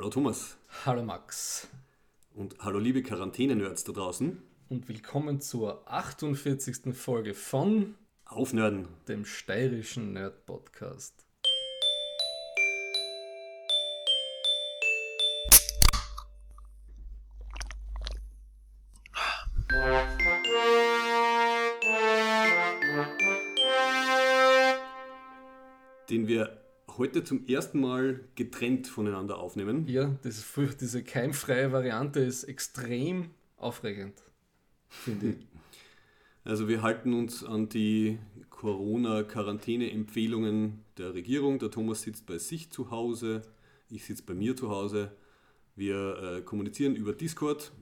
Hallo Thomas. Hallo Max. Und hallo liebe Quarantäne-Nerds da draußen. Und willkommen zur 48. Folge von Aufnörden, dem steirischen Nerd-Podcast. den wir heute zum ersten Mal getrennt voneinander aufnehmen. Ja, das diese keimfreie Variante ist extrem aufregend, finde ich. Also wir halten uns an die Corona-Quarantäne-Empfehlungen der Regierung. Der Thomas sitzt bei sich zu Hause, ich sitze bei mir zu Hause. Wir äh, kommunizieren über Discord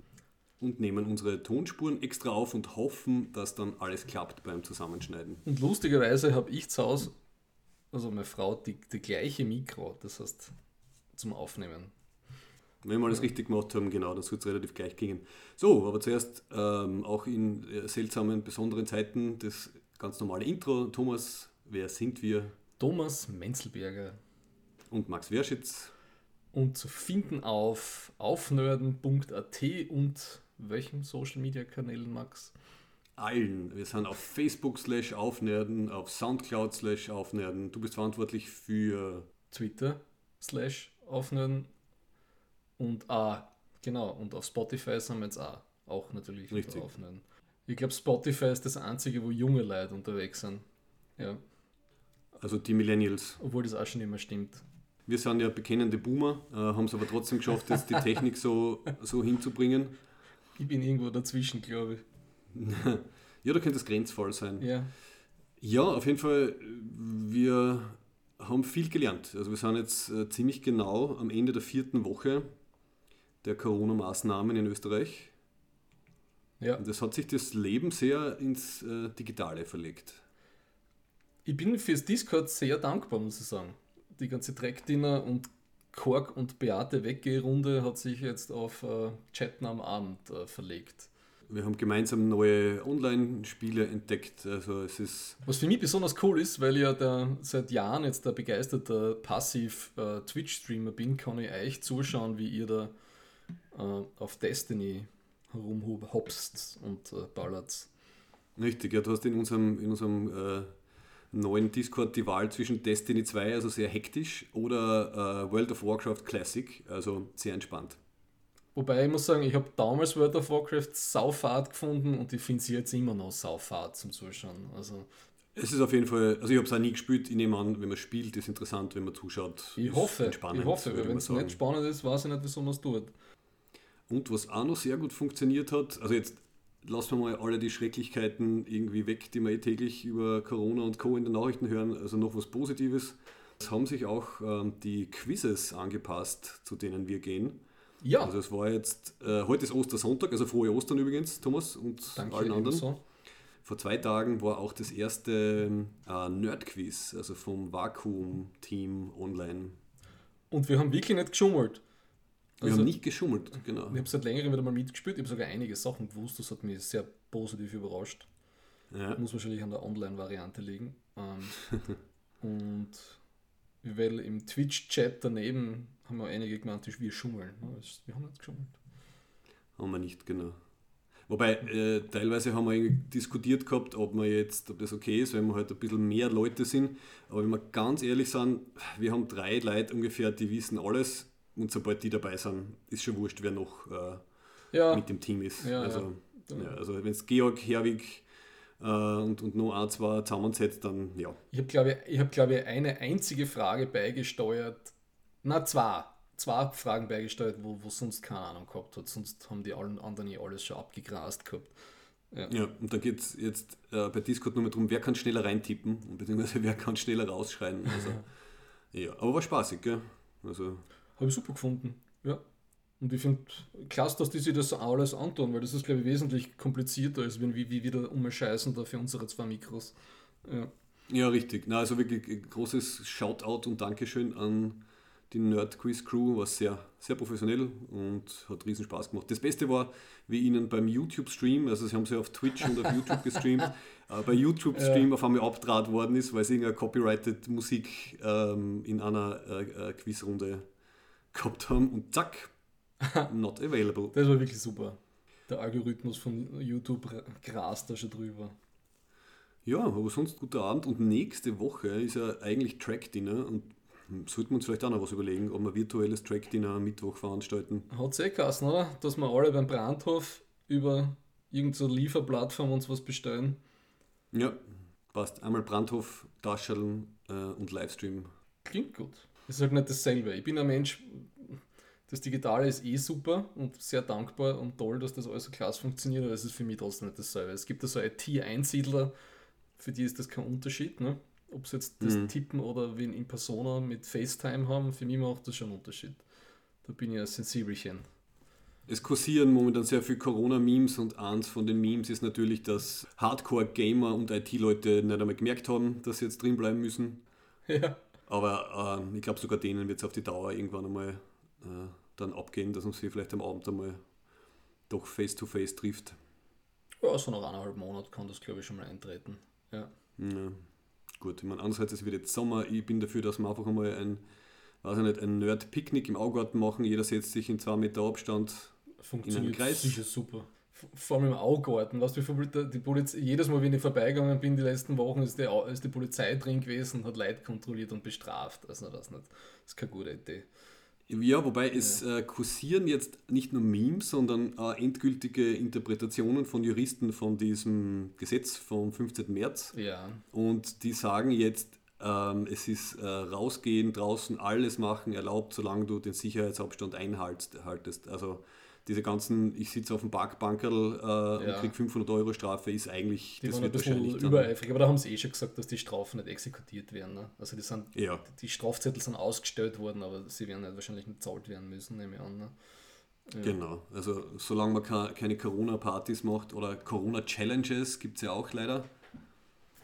und nehmen unsere Tonspuren extra auf und hoffen, dass dann alles klappt beim Zusammenschneiden. Und lustigerweise habe ich zu Hause, also meine Frau, die, die gleiche Mikro, das heißt zum Aufnehmen. Wenn wir alles richtig gemacht haben, genau, dann soll es relativ gleich gehen. So, aber zuerst ähm, auch in äh, seltsamen, besonderen Zeiten das ganz normale Intro. Thomas, wer sind wir? Thomas Menzelberger. Und Max Werschitz. Und zu finden auf aufnörden.at und welchen Social Media Kanälen, Max? Allen. Wir sind auf Facebook slash aufnerden, auf Soundcloud slash aufnerden. Du bist verantwortlich für Twitter slash aufnerden und ah, genau, und auf Spotify sind wir jetzt auch, auch natürlich Richtig. aufnehmen. Ich glaube, Spotify ist das einzige, wo junge Leute unterwegs sind. Ja, also die Millennials. obwohl das auch schon immer stimmt. Wir sind ja bekennende Boomer, äh, haben es aber trotzdem geschafft, jetzt die Technik so, so hinzubringen. Ich bin irgendwo dazwischen, glaube ich. Ja, da könnte es grenzvoll sein. Ja. Ja, auf jeden Fall, wir haben viel gelernt. Also wir sind jetzt äh, ziemlich genau am Ende der vierten Woche der Corona-Maßnahmen in Österreich. ja. Und es hat sich das Leben sehr ins äh, Digitale verlegt. Ich bin fürs Discord sehr dankbar, muss ich sagen. Die ganze Dreckdiener und Kork und Beate Weggehrunde hat sich jetzt auf äh, Chatten am Abend äh, verlegt. Wir haben gemeinsam neue Online-Spiele entdeckt. Also es ist Was für mich besonders cool ist, weil ich ja der, seit Jahren jetzt der begeisterte Passiv-Twitch-Streamer bin, kann ich euch zuschauen, wie ihr da äh, auf Destiny herumhopst und äh, ballert. richtig, ja, du hast in unserem, in unserem äh, neuen Discord die Wahl zwischen Destiny 2, also sehr hektisch, oder äh, World of Warcraft Classic, also sehr entspannt. Wobei ich muss sagen, ich habe damals World of Warcraft saufahrt gefunden und ich finde sie jetzt immer noch saufahrt zum Zuschauen. Also Es ist auf jeden Fall, also ich habe es auch nie gespielt, ich nehme an, wenn man spielt, ist interessant, wenn man zuschaut. ich hoffe, ich hoffe, wenn es nicht spannend ist, weiß ich nicht, wieso man es tut. Und was auch noch sehr gut funktioniert hat, also jetzt lassen wir mal alle die Schrecklichkeiten irgendwie weg, die wir eh täglich über Corona und Co. in den Nachrichten hören, also noch was Positives. Es haben sich auch ähm, die Quizzes angepasst, zu denen wir gehen. Ja, Also es war jetzt, äh, heute ist Ostersonntag, also frohe Ostern übrigens, Thomas und danke allen anderen. ebenso. Vor zwei Tagen war auch das erste äh, Nerd-Quiz, also vom Vakuum-Team online. Und wir haben wirklich nicht geschummelt. Wir Also- haben nicht geschummelt, genau. Ich habe seit längerem wieder mal mitgespielt, ich habe sogar einige Sachen gewusst, das hat mich sehr positiv überrascht. Ja. Muss wahrscheinlich an der Online-Variante liegen. Ähm, und weil im Twitch-Chat daneben haben wir einige gemeint, wir schummeln. Wir haben nicht geschummelt. Haben wir nicht, genau. Wobei, äh, teilweise haben wir diskutiert gehabt, ob man jetzt, ob das okay ist, wenn wir halt ein bisschen mehr Leute sind. Aber wenn wir ganz ehrlich sind, wir haben drei Leute ungefähr, die wissen alles. Und sobald die dabei sind, ist schon wurscht, wer noch äh, Ja, mit dem Team ist. Ja, also, ja, also wenn es Georg, Herwig äh, und, und noch ein, zwei zusammensetzt, dann ja. ich habe, glaube ich, ich, hab, glaube ich, eine einzige Frage beigesteuert. Na, zwei. Zwei Fragen beigesteuert, wo, wo sonst keine Ahnung gehabt hat. Sonst haben die allen anderen eh alles schon abgegrast gehabt. Ja, und da geht es jetzt äh, bei Discord nur mehr darum, wer kann schneller reintippen, und beziehungsweise wer kann schneller rausschreien. Also, ja, aber war spaßig, gell? Also, Habe ich super gefunden. Ja. Und ich finde klasse, dass die sich das alles antun, weil das ist, glaube ich, wesentlich komplizierter, als wenn wir wie wieder umscheißen da für unsere zwei Mikros. Ja. ja, richtig. Na, also wirklich ein großes Shoutout und Dankeschön an die Nerd Quiz Crew, war sehr, sehr professionell und hat riesen Spaß gemacht. Das Beste war, wie ihnen beim YouTube-Stream, also sie haben sie auf Twitch und auf YouTube gestreamt, äh, bei YouTube-Stream auf einmal abdraht worden ist, weil sie irgendeine copyrighted Musik ähm, in einer äh, äh, Quizrunde gehabt haben und zack, not available. Das war wirklich super. Der Algorithmus von YouTube grast da schon drüber. Ja, aber sonst guter Abend und nächste Woche ist ja eigentlich Track-Dinner und sollten wir uns vielleicht auch noch was überlegen, ob wir virtuelles Track-Dinner am Mittwoch veranstalten. Hat es eh geheißen, oder? Dass wir alle beim Brandhof über irgendeine Lieferplattform uns was bestellen. Ja, passt. Einmal Brandhof, Tascheln äh, und Livestream. Klingt gut. Ist halt nicht dasselbe. Ich bin ein Mensch, das Digitale ist eh super und sehr dankbar und toll, dass das alles so klasse funktioniert, aber es ist für mich trotzdem nicht dasselbe. Es gibt da so IT-Einsiedler, für die ist das kein Unterschied. Ne? Ob sie jetzt das mhm. Tippen oder wen in Persona mit FaceTime haben, für mich macht das schon einen Unterschied. Da bin ich ein Sensibelchen. Es kursieren momentan sehr viele Corona-Memes und eins von den Memes ist natürlich, dass Hardcore-Gamer und IT-Leute nicht einmal gemerkt haben, dass sie jetzt drin bleiben müssen. Ja. Aber äh, ich glaube, sogar denen wird es auf die Dauer irgendwann einmal äh, dann abgehen, dass man sich vielleicht am Abend einmal doch face-to-face -face trifft. Ja, so nach eineinhalb Monaten kann das, glaube ich, schon mal eintreten. Ja. ja. Gut, ich meine, andererseits, es wird jetzt Sommer. Ich bin dafür, dass wir einfach einmal ein, weiß ich nicht, ein Nerd-Picknick im Augarten machen. Jeder setzt sich in zwei Meter Abstand funktioniert Kreis. sicher super. Vor allem im Augarten. Weißt du, die Polizei, jedes Mal, wenn ich vorbeigegangen bin, die letzten Wochen, ist die, ist die Polizei drin gewesen und hat Leute kontrolliert und bestraft. Also, das, nicht, das ist keine gute Idee. Ja, wobei es äh, kursieren jetzt nicht nur Memes, sondern äh, endgültige Interpretationen von Juristen von diesem Gesetz vom 15. März. Ja. Und die sagen jetzt, ähm, es ist äh, rausgehen, draußen alles machen erlaubt, solange du den Sicherheitsabstand einhaltest. Also diese ganzen, ich sitze auf dem Parkbankerl äh, ja. und kriege 500 Euro Strafe, ist eigentlich, die das wird wahrscheinlich übereifrig, aber da haben sie eh schon gesagt, dass die Strafen nicht exekutiert werden. Ne? Also die, sind, ja. die Strafzettel sind ausgestellt worden, aber sie werden nicht wahrscheinlich nicht bezahlt werden müssen, nehme ich an. Ne? Ja. Genau, also solange man keine Corona-Partys macht oder Corona-Challenges, gibt es ja auch leider.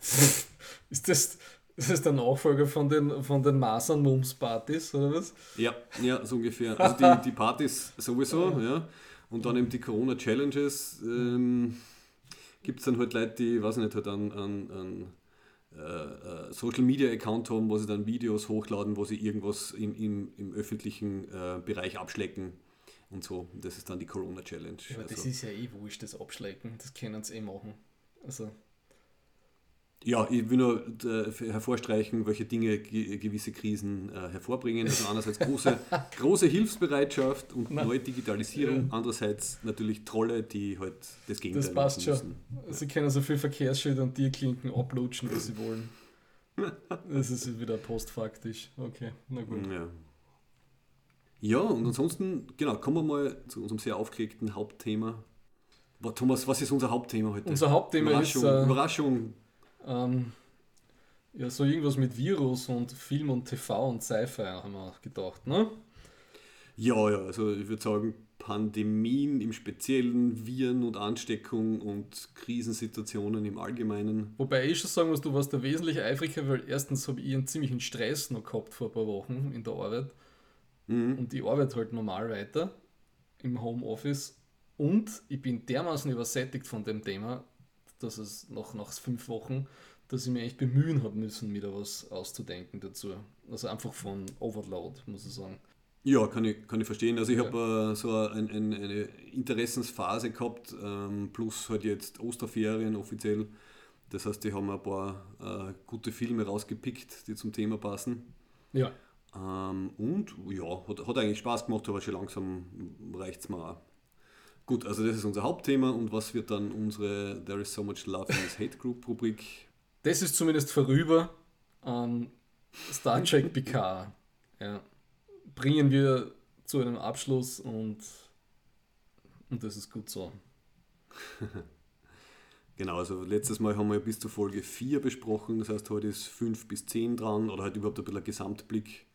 ist das, das ist der Nachfolger von den, von den Masern-Mums-Partys, oder was? Ja, ja, so ungefähr. Also die, die Partys sowieso, ja. Und dann eben die Corona-Challenges. Ähm, Gibt es dann halt Leute, die, weiß nicht, halt einen, einen, einen äh, Social-Media-Account haben, wo sie dann Videos hochladen, wo sie irgendwas im, im, im öffentlichen äh, Bereich abschlecken und so. Das ist dann die Corona-Challenge. Ja, also. das ist ja eh wurscht, das Abschlecken. Das können sie eh machen. Also ja, ich will nur äh, hervorstreichen, welche Dinge gewisse Krisen äh, hervorbringen. Also einerseits große, große Hilfsbereitschaft und Nein. neue Digitalisierung, andererseits natürlich Trolle, die halt das Gegenteil Das passt schon. Sie können so viel Verkehrsschilder und Tierklinken ablutschen, wie sie wollen. Das ist wieder postfaktisch. Okay, na gut. Ja. ja, und ansonsten, genau, kommen wir mal zu unserem sehr aufgelegten Hauptthema. Thomas, was ist unser Hauptthema heute? Unser Hauptthema Überraschung, ist... Äh, Überraschung. Ähm, ja, so irgendwas mit Virus und Film und TV und Sci-Fi haben wir gedacht, ne? Ja, ja, also ich würde sagen, Pandemien im Speziellen, Viren und Ansteckung und Krisensituationen im Allgemeinen. Wobei ich schon sagen muss, du warst da wesentlich eifriger, weil erstens habe ich einen ziemlichen Stress noch gehabt vor ein paar Wochen in der Arbeit. Mhm. Und ich arbeite halt normal weiter im Homeoffice. Und ich bin dermaßen übersättigt von dem Thema, dass es noch nach fünf Wochen, dass ich mich echt bemühen habe müssen, mir da was auszudenken dazu. Also einfach von Overload, muss ich sagen. Ja, kann ich, kann ich verstehen. Also ich ja. habe äh, so ein, ein, eine Interessensphase gehabt, ähm, plus halt jetzt Osterferien offiziell. Das heißt, die haben ein paar äh, gute Filme rausgepickt, die zum Thema passen. Ja. Ähm, und ja, hat, hat eigentlich Spaß gemacht, aber schon langsam reicht es mir auch. Gut, also das ist unser Hauptthema und was wird dann unsere There is so much love in this hate group Rubrik? Das ist zumindest vorüber. Ähm, Star Trek PK ja, bringen wir zu einem Abschluss und, und das ist gut so. genau, also letztes Mal haben wir bis zur Folge 4 besprochen, das heißt heute ist 5 bis 10 dran oder halt überhaupt ein bisschen ein Gesamtblick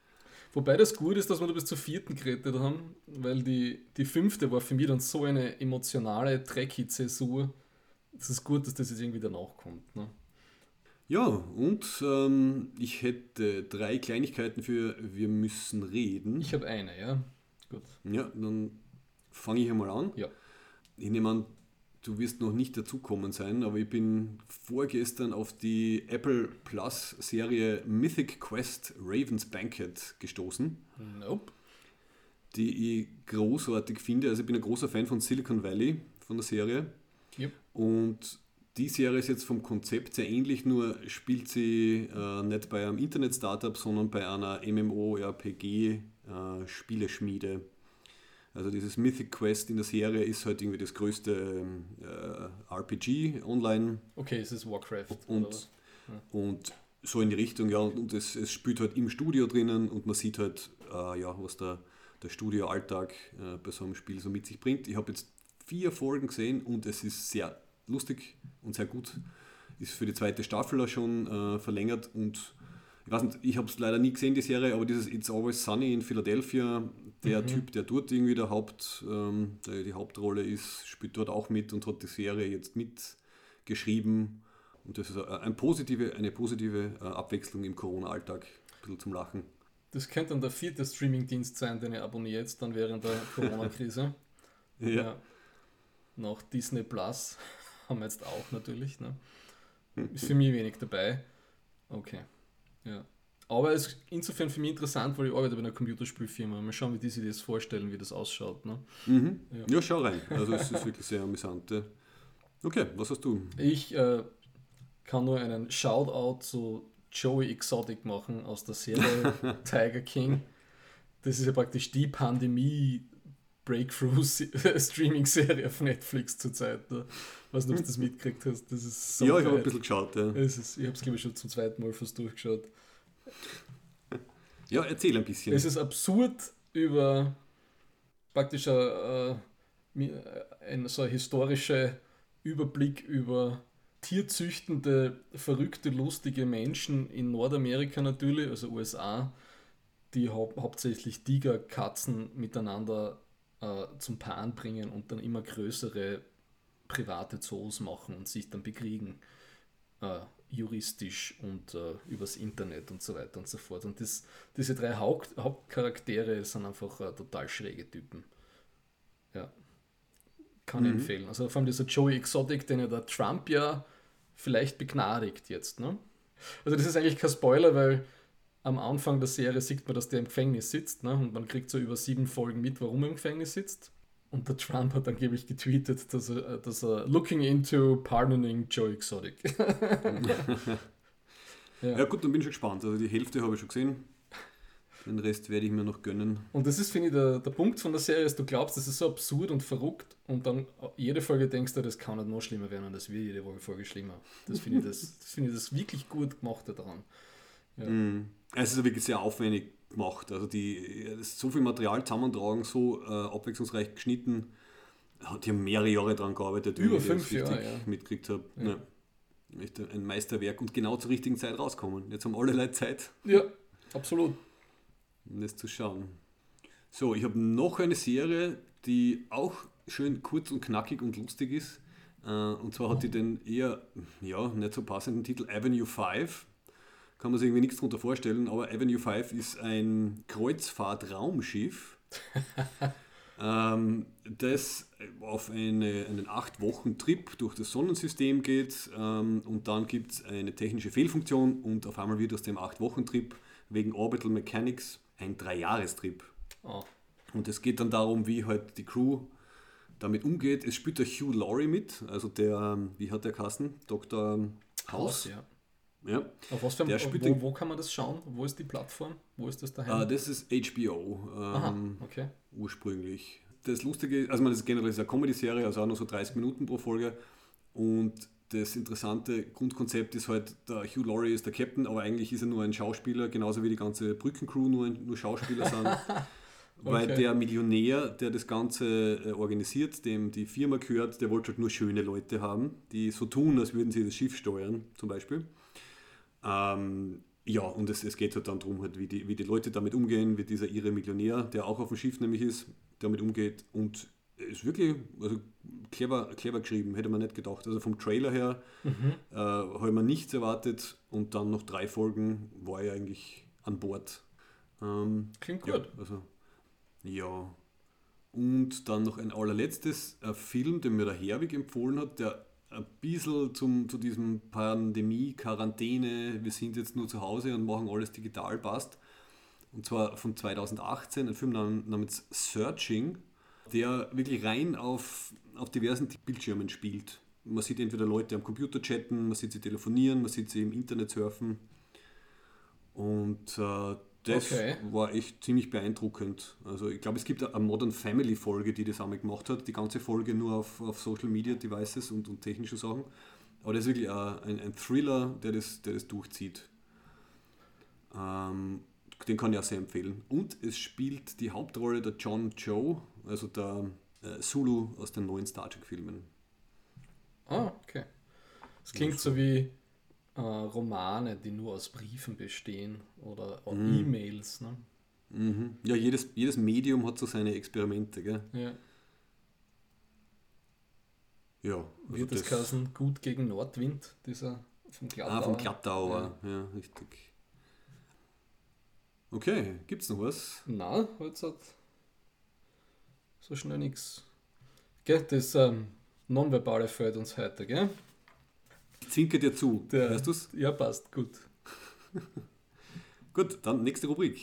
Wobei das gut ist, dass wir da bis zur vierten geredet haben, weil die, die fünfte war für mich dann so eine emotionale, dreckige Zäsur. Es ist gut, dass das jetzt irgendwie danach kommt. Ne? Ja, und ähm, ich hätte drei Kleinigkeiten für Wir müssen reden. Ich habe eine, ja. Gut. Ja, dann fange ich einmal an. Ja. Ich nehme an, du wirst noch nicht dazukommen sein, aber ich bin vorgestern auf die Apple Plus Serie Mythic Quest Raven's Banquet gestoßen. Nope. die ich großartig finde. Also ich bin ein großer Fan von Silicon Valley, von der Serie. Yep. Und die Serie ist jetzt vom Konzept sehr ähnlich, nur spielt sie äh, nicht bei einem Internet-Startup, sondern bei einer MMO-RPG-Spieleschmiede. Äh, also dieses Mythic Quest in der Serie ist halt irgendwie das größte äh, RPG online. Okay, es ist Warcraft. Und, ja. und so in die Richtung, ja, und es, es spielt halt im Studio drinnen und man sieht halt, äh, ja, was der, der Studioalltag äh, bei so einem Spiel so mit sich bringt. Ich habe jetzt vier Folgen gesehen und es ist sehr lustig und sehr gut. Ist für die zweite Staffel auch schon äh, verlängert und ich weiß nicht, ich habe es leider nie gesehen, die Serie, aber dieses It's Always Sunny in Philadelphia, der mhm. Typ, der dort irgendwie der Haupt, ähm, der die Hauptrolle ist, spielt dort auch mit und hat die Serie jetzt mitgeschrieben. Und das ist eine positive, eine positive äh, Abwechslung im Corona-Alltag, ein bisschen zum Lachen. Das könnte dann der vierte Streaming-Dienst sein, den ihr abonniert dann während der Corona-Krise. ja. ja. Nach Disney Plus haben wir jetzt auch natürlich. Ne? Ist für mich wenig dabei. Okay. Ja. Aber es ist insofern für mich interessant, weil ich arbeite bei einer Computerspielfirma. Mal schauen, wie die sich das vorstellen, wie das ausschaut. Ne? Mhm. Ja. ja. schau rein. Also es ist wirklich sehr amüsant. Okay, was hast du? Ich äh, kann nur einen Shoutout zu Joey Exotic machen aus der Serie Tiger King. Das ist ja praktisch die Pandemie Breakthrough-Streaming-Serie auf Netflix zurzeit. Ne? Weiß nicht, ob du das mitgekriegt hast. Das ist so ja, ich habe ein bisschen geschaut. Ja. Ist, ich habe es, glaube ich, schon zum zweiten Mal fast durchgeschaut. Ja, erzähl ein bisschen. Es ist absurd über praktisch ein, äh, ein, so historischer Überblick über tierzüchtende, verrückte, lustige Menschen in Nordamerika natürlich, also USA, die hau hauptsächlich Tigerkatzen miteinander äh, zum Paaren bringen und dann immer größere private Zoos machen und sich dann bekriegen, äh, juristisch und äh, übers Internet und so weiter und so fort. Und das, diese drei Haupt, Hauptcharaktere sind einfach äh, total schräge Typen. Ja. Kann mhm. ich empfehlen. Also vor allem dieser Joey Exotic, den ja der Trump ja vielleicht begnadigt jetzt. Ne? Also das ist eigentlich kein Spoiler, weil am Anfang der Serie sieht man, dass der im Gefängnis sitzt ne? und man kriegt so über sieben Folgen mit, warum er im Gefängnis sitzt. Und der Trump hat angeblich getweetet, dass er, dass er looking into pardoning Joe Exotic. ja. ja. gut, dann bin ich schon gespannt. Also die Hälfte habe ich schon gesehen. Den Rest werde ich mir noch gönnen. Und das ist, finde ich, der, der Punkt von der Serie, dass du glaubst, das ist so absurd und verrückt und dann jede Folge denkst du, das kann nicht noch schlimmer werden und das wird jede Folge schlimmer. Das finde ich, das, das, find ich das wirklich gut gemacht daran. Ja. Mm. Es ist wirklich sehr aufwendig gemacht. Also die so viel Material zusammentragen, so äh, abwechslungsreich geschnitten. Die haben mehrere Jahre daran gearbeitet, Über fünf Jahre, ja. mitgekriegt habe. Ja. Ja. Echt ein Meisterwerk und genau zur richtigen Zeit rauskommen. Jetzt haben alle Leute Zeit. Ja, absolut. Um das zu schauen. So, ich habe noch eine Serie, die auch schön kurz und knackig und lustig ist. Äh, und zwar hat die den eher, ja, nicht so passenden Titel Avenue 5 kann man sich irgendwie nichts darunter vorstellen, aber Avenue 5 ist ein Kreuzfahrt-Raumschiff, ähm, das auf eine, einen acht Wochen Trip durch das Sonnensystem geht ähm, und dann gibt es eine technische Fehlfunktion und auf einmal wird aus dem acht Wochen Trip wegen Orbital Mechanics ein Dreijahrestrip. Oh. Und es geht dann darum, wie halt die Crew damit umgeht. Es spielt der Hugh Laurie mit, also der, wie hat der Kassen? Dr. House. House ja. Ja. Auf was für der wo, wo kann man das schauen? Wo ist die Plattform? Wo ist das daheim? Uh, das ist HBO. Ähm, Aha, okay. Ursprünglich. Das Lustige, also man, das ist generell eine Comedy-Serie, also auch nur so 30 Minuten pro Folge. Und das interessante Grundkonzept ist halt, der Hugh Laurie ist der Captain, aber eigentlich ist er nur ein Schauspieler, genauso wie die ganze Brückencrew nur, nur Schauspieler sind. okay. Weil der Millionär, der das Ganze äh, organisiert, dem die Firma gehört, der wollte halt nur schöne Leute haben, die so tun, als würden sie das Schiff steuern, zum Beispiel. Ähm, ja, und es, es geht halt dann darum, halt, wie, die, wie die Leute damit umgehen, wie dieser ihre Millionär, der auch auf dem Schiff nämlich ist, damit umgeht. Und ist wirklich also clever, clever geschrieben, hätte man nicht gedacht. Also vom Trailer her mhm. äh, habe ich mir nichts erwartet und dann noch drei Folgen war ich eigentlich an Bord. Ähm, Klingt gut. Ja, also, ja. Und dann noch ein allerletztes ein Film, den mir der Herwig empfohlen hat, der ein bisschen zum, zu diesem Pandemie, Quarantäne, wir sind jetzt nur zu Hause und machen alles digital passt. Und zwar von 2018, ein Film namens Searching, der wirklich rein auf, auf diversen Bildschirmen spielt. Man sieht entweder Leute am Computer chatten, man sieht sie telefonieren, man sieht sie im Internet surfen. Und äh, das okay. war echt ziemlich beeindruckend. Also ich glaube, es gibt eine Modern Family Folge, die das einmal gemacht hat. Die ganze Folge nur auf, auf Social Media Devices und, und technische Sachen. Aber das ist wirklich ein, ein Thriller, der das, der das durchzieht. Ähm, den kann ich auch sehr empfehlen. Und es spielt die Hauptrolle der John Joe, also der äh, Zulu aus den neuen Star Trek-Filmen. Ah, okay. Das klingt so wie äh, Romane, die nur aus Briefen bestehen oder mhm. E-Mails. Ne? Mhm. Ja, jedes, jedes Medium hat so seine Experimente. Gell? Ja. Ja. Also Wird das, das gut gegen Nordwind, dieser vom Glattauer? Ah, vom Glattauer, ja. ja, richtig. Okay, gibt es noch was? Nein, heute hat so schnell nichts. Das ähm, Nonverbale fällt uns heute, gell? Zinke dir zu. Der, weißt du's? Ja, passt, gut. gut, dann nächste Rubrik.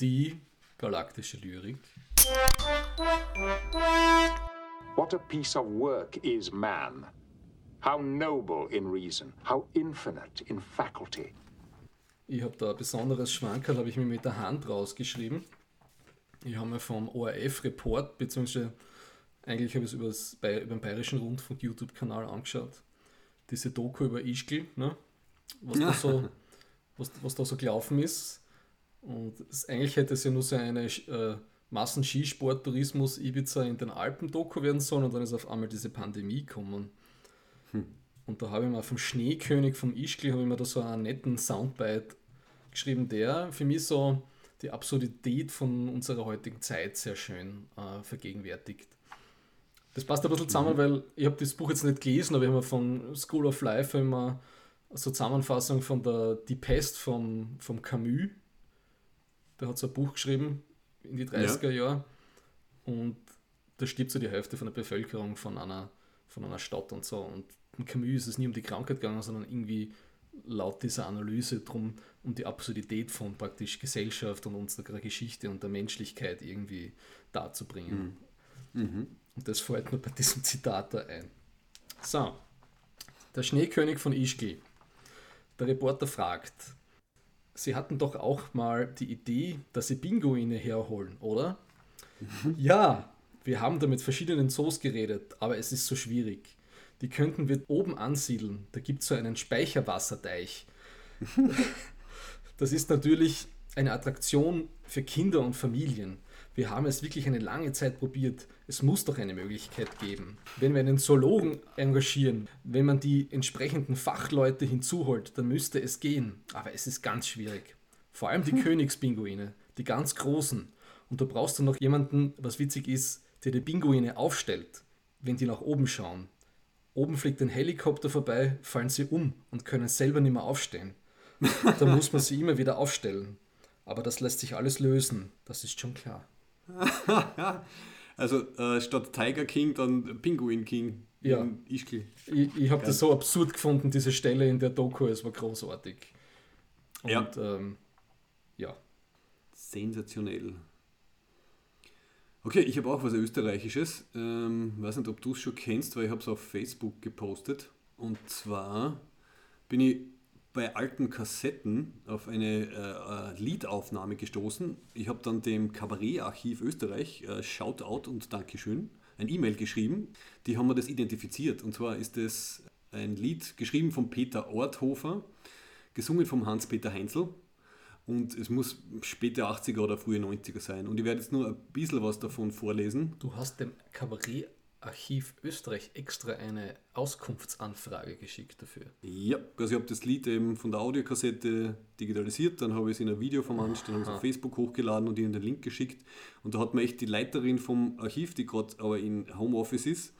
Die galaktische Lyrik. What a piece of work is man. How noble in reason, how infinite in faculty. Ich habe da ein besonderes Schwankerl, habe ich mir mit der Hand rausgeschrieben. Ich habe mir vom ORF-Report, beziehungsweise eigentlich habe ich es über den Bayerischen Rundfunk YouTube-Kanal angeschaut diese Doku über Ischgl, ne? was, da so, was, was da so gelaufen ist. Und es, eigentlich hätte es ja nur so eine äh, Massenskisport-Tourismus Ibiza in den Alpen Doku werden sollen und dann ist auf einmal diese Pandemie gekommen. Hm. Und da habe ich mal vom Schneekönig vom Ischgl habe ich mir da so einen netten Soundbite geschrieben, der für mich so die Absurdität von unserer heutigen Zeit sehr schön äh, vergegenwärtigt. Das passt ein bisschen zusammen, mhm. weil ich habe das Buch jetzt nicht gelesen, aber ich habe von School of Life immer so Zusammenfassung von der Die Pest vom, vom Camus. Der hat so ein Buch geschrieben in die 30er ja. Jahre und da stirbt so die Hälfte von der Bevölkerung von einer, von einer Stadt und so. Und in Camus ist es nie um die Krankheit gegangen, sondern irgendwie laut dieser Analyse drum um die Absurdität von praktisch Gesellschaft und unserer Geschichte und der Menschlichkeit irgendwie darzubringen. Mhm. Mhm. Und das fällt mir bei diesem Zitat da ein. So, der Schneekönig von Ischgl. Der Reporter fragt, Sie hatten doch auch mal die Idee, dass Sie Pinguine herholen, oder? ja, wir haben da mit verschiedenen Zoos geredet, aber es ist so schwierig. Die könnten wir oben ansiedeln. Da gibt es so einen Speicherwasserteich. das ist natürlich eine Attraktion für Kinder und Familien. Wir haben es wirklich eine lange Zeit probiert. Es muss doch eine Möglichkeit geben. Wenn wir einen Zoologen engagieren, wenn man die entsprechenden Fachleute hinzuholt, dann müsste es gehen. Aber es ist ganz schwierig. Vor allem die hm. Königspinguine, die ganz großen. Und da brauchst du noch jemanden, was witzig ist, der die Pinguine aufstellt, wenn die nach oben schauen. Oben fliegt ein Helikopter vorbei, fallen sie um und können selber nicht mehr aufstehen. Da muss man sie immer wieder aufstellen. Aber das lässt sich alles lösen, das ist schon klar. also äh, statt Tiger King dann Pinguin King. Ja. Ischgl. Ich, ich habe das so absurd gefunden, diese Stelle in der Doku, es war großartig. Und, ja. Ähm, ja. Sensationell. Okay, ich habe auch was Österreichisches. Ähm, weiß nicht, ob du es schon kennst, weil ich habe es auf Facebook gepostet. Und zwar bin ich bei alten Kassetten auf eine äh, äh, Liedaufnahme gestoßen. Ich habe dann dem Kabarettarchiv Österreich äh, Shoutout und Dankeschön ein E-Mail geschrieben. Die haben mir das identifiziert. Und zwar ist es ein Lied geschrieben von Peter Orthofer, gesungen vom Hans-Peter Heinzel. Und es muss späte 80er oder frühe 90er sein. Und ich werde jetzt nur ein bisschen was davon vorlesen. Du hast dem Kabarett Archiv Österreich extra eine Auskunftsanfrage geschickt dafür. Ja, also ich habe das Lied eben von der Audiokassette digitalisiert, dann habe ich es in ein Video vermanscht, dann habe ich es auf Facebook hochgeladen und ihnen den Link geschickt. Und da hat mir echt die Leiterin vom Archiv, die gerade aber in Homeoffice ist,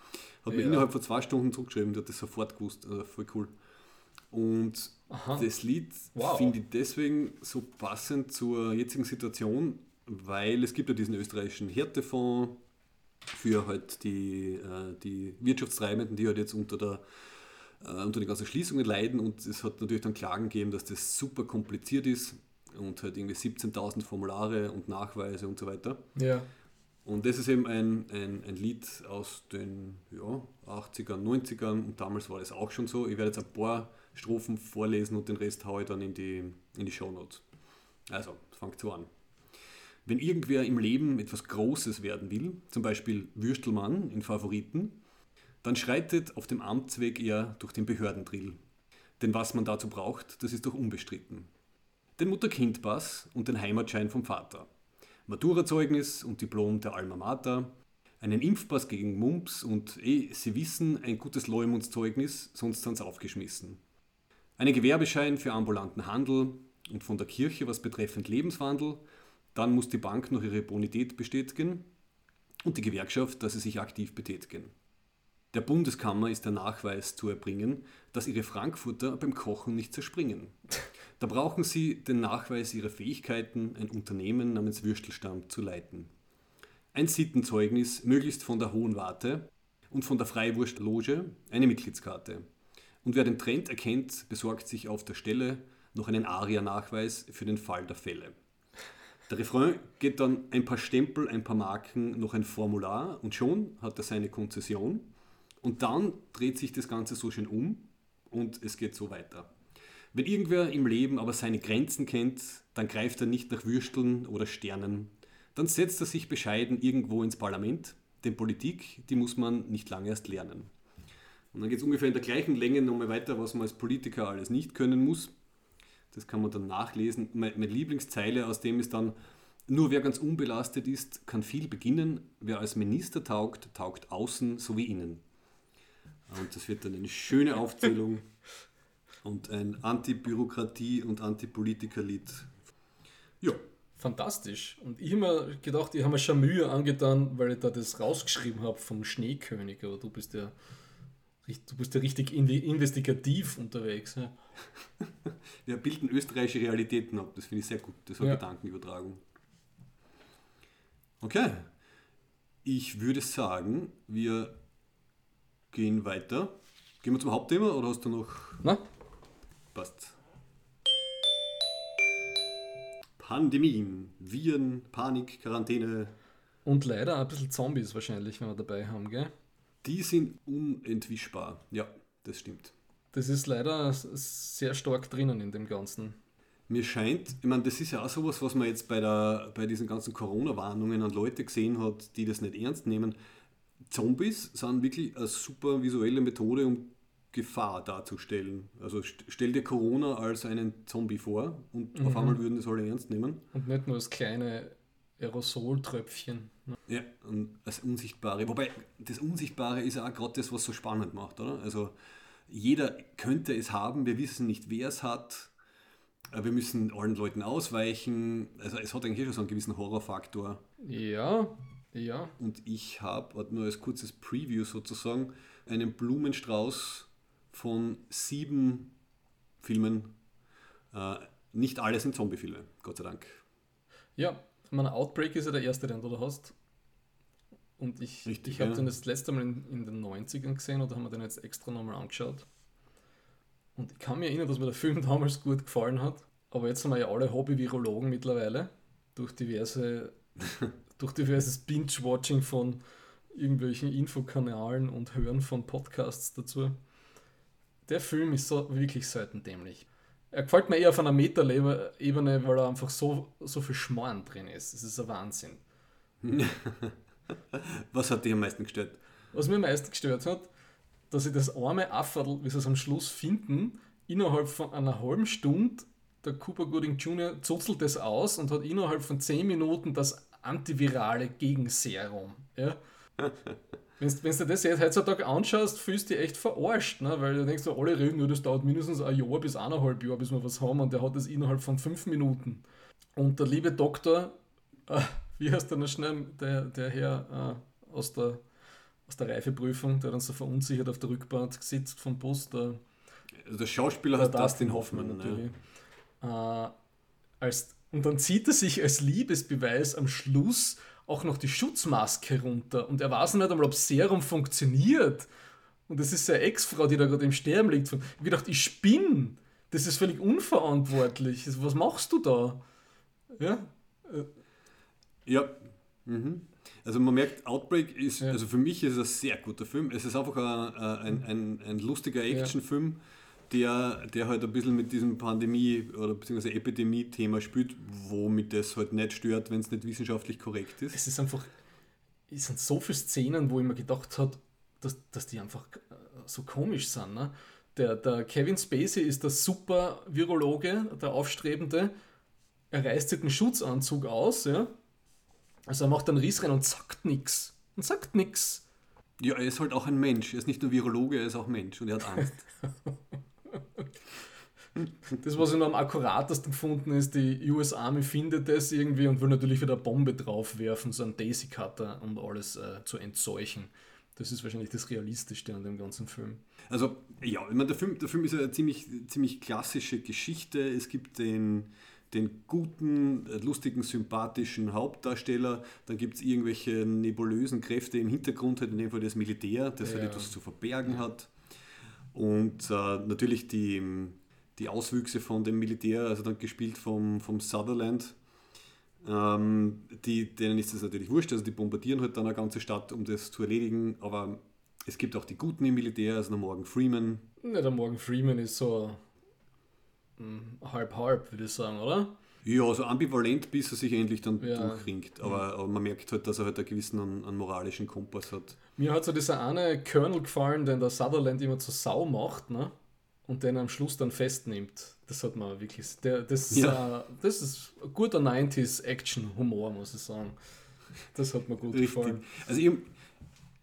hat mir innerhalb von zwei Stunden zurückgeschrieben, die hat das sofort gewusst, also voll cool. Und Aha. das Lied wow. finde ich deswegen so passend zur jetzigen Situation, weil es gibt ja diesen österreichischen Härtefonds, für halt die, äh, die Wirtschaftstreibenden, die halt jetzt unter, der, äh, unter den ganzen Schließungen leiden und es hat natürlich dann Klagen gegeben, dass das super kompliziert ist. und halt irgendwie 17.000 Formulare und Nachweise und so weiter. Ja. Und das ist eben ein, ein, ein Lied aus den ja, 80ern, 90ern und damals war das auch schon so. Ich werde jetzt ein paar Strophen vorlesen und den Rest haue ich dann in die, in die Shownotes. Also, fangt so an. Wenn irgendwer im Leben etwas Großes werden will, zum Beispiel Würstelmann in Favoriten, dann schreitet auf dem Amtsweg er durch den Behördendrill. Denn was man dazu braucht, das ist doch unbestritten. Den Mutter-Kind-Pass und den Heimatschein vom Vater. Maturazeugnis und Diplom der Alma Mater, einen Impfpass gegen Mumps und, eh, Sie wissen, ein gutes Leumundszeugnis, sonst sind's aufgeschmissen. Einen Gewerbeschein für ambulanten Handel und von der Kirche was betreffend Lebenswandel, dann muss die Bank noch ihre Bonität bestätigen und die Gewerkschaft, dass sie sich aktiv betätigen. Der Bundeskammer ist der Nachweis zu erbringen, dass ihre Frankfurter beim Kochen nicht zerspringen. Da brauchen sie den Nachweis ihrer Fähigkeiten, ein Unternehmen namens Würstelstamm zu leiten. Ein Sittenzeugnis, möglichst von der Hohen Warte und von der Freiwurstloge eine Mitgliedskarte. Und wer den Trend erkennt, besorgt sich auf der Stelle noch einen ARIA-Nachweis für den Fall der Fälle. Der Refrain geht dann ein paar Stempel, ein paar Marken, noch ein Formular und schon hat er seine Konzession. Und dann dreht sich das Ganze so schön um und es geht so weiter. Wenn irgendwer im Leben aber seine Grenzen kennt, dann greift er nicht nach Würsteln oder Sternen. Dann setzt er sich bescheiden irgendwo ins Parlament, denn Politik, die muss man nicht lange erst lernen. Und dann geht es ungefähr in der gleichen Länge nochmal weiter, was man als Politiker alles nicht können muss. Das kann man dann nachlesen. Meine Lieblingszeile aus dem ist dann, nur wer ganz unbelastet ist, kann viel beginnen. Wer als Minister taugt, taugt außen sowie innen. Und das wird dann eine schöne Aufzählung und ein Anti-Bürokratie- und Anti-Politiker-Lied. Ja. Fantastisch. Und ich habe mir gedacht, ich habe mir schon Mühe angetan, weil ich da das rausgeschrieben habe vom Schneekönig, aber du bist ja, du bist ja richtig investigativ unterwegs. Ja. Wir bilden österreichische Realitäten ab, das finde ich sehr gut. Das war ja. Gedankenübertragung. Okay. Ich würde sagen, wir gehen weiter. Gehen wir zum Hauptthema oder hast du noch. Na? Passt. Pandemien, Viren, Panik, Quarantäne. Und leider ein bisschen Zombies wahrscheinlich, wenn wir dabei haben, gell? Die sind unentwischbar. Ja, das stimmt. Das ist leider sehr stark drinnen in dem Ganzen. Mir scheint, ich meine, das ist ja auch sowas, was man jetzt bei, der, bei diesen ganzen Corona-Warnungen an Leute gesehen hat, die das nicht ernst nehmen. Zombies sind wirklich eine super visuelle Methode, um Gefahr darzustellen. Also stell dir Corona als einen Zombie vor und mhm. auf einmal würden das alle ernst nehmen. Und nicht nur als kleine Aerosoltröpfchen. Ne? Ja, und als Unsichtbare. Wobei das Unsichtbare ist ja auch gerade das, was so spannend macht, oder? Also jeder könnte es haben, wir wissen nicht, wer es hat. Wir müssen allen Leuten ausweichen. Also es hat eigentlich schon so einen gewissen Horrorfaktor. Ja, ja. Und ich habe, nur als kurzes Preview sozusagen, einen Blumenstrauß von sieben Filmen. Äh, nicht alle sind Zombie-Filme, Gott sei Dank. Ja, mein Outbreak ist ja der erste, den du da hast. Und ich, ich habe ja. den das letzte Mal in, in, den 90ern gesehen oder haben wir den jetzt extra nochmal angeschaut. Und ich kann mich erinnern, dass mir der Film damals gut gefallen hat. Aber jetzt sind wir ja alle Hobby-Virologen mittlerweile. Durch diverse durch diverses Binge-Watching von irgendwelchen Infokanalen und Hören von Podcasts dazu. Der Film ist so wirklich selten dämlich. Er gefällt mir eher auf einer Meta-Ebene, weil er einfach so, so viel Schmarrn drin ist. Das ist ein Wahnsinn. Was hat dich am meisten gestört? Was mir am meisten gestört hat, dass sie das arme Afferdl, wie sie es am Schluss finden, innerhalb von einer halben Stunde, der Cooper Gooding Jr. zuzelt das aus und hat innerhalb von 10 Minuten das antivirale Gegenserum. Ja? Wenn du dir das jetzt heutzutage anschaust, fühlst du dich echt verarscht, ne? weil du denkst, so, alle reden nur, das dauert mindestens ein Jahr bis eineinhalb Jahre, bis wir was haben und der hat das innerhalb von fünf Minuten. Und der liebe Doktor, äh, wie heißt der noch schnell, der, der Herr äh, aus, der, aus der Reifeprüfung, der dann so verunsichert auf der Rückbank sitzt vom Bus, der, also der Schauspieler heißt Dustin Hoffmann. Hoffmann natürlich. Ne? Äh, als und dann zieht er sich als Liebesbeweis am Schluss auch noch die Schutzmaske runter. Und er weiß nicht einmal, ob Serum funktioniert. Und das ist seine Ex-Frau, die da gerade im Sterben liegt. Ich habe gedacht, ich spinne. Das ist völlig unverantwortlich. Was machst du da? Ja. Ja. Mhm. Also man merkt, Outbreak ist, ja. also für mich ist es ein sehr guter Film. Es ist einfach ein, ein, ein, ein lustiger Actionfilm, der, der halt ein bisschen mit diesem Pandemie- oder beziehungsweise Epidemie-Thema spielt, womit das halt nicht stört, wenn es nicht wissenschaftlich korrekt ist. Es ist einfach, es sind so viele Szenen, wo ich mir gedacht habe, dass, dass die einfach äh, so komisch sind. Ne? Der, der Kevin Spacey ist der super Virologe, der Aufstrebende. Er reißt sich den Schutzanzug aus, ja. Also er macht einen Riss rein und sagt nichts. Und sagt nichts. Ja, er ist halt auch ein Mensch. Er ist nicht nur Virologe, er ist auch Mensch und er hat Angst. das, was ich noch am akkuratesten gefunden ist, die US Army findet das irgendwie und will natürlich wieder eine Bombe draufwerfen, so einen Daisy Cutter, um alles äh, zu entseuchen. Das ist wahrscheinlich das Realistischste an dem ganzen Film. Also, ja, ich meine, der Film, der Film ist eine ziemlich, ziemlich klassische Geschichte. Es gibt den, den guten, lustigen, sympathischen Hauptdarsteller. Dann gibt es irgendwelche nebulösen Kräfte im Hintergrund, halt in dem Fall das Militär, das halt ja. halt etwas zu verbergen hat. Und äh, natürlich die, die Auswüchse von dem Militär, also dann gespielt vom, vom Sutherland, ähm, die, denen ist das natürlich wurscht, also die bombardieren halt dann eine ganze Stadt, um das zu erledigen, aber es gibt auch die Guten im Militär, also der Morgan Freeman. Ja, der Morgan Freeman ist so halb-halb, würde ich sagen, oder? Ja, so also ambivalent, bis er sich endlich dann ja. durchringt. Aber, aber, man merkt halt, dass er halt einen gewissen einen, einen moralischen Kompass hat. Mir hat so dieser eine Colonel gefallen, den der Sutherland immer zur Sau macht, ne? Und den am Schluss dann festnimmt. Das hat man wirklich. Der, das, ja. äh, das ist guter 90s Action-Humor, muss ich sagen. Das hat mir gut Richtig. gefallen. Also ich,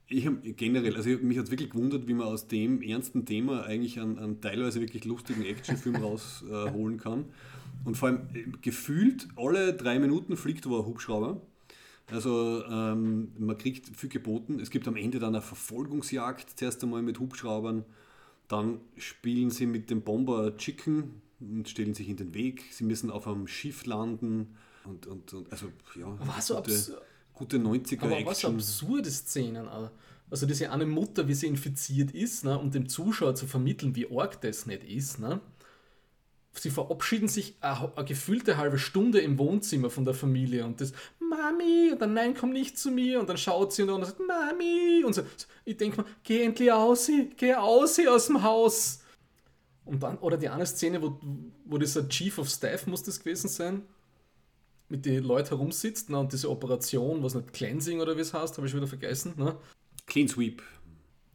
ich habe generell, also mich hat es wirklich gewundert, wie man aus dem ernsten Thema eigentlich einen, einen teilweise wirklich lustigen Actionfilm rausholen äh, kann. Und vor allem äh, gefühlt alle drei Minuten fliegt wo ein Hubschrauber. Also ähm, man kriegt viel geboten. Es gibt am Ende dann eine Verfolgungsjagd, zuerst einmal mit Hubschraubern. Dann spielen sie mit dem Bomber Chicken und stellen sich in den Weg. Sie müssen auf einem Schiff landen. Und, und, und also ja, was so gute, gute 90er Aber Action. was absurde Szenen. Also diese eine Mutter, wie sie infiziert ist, ne, um dem Zuschauer zu vermitteln, wie arg das nicht ist. Ne? sie verabschieden sich eine, eine, gefühlte halbe Stunde im Wohnzimmer von der Familie und das Mami und dann nein, komm nicht zu mir und dann schaut sie und sagt Mami und so. Ich denke mal, geh endlich aus, geh aus aus dem Haus. Und dann, oder die eine Szene, wo, wo dieser Chief of Staff muss das gewesen sein, mit den Leuten herumsitzt ne, und diese Operation, was nicht, Cleansing oder wie es heißt, habe ich wieder vergessen. Ne? Clean Sweep.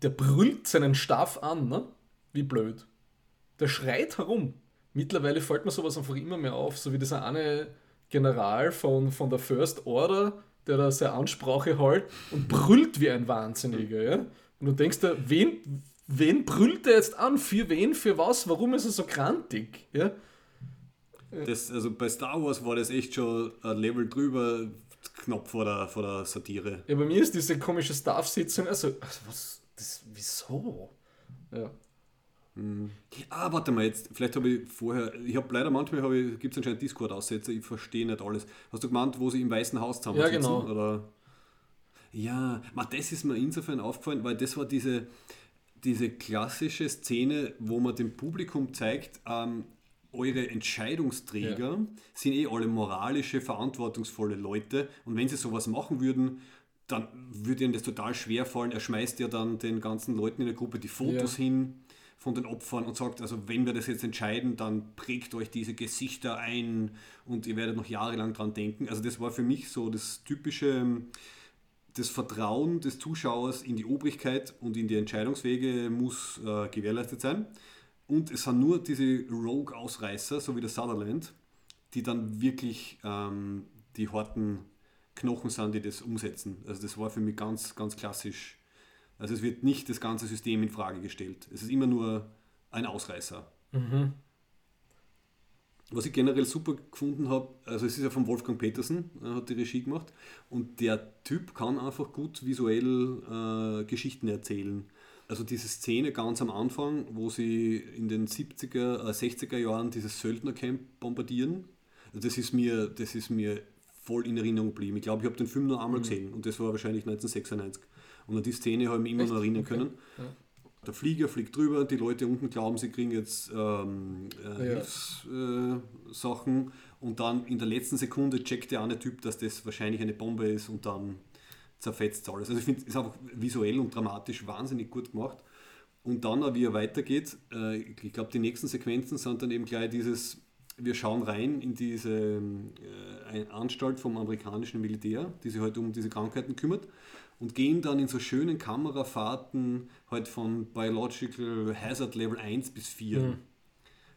Der brüllt seinen Staff an, ne? Wie blöd. Der schreit herum. Mittlerweile fällt mir sowas einfach immer mehr auf, so wie dieser eine General von, von der First Order, der da seine Ansprache hält und brüllt wie ein Wahnsinniger. Ja? Und du denkst da, wen, wen brüllt er jetzt an? Für wen? Für was? Warum ist er so krantig? Ja? Das, also bei Star Wars war das echt schon ein Level drüber, knapp vor der, vor der Satire. Ja, bei mir ist diese komische Staff-Sitzung, also, also was, das, wieso? Ja. Mhm. Ah, warte mal, jetzt, vielleicht habe ich vorher, ich habe leider manchmal gibt es anscheinend Discord-Aussetzer, ich verstehe nicht alles. Hast du gemeint, wo sie im Weißen Haus zusammen Ja, genau. Oder? Ja, man, das ist mir insofern aufgefallen, weil das war diese, diese klassische Szene, wo man dem Publikum zeigt, ähm, eure Entscheidungsträger ja. sind eh alle moralische, verantwortungsvolle Leute und wenn sie sowas machen würden, dann würde ihnen das total schwer fallen. Er schmeißt ja dann den ganzen Leuten in der Gruppe die Fotos ja. hin von den Opfern und sagt, also wenn wir das jetzt entscheiden, dann prägt euch diese Gesichter ein und ihr werdet noch jahrelang dran denken. Also das war für mich so das typische, das Vertrauen des Zuschauers in die Obrigkeit und in die Entscheidungswege muss äh, gewährleistet sein. Und es sind nur diese Rogue-Ausreißer, so wie der Sutherland, die dann wirklich ähm, die harten Knochen sind, die das umsetzen. Also das war für mich ganz, ganz klassisch also es wird nicht das ganze System in Frage gestellt. Es ist immer nur ein Ausreißer. Mhm. Was ich generell super gefunden habe, also es ist ja von Wolfgang Petersen, er hat die Regie gemacht und der Typ kann einfach gut visuell äh, Geschichten erzählen. Also diese Szene ganz am Anfang, wo sie in den 70er, äh, 60er Jahren dieses Söldnercamp bombardieren, also das ist mir, das ist mir voll in Erinnerung geblieben. Ich glaube, ich habe den Film nur einmal mhm. gesehen und das war wahrscheinlich 1996. Und an die Szene habe ich mich immer Echt? noch erinnern können. Okay. Der Flieger fliegt drüber, die Leute unten glauben, sie kriegen jetzt ähm, äh, Ja. Hilfssachen äh, und dann in der letzten Sekunde checkt der eine Typ, dass das wahrscheinlich eine Bombe ist und dann zerfetzt alles. Also ich finde, es ist einfach visuell und dramatisch wahnsinnig gut gemacht. Und dann, auch wie er weitergeht, äh, ich glaube, die nächsten Sequenzen sind dann eben gleich dieses, wir schauen rein in diese äh, Anstalt vom amerikanischen Militär, die sich halt um diese Krankheiten kümmert und gehen dann in so schönen Kamerafahrten halt von Biological Hazard Level 1 bis 4.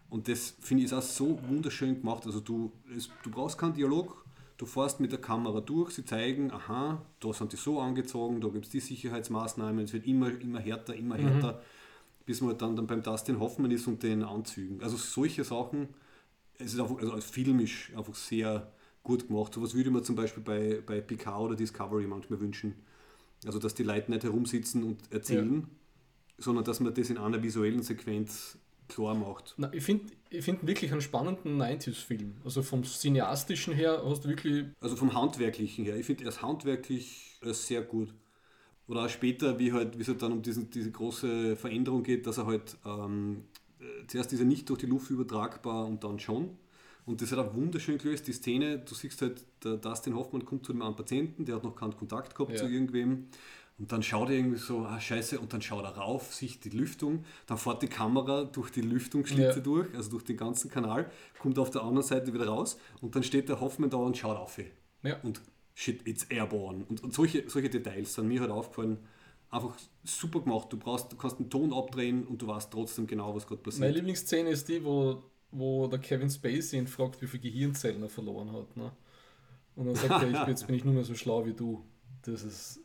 Und das finde ich ist auch so wunderschön gemacht. Also du, es, du brauchst keinen Dialog, du fährst mit der Kamera durch, sie zeigen, aha, da sind die so angezogen, da gibt es die Sicherheitsmaßnahmen, es wird immer, immer härter, immer härter, bis man dann, dann beim Dustin Hoffmann ist und den Anzügen. Also solche Sachen, es ist einfach, also als filmisch einfach sehr gut gemacht. Sowas würde man zum Beispiel bei, bei Picard oder Discovery manchmal wünschen. Also dass die Leute nicht herumsitzen und erzählen, sondern dass man das in einer visuellen Sequenz klar macht. Na, ich finde ich find wirklich einen spannenden 90s-Film. Also vom Cineastischen her hast du wirklich. Also vom Handwerklichen her. Ich finde erst handwerklich sehr gut. Oder auch später, wie halt, wie es halt dann um diesen, diese große Veränderung geht, dass er halt ähm, äh, zuerst ist er nicht durch die Luft übertragbar und dann schon. Und das hat auch wunderschön gelöst, die Szene, du siehst halt, der Dustin Hoffmann kommt zu einem Patienten, der hat noch keinen Kontakt gehabt Ja. zu irgendwem. Und dann schaut er irgendwie so, ah scheiße, und dann schaut er rauf, sieht die Lüftung, dann fährt die Kamera durch die Lüftungsschlitze Ja. durch, also durch den ganzen Kanal, kommt auf der anderen Seite wieder raus und dann steht der Hoffmann da und schaut auf. Ja. Und shit, it's airborne. Und, und solche, solche Details sind mir halt aufgefallen. Einfach super gemacht. Du, brauchst, du kannst den Ton abdrehen und du weißt trotzdem genau, was gerade Meine passiert. Lieblingsszene ist die, wo, wo der Kevin Spacey ihn fragt, wie viele Gehirnzellen er verloren hat. Ne? Und dann sagt er, ich jetzt bin ich nur mehr so schlau wie du. Das ist.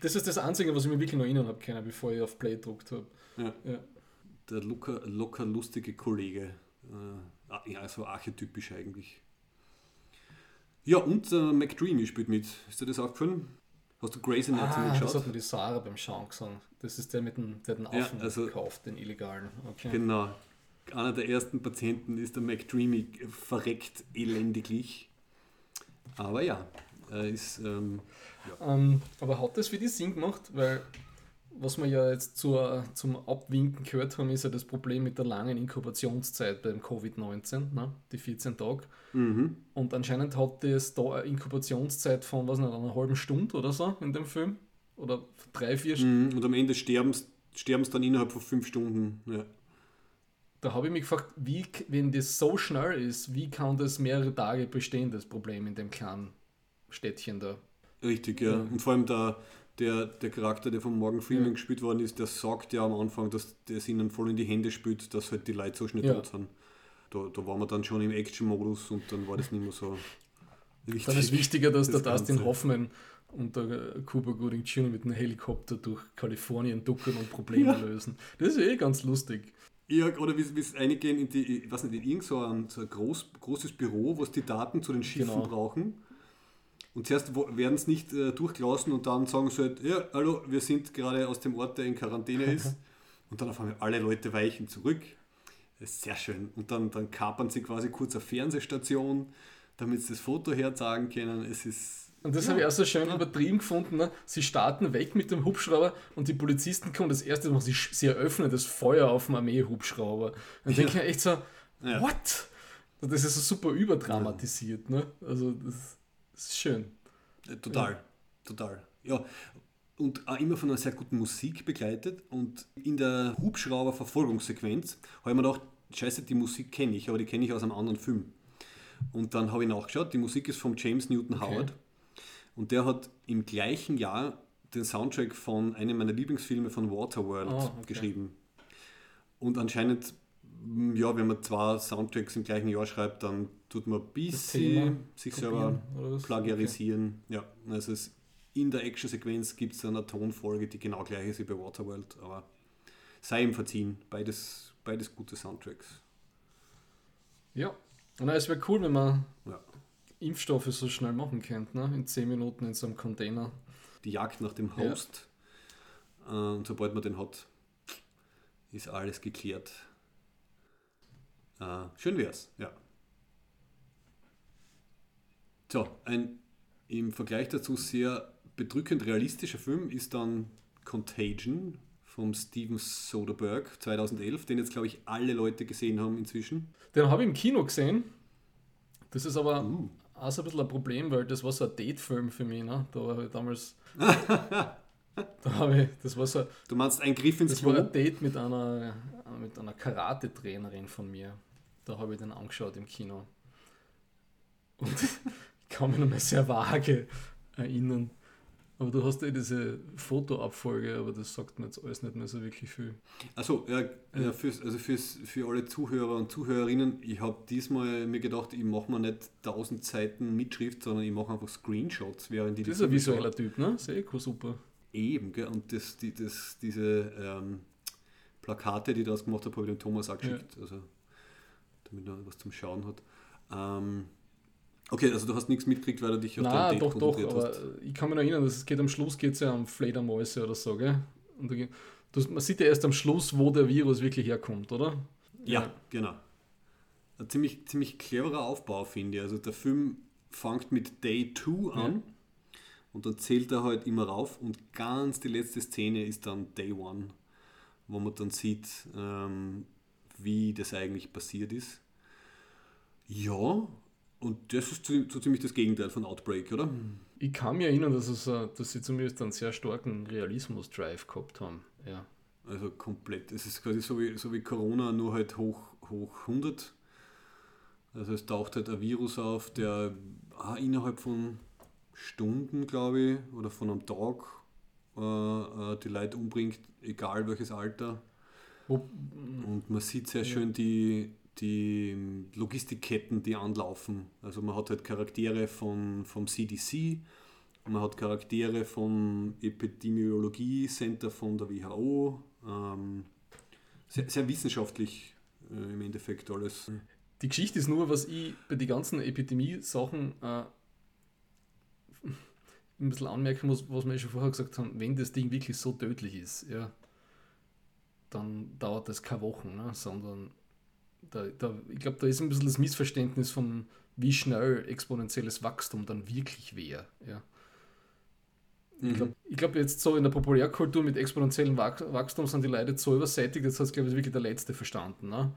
Das ist das Einzige, was ich mir wirklich noch erinnern habe können, bevor ich auf Play gedruckt habe. Ja. Ja. Der locker, locker lustige Kollege. Äh, ja, so archetypisch eigentlich. Ja, und äh, McDreamy spielt mit. Ist dir das aufgefallen? Hast du Grey's Anatomy Ah, das geschaut? hat mir die Sarah beim Schauen gesagt. Das ist der mit dem, der den Ja, Affen also- gekauft, den illegalen. Okay. Genau. Einer der ersten Patienten ist der McDreamy verreckt elendiglich. Aber ja, er ist. Ähm, Ähm, aber hat das für die Sinn gemacht? Weil was wir ja jetzt zur, zum Abwinken gehört haben, ist ja das Problem mit der langen Inkubationszeit beim Covid-19, ne? die 14 Tage. mhm. Und anscheinend hat das da eine Inkubationszeit von, was nicht, einer halben Stunde oder so in dem Film. Oder drei, vier Stunden. Mhm. Und am Ende sterben sie dann innerhalb von fünf Stunden. Ja. Da habe ich mich gefragt, wie, wenn das so schnell ist, wie kann das mehrere Tage bestehen, das Problem in dem kleinen Städtchen da? Richtig, ja. Und vor allem der, der, der Charakter, der von Morgan Freeman Ja. gespielt worden ist, der sagt ja am Anfang, dass das ihnen voll in die Hände spielt, dass halt die Leute so schnell Ja. tot sind. Da, da waren wir dann schon im Action-Modus und dann war das nicht mehr so wichtig. Dann ist wichtiger, dass das der Dustin Ganze. Hoffman und der äh, Cuba Gooding Jr. mit einem Helikopter durch Kalifornien duckern und Probleme Ja. lösen. Das ist eh ganz lustig. Ja, oder wie es eingehen in die, ich weiß nicht, in irgend so ein, so ein groß, großes Büro, wo die Daten zu den Schiffen Genau. brauchen. Und zuerst werden es nicht äh, durchgelassen und dann sagen sie halt, ja, hallo, wir sind gerade aus dem Ort, der in Quarantäne ist. und dann auf einmal alle Leute weichen zurück. Sehr schön. Und dann, dann kapern sie quasi kurz eine Fernsehstation, damit sie das Foto herzagen können. Es ist. Und das Ja. habe ich auch so schön übertrieben gefunden. Ne? Sie starten weg mit dem Hubschrauber und die Polizisten kommen das erste Mal, sie, sie eröffnen das Feuer auf dem Armee-Hubschrauber. Und denke ich mir echt so, Ja. what? Das ist so super überdramatisiert. Ne? Also das, das ist schön. Äh, Total, total. Ja, und auch immer von einer sehr guten Musik begleitet. Und in der Hubschrauber-Verfolgungssequenz habe ich mir gedacht, scheiße, die Musik kenne ich, aber die kenne ich aus einem anderen Film. Und dann habe ich nachgeschaut, die Musik ist von James Newton Howard. Und der hat im gleichen Jahr den Soundtrack von einem meiner Lieblingsfilme von Waterworld Ah, okay. geschrieben. Und anscheinend, ja, wenn man zwei Soundtracks im gleichen Jahr schreibt, dann tut man ein bisschen sich selber plagiarisieren. Ja, also es, in der Actionsequenz gibt es eine Tonfolge, die genau gleich ist wie bei Waterworld, aber sei ihm verziehen. Beides, beides gute Soundtracks. Ja. Und es wäre cool, wenn man Ja. Impfstoffe so schnell machen könnte, ne? in 10 Minuten in so einem Container. Die Jagd nach dem Ja. Host. Äh, Und sobald man den hat, ist alles geklärt. Äh, schön wär's, ja. So, ein im Vergleich dazu sehr bedrückend realistischer Film ist dann Contagion vom Steven Soderbergh 2011, den jetzt, glaube ich, alle Leute gesehen haben inzwischen. Den habe ich im Kino gesehen. Das ist aber uh. auch so ein bisschen ein Problem, weil das war so ein Date-Film für mich. Ne? Da habe ich damals. da habe ich, das war so. Du meinst ein Griff ins Das Klo? war ein Date mit einer, mit einer Karate-Trainerin von mir. Da habe ich den angeschaut im Kino. Und ich kann mich noch mal sehr vage erinnern. Aber du hast ja diese Fotoabfolge, aber das sagt mir jetzt alles nicht mehr so wirklich viel. Also ja, ja fürs, also fürs, für alle Zuhörer und Zuhörerinnen, ich habe diesmal mir gedacht, ich mache mir nicht 1000 Seiten Mitschrift, sondern ich mache einfach Screenshots, während die das ist ein visueller Typ, ne? Sehr cool, super. Eben, gell? und das, die, das, diese ähm, Plakate, die ich daraus gemacht habe, habe ich dem Thomas auch geschickt, ja. also, damit er was zum Schauen hat. Ähm, Okay, also du hast nichts mitgekriegt, weil du dich auf Nein, dein Date doch, doch, aber ich kann mich noch erinnern, dass es geht am Schluss geht es ja um Fledermäuse oder so, gell? Und da, das, man sieht ja erst am Schluss, wo der Virus wirklich herkommt, oder? Ja, ja. genau. Ein ziemlich, ziemlich cleverer Aufbau, finde ich. Also der Film fängt mit Day 2 an ja. und dann zählt er halt immer rauf und ganz die letzte Szene ist dann Day 1, wo man dann sieht, ähm, wie das eigentlich passiert ist. Ja, und das ist so ziemlich das Gegenteil von Outbreak, oder? Ich kann mich erinnern, dass, es, dass sie zumindest einen sehr starken Realismus-Drive gehabt haben. Ja. Also komplett. Es ist quasi so wie, so wie Corona, nur halt hoch, hoch 100. Also es taucht halt ein Virus auf, der ah, innerhalb von Stunden, glaube ich, oder von einem Tag äh, äh die Leute umbringt, egal welches Alter. Und man sieht sehr schön die, die Logistikketten, die anlaufen. Also man hat halt Charaktere von, vom CDC, man hat Charaktere vom Epidemiologie Center von der WHO. Ähm, sehr, sehr, wissenschaftlich äh, im Endeffekt alles. Die Geschichte ist nur, was ich bei den ganzen Epidemie-Sachen äh, ein bisschen anmerken muss, was wir schon vorher gesagt haben, wenn das Ding wirklich so tödlich ist, ja, dann dauert das keine Wochen, ne, sondern da, da, ich glaube, da ist ein bisschen das Missverständnis von, wie schnell exponentielles Wachstum dann wirklich wäre. Ja. Mhm. Ich glaube glaub jetzt so in der Populärkultur mit exponentiellem Wachstum sind die Leute so übersättigt, jetzt hat es, glaube ich, wirklich der Letzte verstanden. Ne?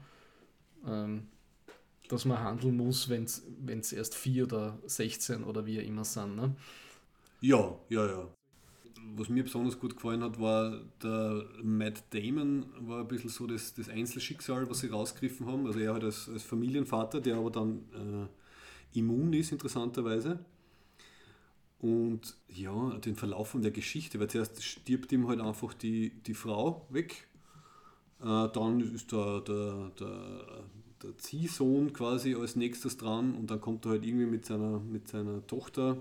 Ähm, dass man handeln muss, wenn es erst 4 oder 16 oder wie immer sind. Ne? Ja, ja, ja was mir besonders gut gefallen hat, war der Matt Damon, war ein bisschen so das, das Einzelschicksal, was sie rausgegriffen haben. Also er halt als, als Familienvater, der aber dann äh, immun ist, interessanterweise. Und ja, den Verlauf von der Geschichte, weil zuerst stirbt ihm halt einfach die, die Frau weg. Äh, dann ist der, der, der, der Ziehsohn quasi als nächstes dran und dann kommt er halt irgendwie mit seiner, mit seiner Tochter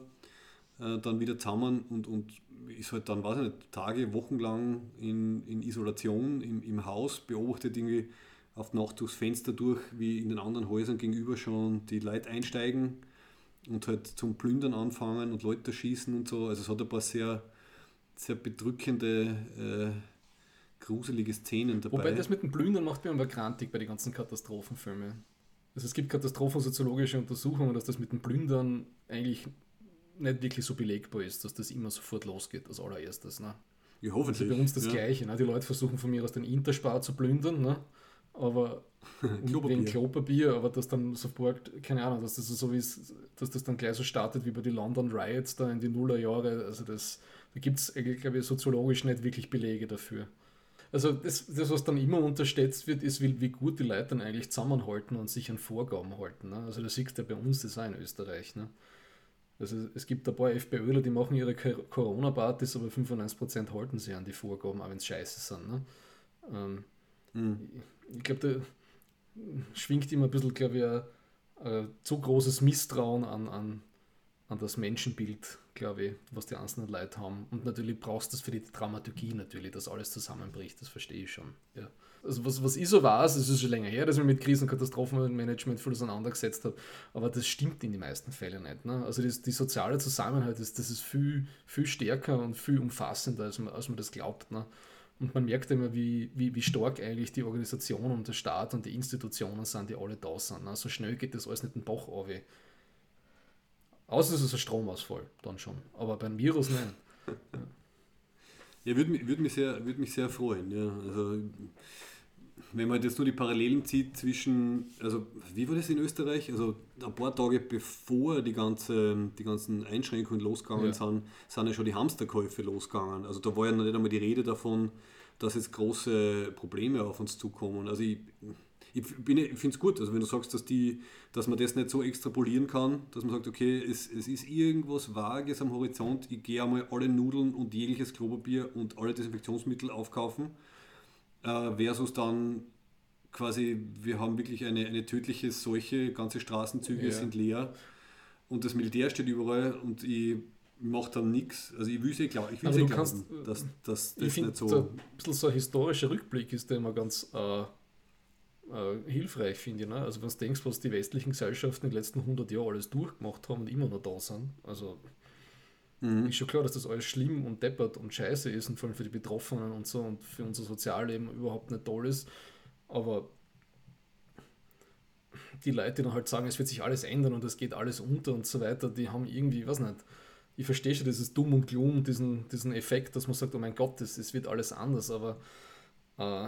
äh, dann wieder zusammen und, und ist halt dann, weiß ich nicht, Tage, Wochen lang in, in Isolation im, im Haus, beobachtet irgendwie auf Nacht durchs Fenster durch, wie in den anderen Häusern gegenüber schon die Leute einsteigen und halt zum Plündern anfangen und Leute schießen und so. Also es hat ein paar sehr, sehr bedrückende, äh, gruselige Szenen dabei. Wobei das mit dem Plündern macht mir aber grantig bei den ganzen Katastrophenfilmen. Also es gibt katastrophensoziologische Untersuchungen, dass das mit dem Plündern eigentlich nicht wirklich so belegbar ist, dass das immer sofort losgeht als allererstes. Ne? Ja, hoffentlich. Also bei uns das ja. Gleiche. Ne? Die Leute versuchen von mir aus den Interspar zu plündern, ne? aber Klopapier. wegen Klopapier, aber dass dann sofort, keine Ahnung, dass das so ist, dass das dann gleich so startet wie bei den London Riots da in die Nullerjahre. Also das, da gibt es, glaube ich, soziologisch nicht wirklich Belege dafür. Also das, das, was dann immer unterschätzt wird, ist, wie, wie gut die Leute dann eigentlich zusammenhalten und sich an Vorgaben halten. Ne? Also das siehst du ja bei uns das auch in Österreich. Ne? Also es gibt ein paar FPÖler, die machen ihre Corona-Partys, aber 95% halten sie an die Vorgaben, auch wenn es scheiße sind. Ne? Ähm, mhm. Ich, ich glaube, da schwingt immer ein bisschen, glaube ich, ein, ein zu großes Misstrauen an, an, an das Menschenbild, glaube ich, was die einzelnen Leute haben. Und natürlich brauchst du das für die Dramaturgie natürlich, dass alles zusammenbricht, das verstehe ich schon. Ja also was, was ich so weiß, es ist schon länger her, dass ich mich mit Krisen- und Katastrophenmanagement viel auseinandergesetzt habe, aber das stimmt in den meisten Fällen nicht. Ne? Also das, die soziale Zusammenhalt, ist, das ist viel, viel stärker und viel umfassender, als man, als man das glaubt. Ne? Und man merkt immer, wie, wie, wie stark eigentlich die Organisation und der Staat und die Institutionen sind, die alle da sind. Ne? So schnell geht das alles nicht den Bach auf. Außer es ist ein Stromausfall, dann schon. Aber beim Virus nicht. Ja. Würde mich, würd mich, sehr, würd mich sehr freuen. Ja. Also, wenn man jetzt nur die Parallelen zieht zwischen, also wie war das in Österreich? Also ein paar Tage bevor die, ganze, die ganzen Einschränkungen losgegangen ja. sind, sind ja schon die Hamsterkäufe losgegangen. Also da war ja noch nicht einmal die Rede davon, dass jetzt große Probleme auf uns zukommen. Also ich, ich, ich finde es gut, also wenn du sagst, dass, die, dass man das nicht so extrapolieren kann, dass man sagt, okay, es, es ist irgendwas Vages am Horizont, ich gehe einmal alle Nudeln und jegliches Klopapier und alle Desinfektionsmittel aufkaufen, äh, versus dann quasi, wir haben wirklich eine, eine tödliche Seuche, ganze Straßenzüge ja. sind leer und das Militär steht überall und ich mache dann nichts. Also ich will es eh glauben, ich will eh glauben, kannst, dass, dass das nicht so... ein bisschen so ein historischer Rückblick ist der immer ganz... Äh, äh, hilfreich, finde ich. Ne? Also wenn du denkst, was die westlichen Gesellschaften in den letzten 100 Jahren alles durchgemacht haben und immer noch da sind, also mhm. ist schon klar, dass das alles schlimm und deppert und scheiße ist und vor allem für die Betroffenen und so und für unser Sozialleben überhaupt nicht toll ist. Aber die Leute, die dann halt sagen, es wird sich alles ändern und es geht alles unter und so weiter, die haben irgendwie, weiß nicht, ich verstehe schon dieses Dumm und Gloom, diesen, diesen Effekt, dass man sagt, oh mein Gott, es wird alles anders, aber äh,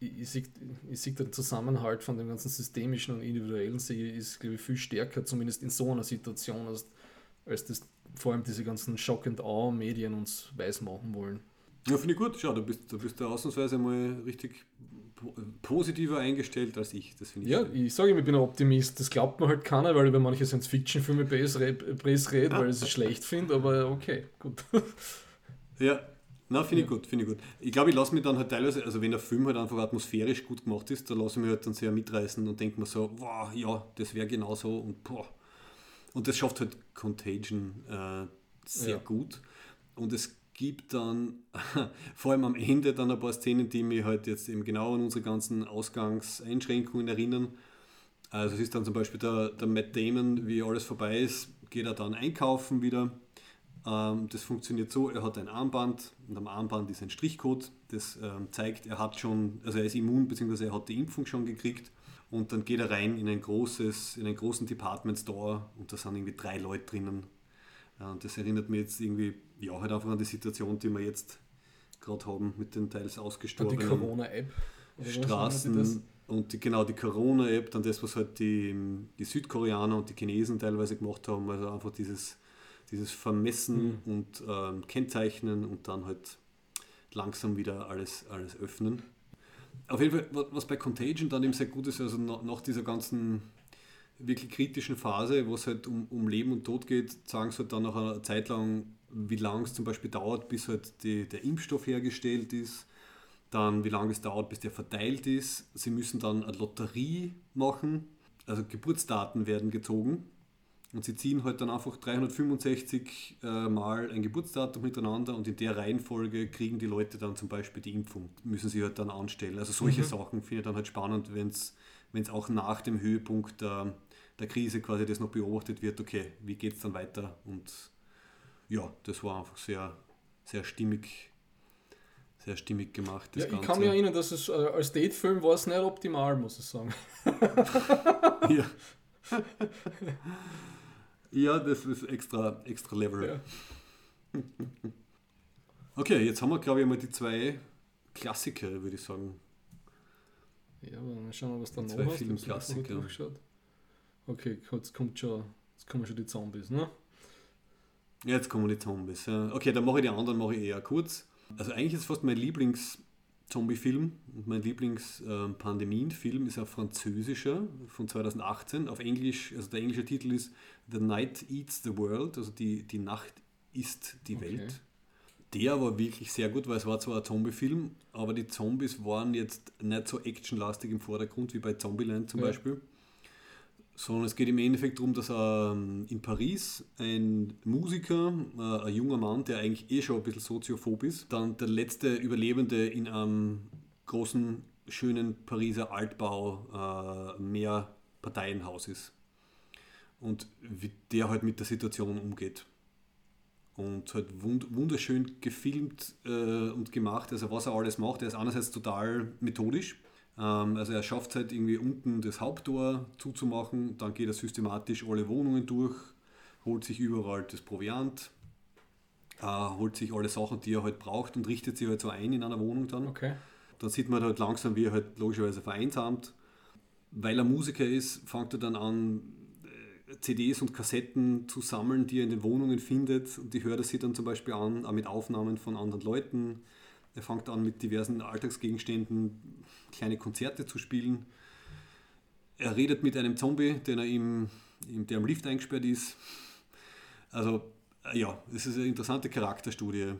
ich, sehe seh den Zusammenhalt von dem ganzen systemischen und individuellen sehe ist, glaube ich, viel stärker, zumindest in so einer Situation, als, als das vor allem diese ganzen Shock and Awe Medien uns weiß machen wollen. Ja, finde ich gut. Schau, du bist, du bist da ausnahmsweise mal richtig positiver eingestellt als ich. Das ich ja, schön. ich sage immer, ich bin ein Optimist. Das glaubt man halt keiner, weil ich über manche Science-Fiction-Filme Press rede, weil ich sie schlecht finde, aber okay, gut. Ja, na, finde ich gut, finde ich gut. Ich glaube, ich lasse mich dann halt teilweise, also wenn der Film halt einfach atmosphärisch gut gemacht ist, da lasse ich mich halt dann sehr mitreißen und denke mir so, wow, ja, das wäre genau so und boah. Und das schafft halt Contagion äh, sehr ja. gut. Und es gibt dann vor allem am Ende dann ein paar Szenen, die mich halt jetzt eben genau an unsere ganzen Ausgangseinschränkungen erinnern. Also es ist dann zum Beispiel der, der Matt Damon, wie alles vorbei ist, geht er dann einkaufen wieder das funktioniert so, er hat ein Armband und am Armband ist ein Strichcode, das ähm, zeigt, er hat schon, also er ist immun, beziehungsweise er hat die Impfung schon gekriegt und dann geht er rein in ein großes, in einen großen Department Store und da sind irgendwie drei Leute drinnen. und das erinnert mich jetzt irgendwie, ja, halt einfach an die Situation, die wir jetzt gerade haben mit den teils ausgestorbenen die Corona-App. Straßen und die, genau die Corona-App, dann das, was halt die, die Südkoreaner und die Chinesen teilweise gemacht haben, also einfach dieses dieses Vermessen mhm. und ähm, Kennzeichnen und dann halt langsam wieder alles, alles öffnen. Auf jeden Fall, was bei Contagion dann eben sehr gut ist, also nach dieser ganzen wirklich kritischen Phase, wo es halt um, um Leben und Tod geht, sagen sie halt dann nach einer Zeit lang, wie lange es zum Beispiel dauert, bis halt die, der Impfstoff hergestellt ist, dann wie lange es dauert, bis der verteilt ist. Sie müssen dann eine Lotterie machen, also Geburtsdaten werden gezogen und sie ziehen halt dann einfach 365 äh, Mal ein Geburtsdatum hintereinander und in der Reihenfolge kriegen die Leute dann zum Beispiel die Impfung, müssen sie halt dann anstellen. Also solche mhm. Sachen finde ich dann halt spannend, wenn es auch nach dem Höhepunkt der, der Krise quasi das noch beobachtet wird, okay, wie geht es dann weiter? Und ja, das war einfach sehr, sehr stimmig, sehr stimmig gemacht. ja, ich kann mich erinnern, dass es äh, als Date-Film war es nicht optimal, muss ich sagen. ja. Ja, das ist extra, extra Level. Ja. Okay, jetzt haben wir, glaube ich, mal die zwei Klassiker, würde ich sagen. Ja, aber dann schauen wir, was da noch zwei hast. Filmklassiker. Okay, jetzt kommt schon, jetzt kommen schon die Zombies, ne? Jetzt kommen die Zombies. Ja. Okay, dann mache ich die anderen mache ich eher kurz. Also eigentlich ist fast mein Lieblings Zombie-Film und mein Lieblings-Pandemien-Film ist ein französischer von 2018. Auf Englisch, also der englische Titel ist The Night Eats the World, also die, die Nacht isst die okay. Welt. Der war wirklich sehr gut, weil es war zwar ein Zombie-Film, aber die Zombies waren jetzt nicht so actionlastig im Vordergrund wie bei Zombieland zum ja. Beispiel sondern es geht im Endeffekt darum, dass ähm, in Paris ein Musiker, äh, ein junger Mann, der eigentlich eh schon ein bisschen soziophob ist, dann der letzte Überlebende in einem großen, schönen Pariser Altbau äh, Mehrparteienhaus ist. Und wie der halt mit der Situation umgeht. Und halt wunderschön gefilmt äh, und gemacht, also was er alles macht. Er ist einerseits total methodisch, also er schafft es halt irgendwie unten das Haupttor zuzumachen, dann geht er systematisch alle Wohnungen durch, holt sich überall das Proviant, äh, holt sich alle Sachen, die er halt braucht und richtet sich halt so ein in einer Wohnung dann. Okay. Dann sieht man halt langsam, wie er halt logischerweise vereinsamt. Weil er Musiker ist, fängt er dann an, äh, CDs und Kassetten zu sammeln, die er in den Wohnungen findet. Und die hört er sich dann zum Beispiel an, auch mit Aufnahmen von anderen Leuten. Er fängt an, mit diversen Alltagsgegenständen kleine Konzerte zu spielen. Er redet mit einem Zombie, den er im, der im Lift eingesperrt ist. Also, äh, ja, es ist eine interessante Charakterstudie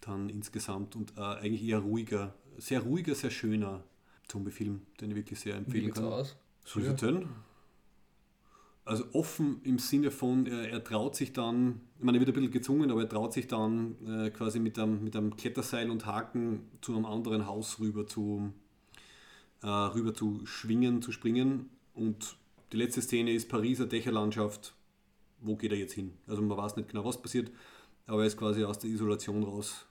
dann insgesamt und äh, eigentlich eher ruhiger, sehr ruhiger, sehr schöner Zombie-Film, den ich wirklich sehr Wie empfehlen geht's kann. aus? Soll ich erzählen? Also offen im Sinne von, er, er traut sich dann, ich meine, er wird ein bisschen gezwungen, aber er traut sich dann äh, quasi mit einem, mit einem Kletterseil und Haken zu einem anderen Haus rüber zu, äh, rüber zu schwingen, zu springen. Und die letzte Szene ist Pariser Dächerlandschaft. Wo geht er jetzt hin? Also man weiß nicht genau, was passiert, aber er ist quasi aus der Isolation raus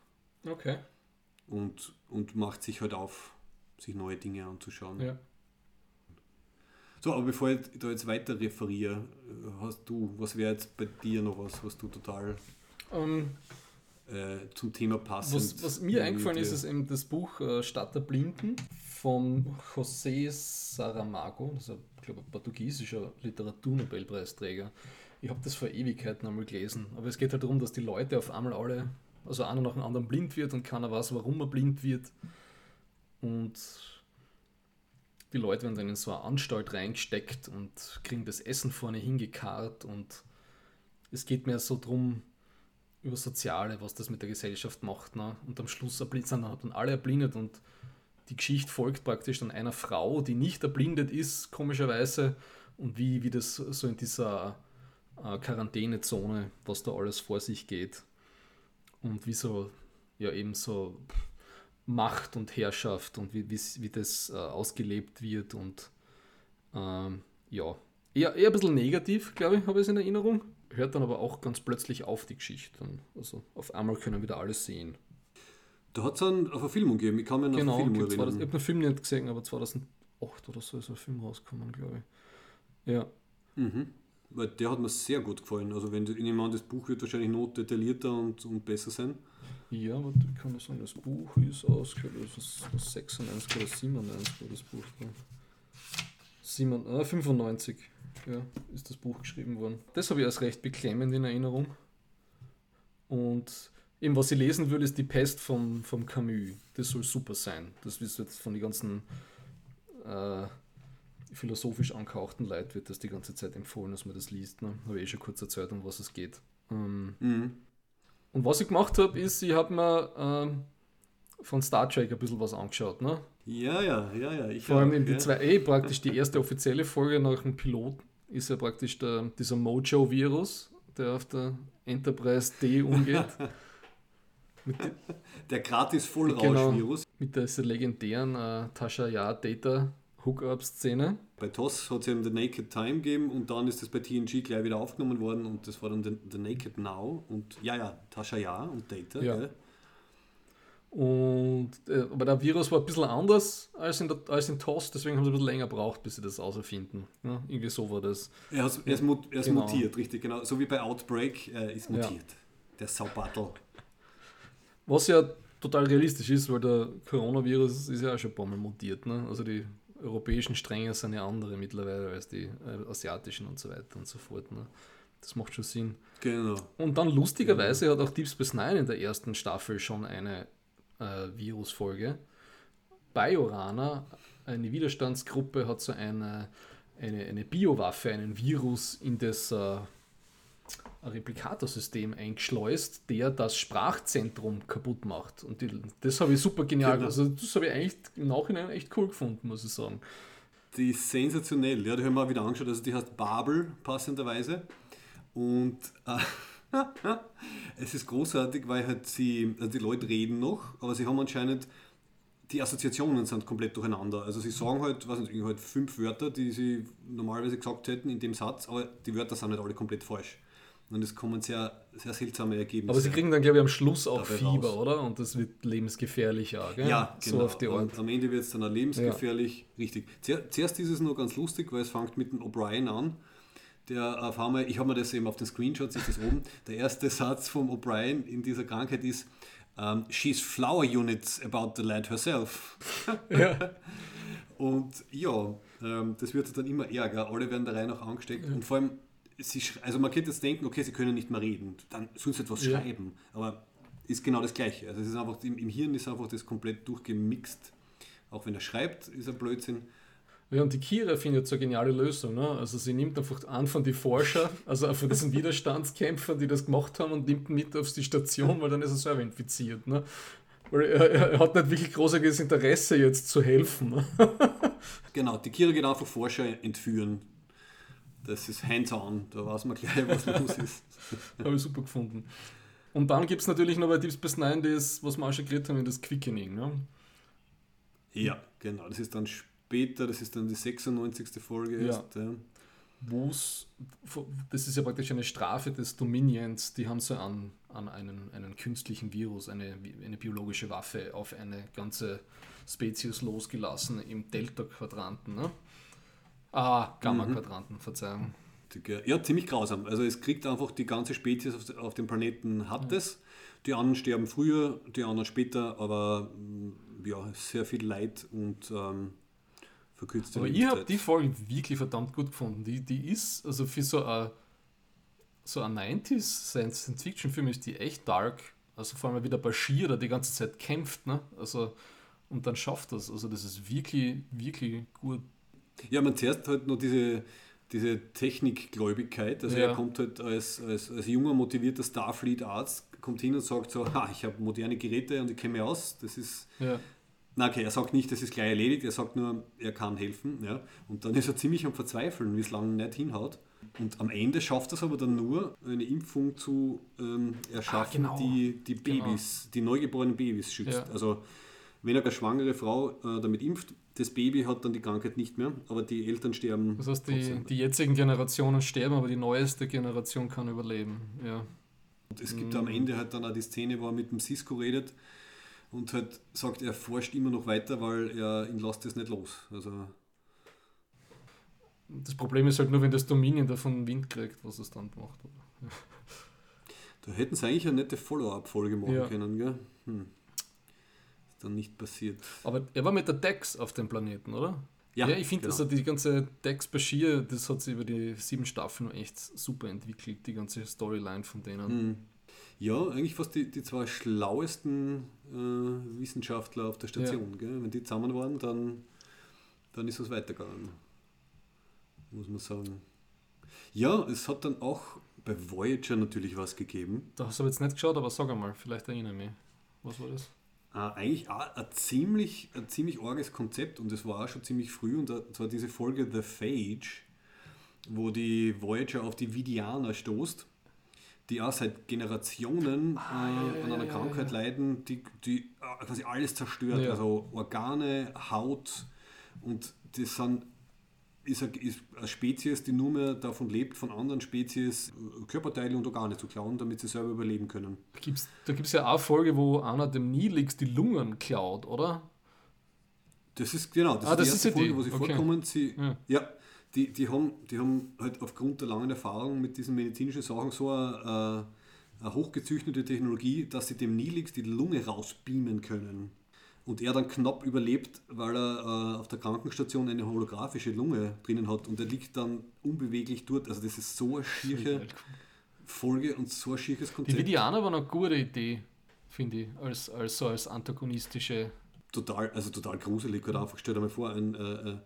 Okay. und, und macht sich halt auf, sich neue Dinge anzuschauen. Ja. So, aber bevor ich da jetzt weiter referiere, äh, hast du, was wäre jetzt bei dir noch was, was du total Ähm, äh, zum Thema passt? was, was mir eingefallen ist, ist eben das Buch äh, Stadt der Blinden von José Saramago, das ist ein, ich glaube, ein portugiesischer Literaturnobelpreisträger. Ich habe das vor Ewigkeiten einmal gelesen, aber es geht halt darum, dass die Leute auf einmal alle, also einer nach dem anderen blind wird und keiner weiß, warum er blind wird. Und die Leute werden dann in so eine Anstalt reingesteckt und kriegen das Essen vorne hingekarrt und es geht mehr so drum über Soziale, was das mit der Gesellschaft macht. Ne? Und am Schluss sind dann alle erblindet und die Geschichte folgt praktisch dann einer Frau, die nicht erblindet ist, komischerweise, und wie, wie das so in dieser äh, Quarantänezone, was da alles vor sich geht. Und wie so, ja, eben so Macht und Herrschaft und wie, wie's- wie das äh, ausgelebt wird und ähm, ja, eher, eher ein bisschen negativ, glaube ich, habe ich es in Erinnerung. Hört dann aber auch ganz plötzlich auf die Geschichte. Also auf einmal können wir wieder alles sehen. Da hat es eine Verfilmung gegeben, ich kann mich noch Genau, Film gibt 2000, ich erinnern. habe den Film nicht gesehen, aber 2008 oder so ist ein Film rausgekommen, glaube ich. Ja, Mhm. Weil der hat mir sehr gut gefallen. Also wenn an, das Buch wird wahrscheinlich noch detaillierter und, und besser sein. ja, warte, ich kann das sagen, das Buch ist aus, das ist aus 96 oder 97 war das Buch. Ja. 7, äh, 95 ja, ist das Buch geschrieben worden. Das habe ich als recht beklemmend in Erinnerung. Und eben, was ich lesen würde, ist die Pest vom, vom Camus. Das soll super sein. Das ist jetzt von den ganzen äh, philosophisch angehauchten Leuten wird das die ganze Zeit empfohlen, dass man das liest. Ne? Habe ich eh schon kurz erzählt, um was es geht. Ähm, Mhm. und was ich gemacht habe, ist, ich habe mir ähm, von Star Trek ein bisschen was angeschaut. Ne? Ja, ja, ja, ja. Ich Vor allem in die ja. zwei, eh praktisch die erste offizielle Folge nach dem Pilot ist ja praktisch der, dieser Mojo-Virus, der auf der Enterprise D umgeht. Der gratis Genau. Vollrausch-Virus. mit dieser legendären äh, Tasha Yar Data Hookup-Szene. Bei TOS hat es eben The Naked Time gegeben und dann ist das bei TNG gleich wieder aufgenommen worden und das war dann The, The Naked Now und ja, ja, Tasha Ja und Data. Ja. gell? Und äh, aber der Virus war ein bisschen anders als in, der, als in TOS, deswegen haben sie ein bisschen länger gebraucht, bis sie das auserfinden. Ja, irgendwie so war das. Er, hat, er ist, mut, er ist Genau. mutiert, richtig, genau. So wie bei Outbreak, er ist Ja. mutiert. Der Saubattel. Was ja total realistisch ist, weil der Coronavirus ist ja auch schon ein paar Mal mutiert. Ne? Also die europäischen Stränge sind ja andere mittlerweile als die äh, asiatischen und so weiter und so fort. Ne? Das macht schon Sinn. Genau. Und dann lustigerweise hat auch Deep Space Nine in der ersten Staffel schon eine äh, Virusfolge. Biorana, eine Widerstandsgruppe, hat so eine, eine, eine Biowaffe, einen Virus in das äh, Replikatorsystem eingeschleust, der das Sprachzentrum kaputt macht. Und die, das habe ich super genial. Genau. Also das habe ich eigentlich im Nachhinein echt cool gefunden, muss ich sagen. Die ist sensationell, ja, die haben wir auch wieder angeschaut. Also die heißt Babel, passenderweise. Und äh, es ist großartig, weil halt sie, also die Leute reden noch, aber sie haben anscheinend, die Assoziationen sind komplett durcheinander. Also sie sagen halt, was nicht, halt fünf Wörter, die sie normalerweise gesagt hätten in dem Satz, aber die Wörter sind halt alle komplett falsch. Und es kommen sehr, sehr seltsame Ergebnisse. Aber sie kriegen dann, glaube ich, am Schluss auch Fieber, raus. oder? Und das wird lebensgefährlich auch, gell? Ja, so genau. auf die Art. Und am Ende wird es dann auch lebensgefährlich. Richtig. Zuer- Zuerst ist es nur ganz lustig, weil es fängt mit dem O'Brien an, der auf einmal, ich habe mir das eben auf den Screenshots, ist das oben, der erste Satz vom O'Brien in dieser Krankheit ist, um, ähm, she's flower units about the lad herself. Ja. Und ja, ähm, das wird dann immer ärger. Alle werden da rein auch angesteckt. Ja. Und vor allem, sie, also man könnte jetzt denken, okay, sie können nicht mehr reden, dann sollen sie etwas ja. schreiben. Aber ist genau das Gleiche. Also es ist einfach, im, im Hirn ist einfach das komplett durchgemixt. Auch wenn er schreibt, ist er Blödsinn. Ja, und die Kira findet so eine geniale Lösung. Ne? Also sie nimmt einfach an von den Forscher, also von diesen Widerstandskämpfern, die das gemacht haben, und nimmt mit auf die Station, weil dann ist er selber infiziert. Ne? Weil er, er, hat nicht wirklich großes Interesse jetzt zu helfen. Ne? genau, die Kira geht einfach Forscher entführen. Das ist hands-on, da weiß man gleich, was los ist. Habe ich super gefunden. Und dann gibt es natürlich noch bei Deep Space Nine das, was wir auch schon geredet haben, das Quickening. Ne? Ja, genau. Das ist dann später, das ist dann die 96. Folge. Ja. Ist, ja. Wo's, das ist ja praktisch eine Strafe des Dominions, die haben so an, an einen, einen künstlichen Virus, eine, eine biologische Waffe auf eine ganze Spezies losgelassen im Delta-Quadranten. Ne? Ah, Gamma-Quadranten, mhm. Verzeihung. Ja, ziemlich grausam. Also es kriegt einfach die ganze Spezies auf, auf dem Planeten hat ja. es. Die anderen sterben früher, die anderen später, aber ja, sehr viel Leid und ähm, verkürzte Aber ich habe die Folge wirklich verdammt gut gefunden. Die, die ist, also für so ein so ein 90s Science-Fiction-Film ist die echt dark. Also vor allem wieder Bashir, der die ganze Zeit kämpft, ne? Also, und dann schafft das. Also das ist wirklich, wirklich gut. Ja, man zuerst halt noch diese, diese Technikgläubigkeit. Also ja. er kommt halt als, als, als junger, motivierter Starfleet-Arzt, kommt hin und sagt so, ha, ich habe moderne Geräte und ich kenne mich aus. Das ist ja. Na okay, er sagt nicht, das ist gleich erledigt, er sagt nur, er kann helfen. Ja? Und dann ist er ziemlich am Verzweifeln, wie es lange nicht hinhaut. Und am Ende schafft es aber dann nur, eine Impfung zu ähm, erschaffen, ah, genau. die die. Babys, genau. die neugeborenen Babys schützt. Ja. Also wenn eine schwangere Frau äh, damit impft, das Baby hat dann die Krankheit nicht mehr, aber die Eltern sterben. Das heißt, die, die jetzigen Generationen sterben, aber die neueste Generation kann überleben. Ja. Und es gibt mhm. am Ende halt dann auch die Szene, wo er mit dem Cisco redet und halt sagt, er forscht immer noch weiter, weil er ihn lässt das nicht los. Also das Problem ist halt nur, wenn das Dominion davon Wind kriegt, was es dann macht. Da hätten sie eigentlich eine nette Follow-up-Folge machen ja. können, gell? Hm. Ist dann nicht passiert. Aber er war mit der Dex auf dem Planeten, oder? Ja, ja ich finde, genau. also die ganze Dex Bashir, das hat sich über die sieben Staffeln echt super entwickelt, die ganze Storyline von denen. Hm. Ja, eigentlich fast die, die zwei schlauesten äh, Wissenschaftler auf der Station. Ja. Gell? Wenn die zusammen waren, dann, dann ist es weitergegangen. Muss man sagen. Ja, es hat dann auch bei Voyager natürlich was gegeben. Da hast du jetzt nicht geschaut, aber sag einmal, vielleicht erinnere ich mich. Was war das? Ah, eigentlich auch ein ziemlich, ein ziemlich arges Konzept und es war auch schon ziemlich früh und zwar diese Folge The Phage, wo die Voyager auf die Vidianer stoßt die auch seit Generationen ah, äh, ja, an einer ja, Krankheit ja, leiden, die, die äh, quasi alles zerstört. Also Organe, Haut und das sind, ist, eine, ist eine Spezies, die nur mehr davon lebt, von anderen Spezies äh, Körperteile und Organe zu klauen, damit sie selber überleben können. Da gibt es ja auch eine Folge, wo einer dem Nilix die Lungen klaut, oder? Das ist genau, das ah, ist die das erste ist Folge, wo sie okay. vorkommen. Sie, ja die, die, haben, die haben halt aufgrund der langen Erfahrung mit diesen medizinischen Sachen so eine, eine hochgezüchtete Technologie, dass sie dem Nilix die Lunge rausbeamen können. Und er dann knapp überlebt, weil er äh, auf der Krankenstation eine holographische Lunge drinnen hat und er liegt dann unbeweglich dort. Also das ist so eine schiere Folge und so ein schieres Konzept. Die Vidianer waren eine gute Idee, finde ich, als, als so als antagonistische. Total, also total gruselig. Oder einfach, stell dir mal vor, ein, äh, äh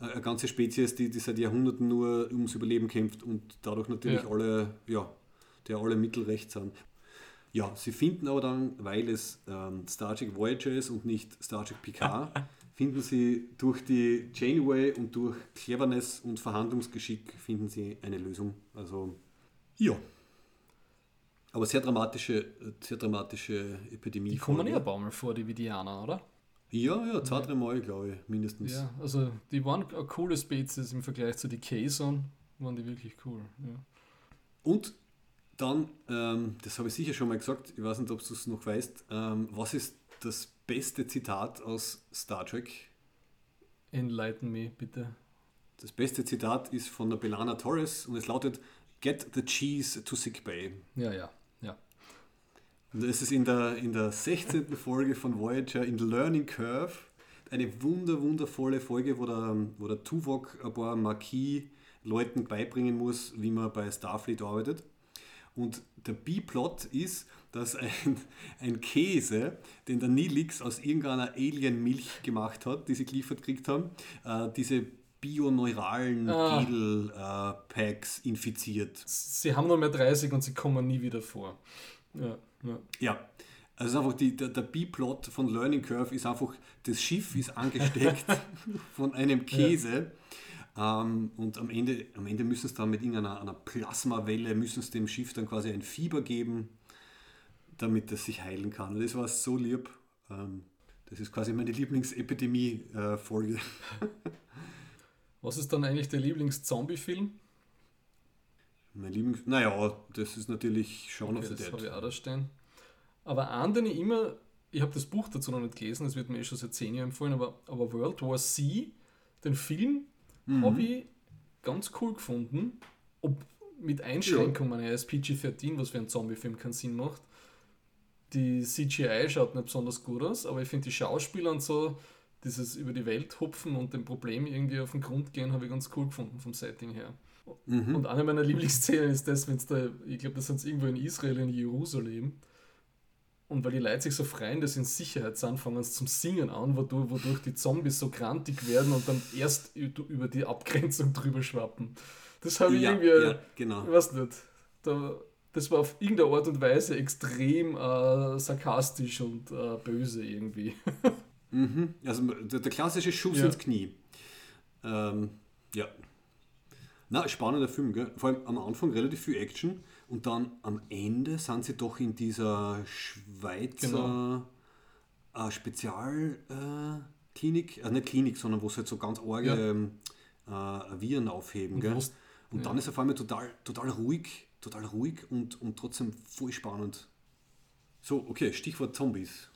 eine ganze Spezies, die, die seit Jahrhunderten nur ums Überleben kämpft und dadurch natürlich ja. alle, ja, der alle Mittel recht sind. Ja, sie finden aber dann, weil es ähm, Star Trek Voyager ist und nicht Star Trek Picard, finden sie durch die Janeway und durch Cleverness und Verhandlungsgeschick finden sie eine Lösung. Also, ja. Aber sehr dramatische, sehr dramatische Epidemie. Die kommen ja ein paar Mal vor, die Vidianer, oder? Ja, ja, zwei, drei Mal, glaube ich, mindestens. Ja, also die waren eine coole Spezies im Vergleich zu den Kazon, waren die wirklich cool. Ja. Und dann, ähm, das habe ich sicher schon mal gesagt, ich weiß nicht, ob du es noch weißt, ähm, was ist das beste Zitat aus Star Trek? Enlighten me, bitte. Das beste Zitat ist von der Belana Torres und es lautet: Get the cheese to sick bay. Ja, ja. Und das ist in der, in der 16. Folge von Voyager in Learning Curve. Eine wunder, wundervolle Folge, wo der, wo der Tuvok ein paar Marquis-Leuten beibringen muss, wie man bei Starfleet arbeitet. Und der B-Plot ist, dass ein, ein Käse, den der Nilix aus irgendeiner Alien-Milch gemacht hat, die sie geliefert gekriegt haben, äh, diese bioneuralen Ah. Gel-Packs infiziert. Sie haben nur mehr 30 und sie kommen nie wieder vor. Ja, ja. Ja, also einfach die, der, der B-Plot von Learning Curve ist einfach, das Schiff ist angesteckt von einem Käse. Ähm, und am Ende, am Ende müssen es dann mit irgendeiner einer Plasmawelle, müssen es dem Schiff dann quasi ein Fieber geben, damit es sich heilen kann. Und das war so lieb. Ähm, das ist quasi meine Lieblingsepidemie-Folge. Was ist dann eigentlich der Lieblings-Zombie-Film? Mein Lieblings... Naja, das ist natürlich Shaun of Okay, the das Dead. habe ich auch da stehen. Aber einen, den ich immer, ich habe das Buch dazu noch nicht gelesen, das wird mir eh schon seit 10 Jahren empfohlen, aber, aber World War C, den Film, Mhm. habe ich ganz cool gefunden. Ob mit Einschränkungen, er ist PG-13, was für einen Zombie-Film keinen Sinn macht. Die CGI schaut nicht besonders gut aus, aber ich finde die Schauspieler und so, dieses über die Welt hupfen und dem Problem irgendwie auf den Grund gehen, habe ich ganz cool gefunden vom Setting her. Mhm. Und eine meiner Lieblingsszenen ist das, wenn es da, ich glaube, das sind irgendwo in Israel, in Jerusalem. Und weil die Leute sich so freuen, dass sie in Sicherheit sind, fangen sie zum Singen an, wodurch, wodurch die Zombies so grantig werden und dann erst über die Abgrenzung drüber schwappen. Das habe ich Ja, irgendwie, ja, genau. ich weiß nicht, da, das war auf irgendeine Art und Weise extrem äh, sarkastisch und äh, böse irgendwie. Mhm. Also der, der klassische Schuss Ja. ins Knie. Ähm, ja. Na, spannender Film, gell? Vor allem am Anfang relativ viel Action und dann am Ende sind sie doch in dieser Schweizer Genau. äh, Spezialklinik, äh, also nicht Klinik, sondern wo sie halt so ganz arge Ja. ähm, äh, Viren aufheben. Und gell? Und dann ist er auf einmal total, total ruhig, total ruhig und, und trotzdem voll spannend. So, okay, Stichwort Zombies.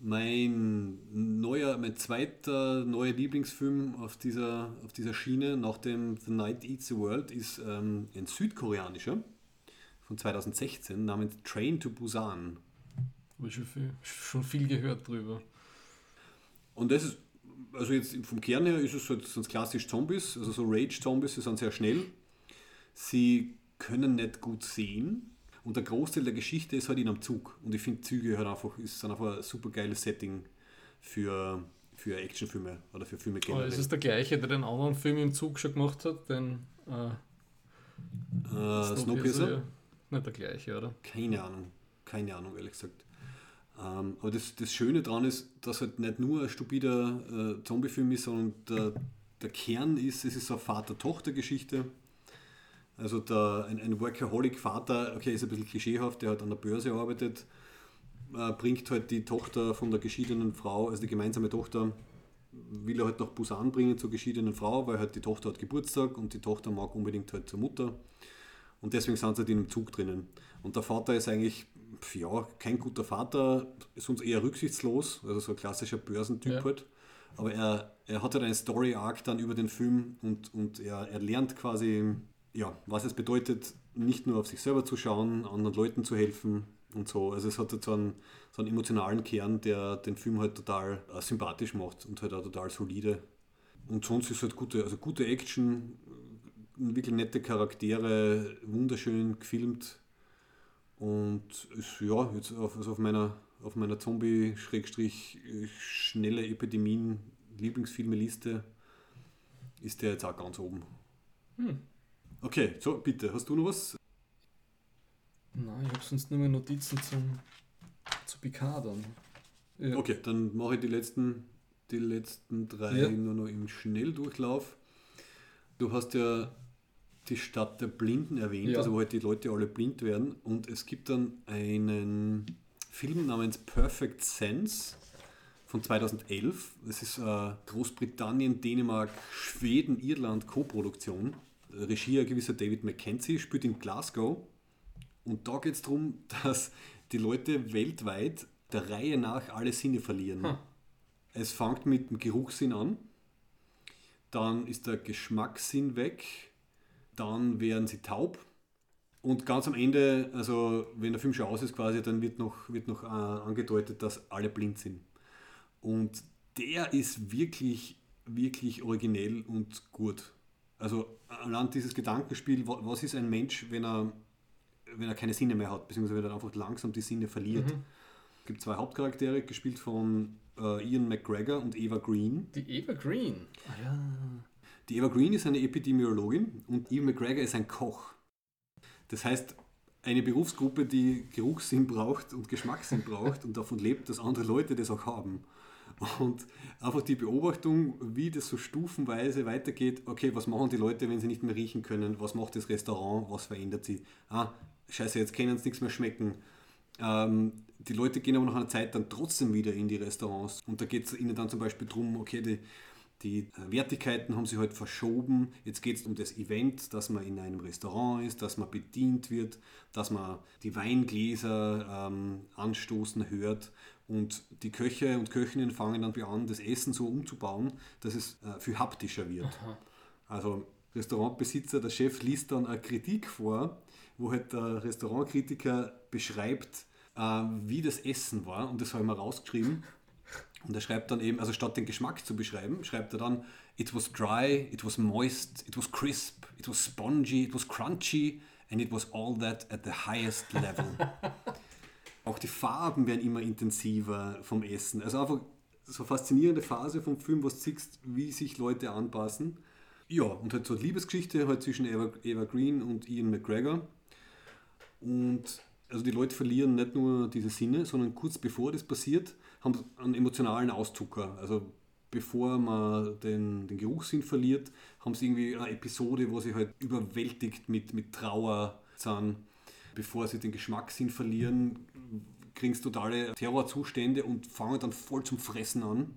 Mein neuer, mein zweiter neuer Lieblingsfilm auf dieser, auf dieser Schiene nach dem The Night Eats the World ist ähm, ein südkoreanischer von 2016 namens Train to Busan. Habe ich schon viel, schon viel gehört drüber. Und das ist, also jetzt vom Kern her ist es halt sonst klassisch Zombies, also so Rage-Zombies, die sind sehr schnell. Sie können nicht gut sehen. Und der Großteil der Geschichte ist halt in einem Zug. Und ich finde Züge halt einfach, ist sind einfach ein super geiles Setting für, für Actionfilme oder für Filme Aber generell. ist es der gleiche, der den anderen Film im Zug schon gemacht hat? Den äh, äh, Snowpiercer? ja. Nicht der gleiche, oder? Keine Ahnung. Keine Ahnung, ehrlich gesagt. Ähm, aber das, das Schöne daran ist, dass halt nicht nur ein stupider äh, Zombie-Film ist, sondern der, der Kern ist, es ist so eine Vater-Tochter-Geschichte. Also der, ein, ein Workaholic-Vater, okay, ist ein bisschen klischeehaft, der halt an der Börse arbeitet, äh, bringt halt die Tochter von der geschiedenen Frau, also die gemeinsame Tochter, will er halt nach Busan bringen zur geschiedenen Frau, weil halt die Tochter hat Geburtstag und die Tochter mag unbedingt halt zur Mutter. Und deswegen sind sie halt in einem Zug drinnen. Und der Vater ist eigentlich, pf, ja, kein guter Vater, ist uns eher rücksichtslos, also so ein klassischer Börsentyp Ja. halt. Aber er, er hat halt einen Story-Arc dann über den Film und, und er, er lernt quasi, ja, was es bedeutet, nicht nur auf sich selber zu schauen, anderen Leuten zu helfen und so. Also es hat halt so einen, so einen emotionalen Kern, der den Film halt total äh, sympathisch macht und halt auch total solide. Und sonst ist halt gute, also gute Action, wirklich nette Charaktere, wunderschön gefilmt. Und ist ja jetzt auf, also auf meiner, auf meiner Zombie-schnelle Epidemien-Lieblingsfilme-Liste ist der jetzt auch ganz oben. Hm. Okay, so bitte, hast du noch was? Nein, ich habe sonst nur mehr Notizen zum, zu Picard dann. Ja. Okay, dann mache ich die letzten, die letzten drei Ja. nur noch im Schnelldurchlauf. Du hast ja die Stadt der Blinden erwähnt, Ja. also wo halt die Leute alle blind werden. Und es gibt dann einen Film namens Perfect Sense von 2011. Das ist äh, Großbritannien, Dänemark, Schweden, Irland Co-Produktion. Regie ein gewisser David Mackenzie, spielt in Glasgow. Und da geht es darum, dass die Leute weltweit der Reihe nach alle Sinne verlieren. Hm. Es fängt mit dem Geruchssinn an, dann ist der Geschmackssinn weg, dann werden sie taub und ganz am Ende, also wenn der Film schon aus ist quasi, dann wird noch, wird noch äh, angedeutet, dass alle blind sind. Und der ist wirklich, wirklich originell und gut. Also allein dieses Gedankenspiel, was ist ein Mensch, wenn er, wenn er keine Sinne mehr hat, beziehungsweise wenn er einfach langsam die Sinne verliert. Mhm. Es gibt zwei Hauptcharaktere, gespielt von äh, Ian McGregor und Eva Green. Die Eva Green? Ah, ja. Die Eva Green ist eine Epidemiologin und Ian McGregor ist ein Koch. Das heißt, eine Berufsgruppe, die Geruchssinn braucht und Geschmackssinn braucht und davon lebt, dass andere Leute das auch haben. Und einfach die Beobachtung, wie das so stufenweise weitergeht, okay, was machen die Leute, wenn sie nicht mehr riechen können? Was macht das Restaurant? Was verändert sie? Ah, scheiße, jetzt können sie nichts mehr schmecken. Ähm, die Leute gehen aber nach einer Zeit dann trotzdem wieder in die Restaurants. Und da geht es ihnen dann zum Beispiel darum, okay, die, die äh, Wertigkeiten haben sich halt verschoben. Jetzt geht es um das Event, dass man in einem Restaurant ist, dass man bedient wird, dass man die Weingläser ähm, anstoßen hört. Und die Köche und Köchinnen fangen dann an, das Essen so umzubauen, dass es äh, viel haptischer wird. Aha. Also Restaurantbesitzer, der Chef liest dann eine Kritik vor, wo halt der Restaurantkritiker beschreibt, äh, wie das Essen war. Und das habe ich mal rausgeschrieben. Und er schreibt dann eben, also statt den Geschmack zu beschreiben, schreibt er dann, it was dry, it was moist, it was crisp, it was spongy, it was crunchy and it was all that at the highest level. Auch die Farben werden immer intensiver vom Essen. Also einfach so eine faszinierende Phase vom Film, wo du siehst, wie sich Leute anpassen. Ja, und halt so eine Liebesgeschichte halt zwischen Eva, Eva Green und Ian McGregor. Und also die Leute verlieren nicht nur diese Sinne, sondern kurz bevor das passiert, haben sie einen emotionalen Auszucker. Also bevor man den, den Geruchssinn verliert, haben sie irgendwie eine Episode, wo sie halt überwältigt mit, mit Trauer sind. Bevor sie den Geschmackssinn verlieren, kriegen sie totale Terrorzustände und fangen dann voll zum Fressen an.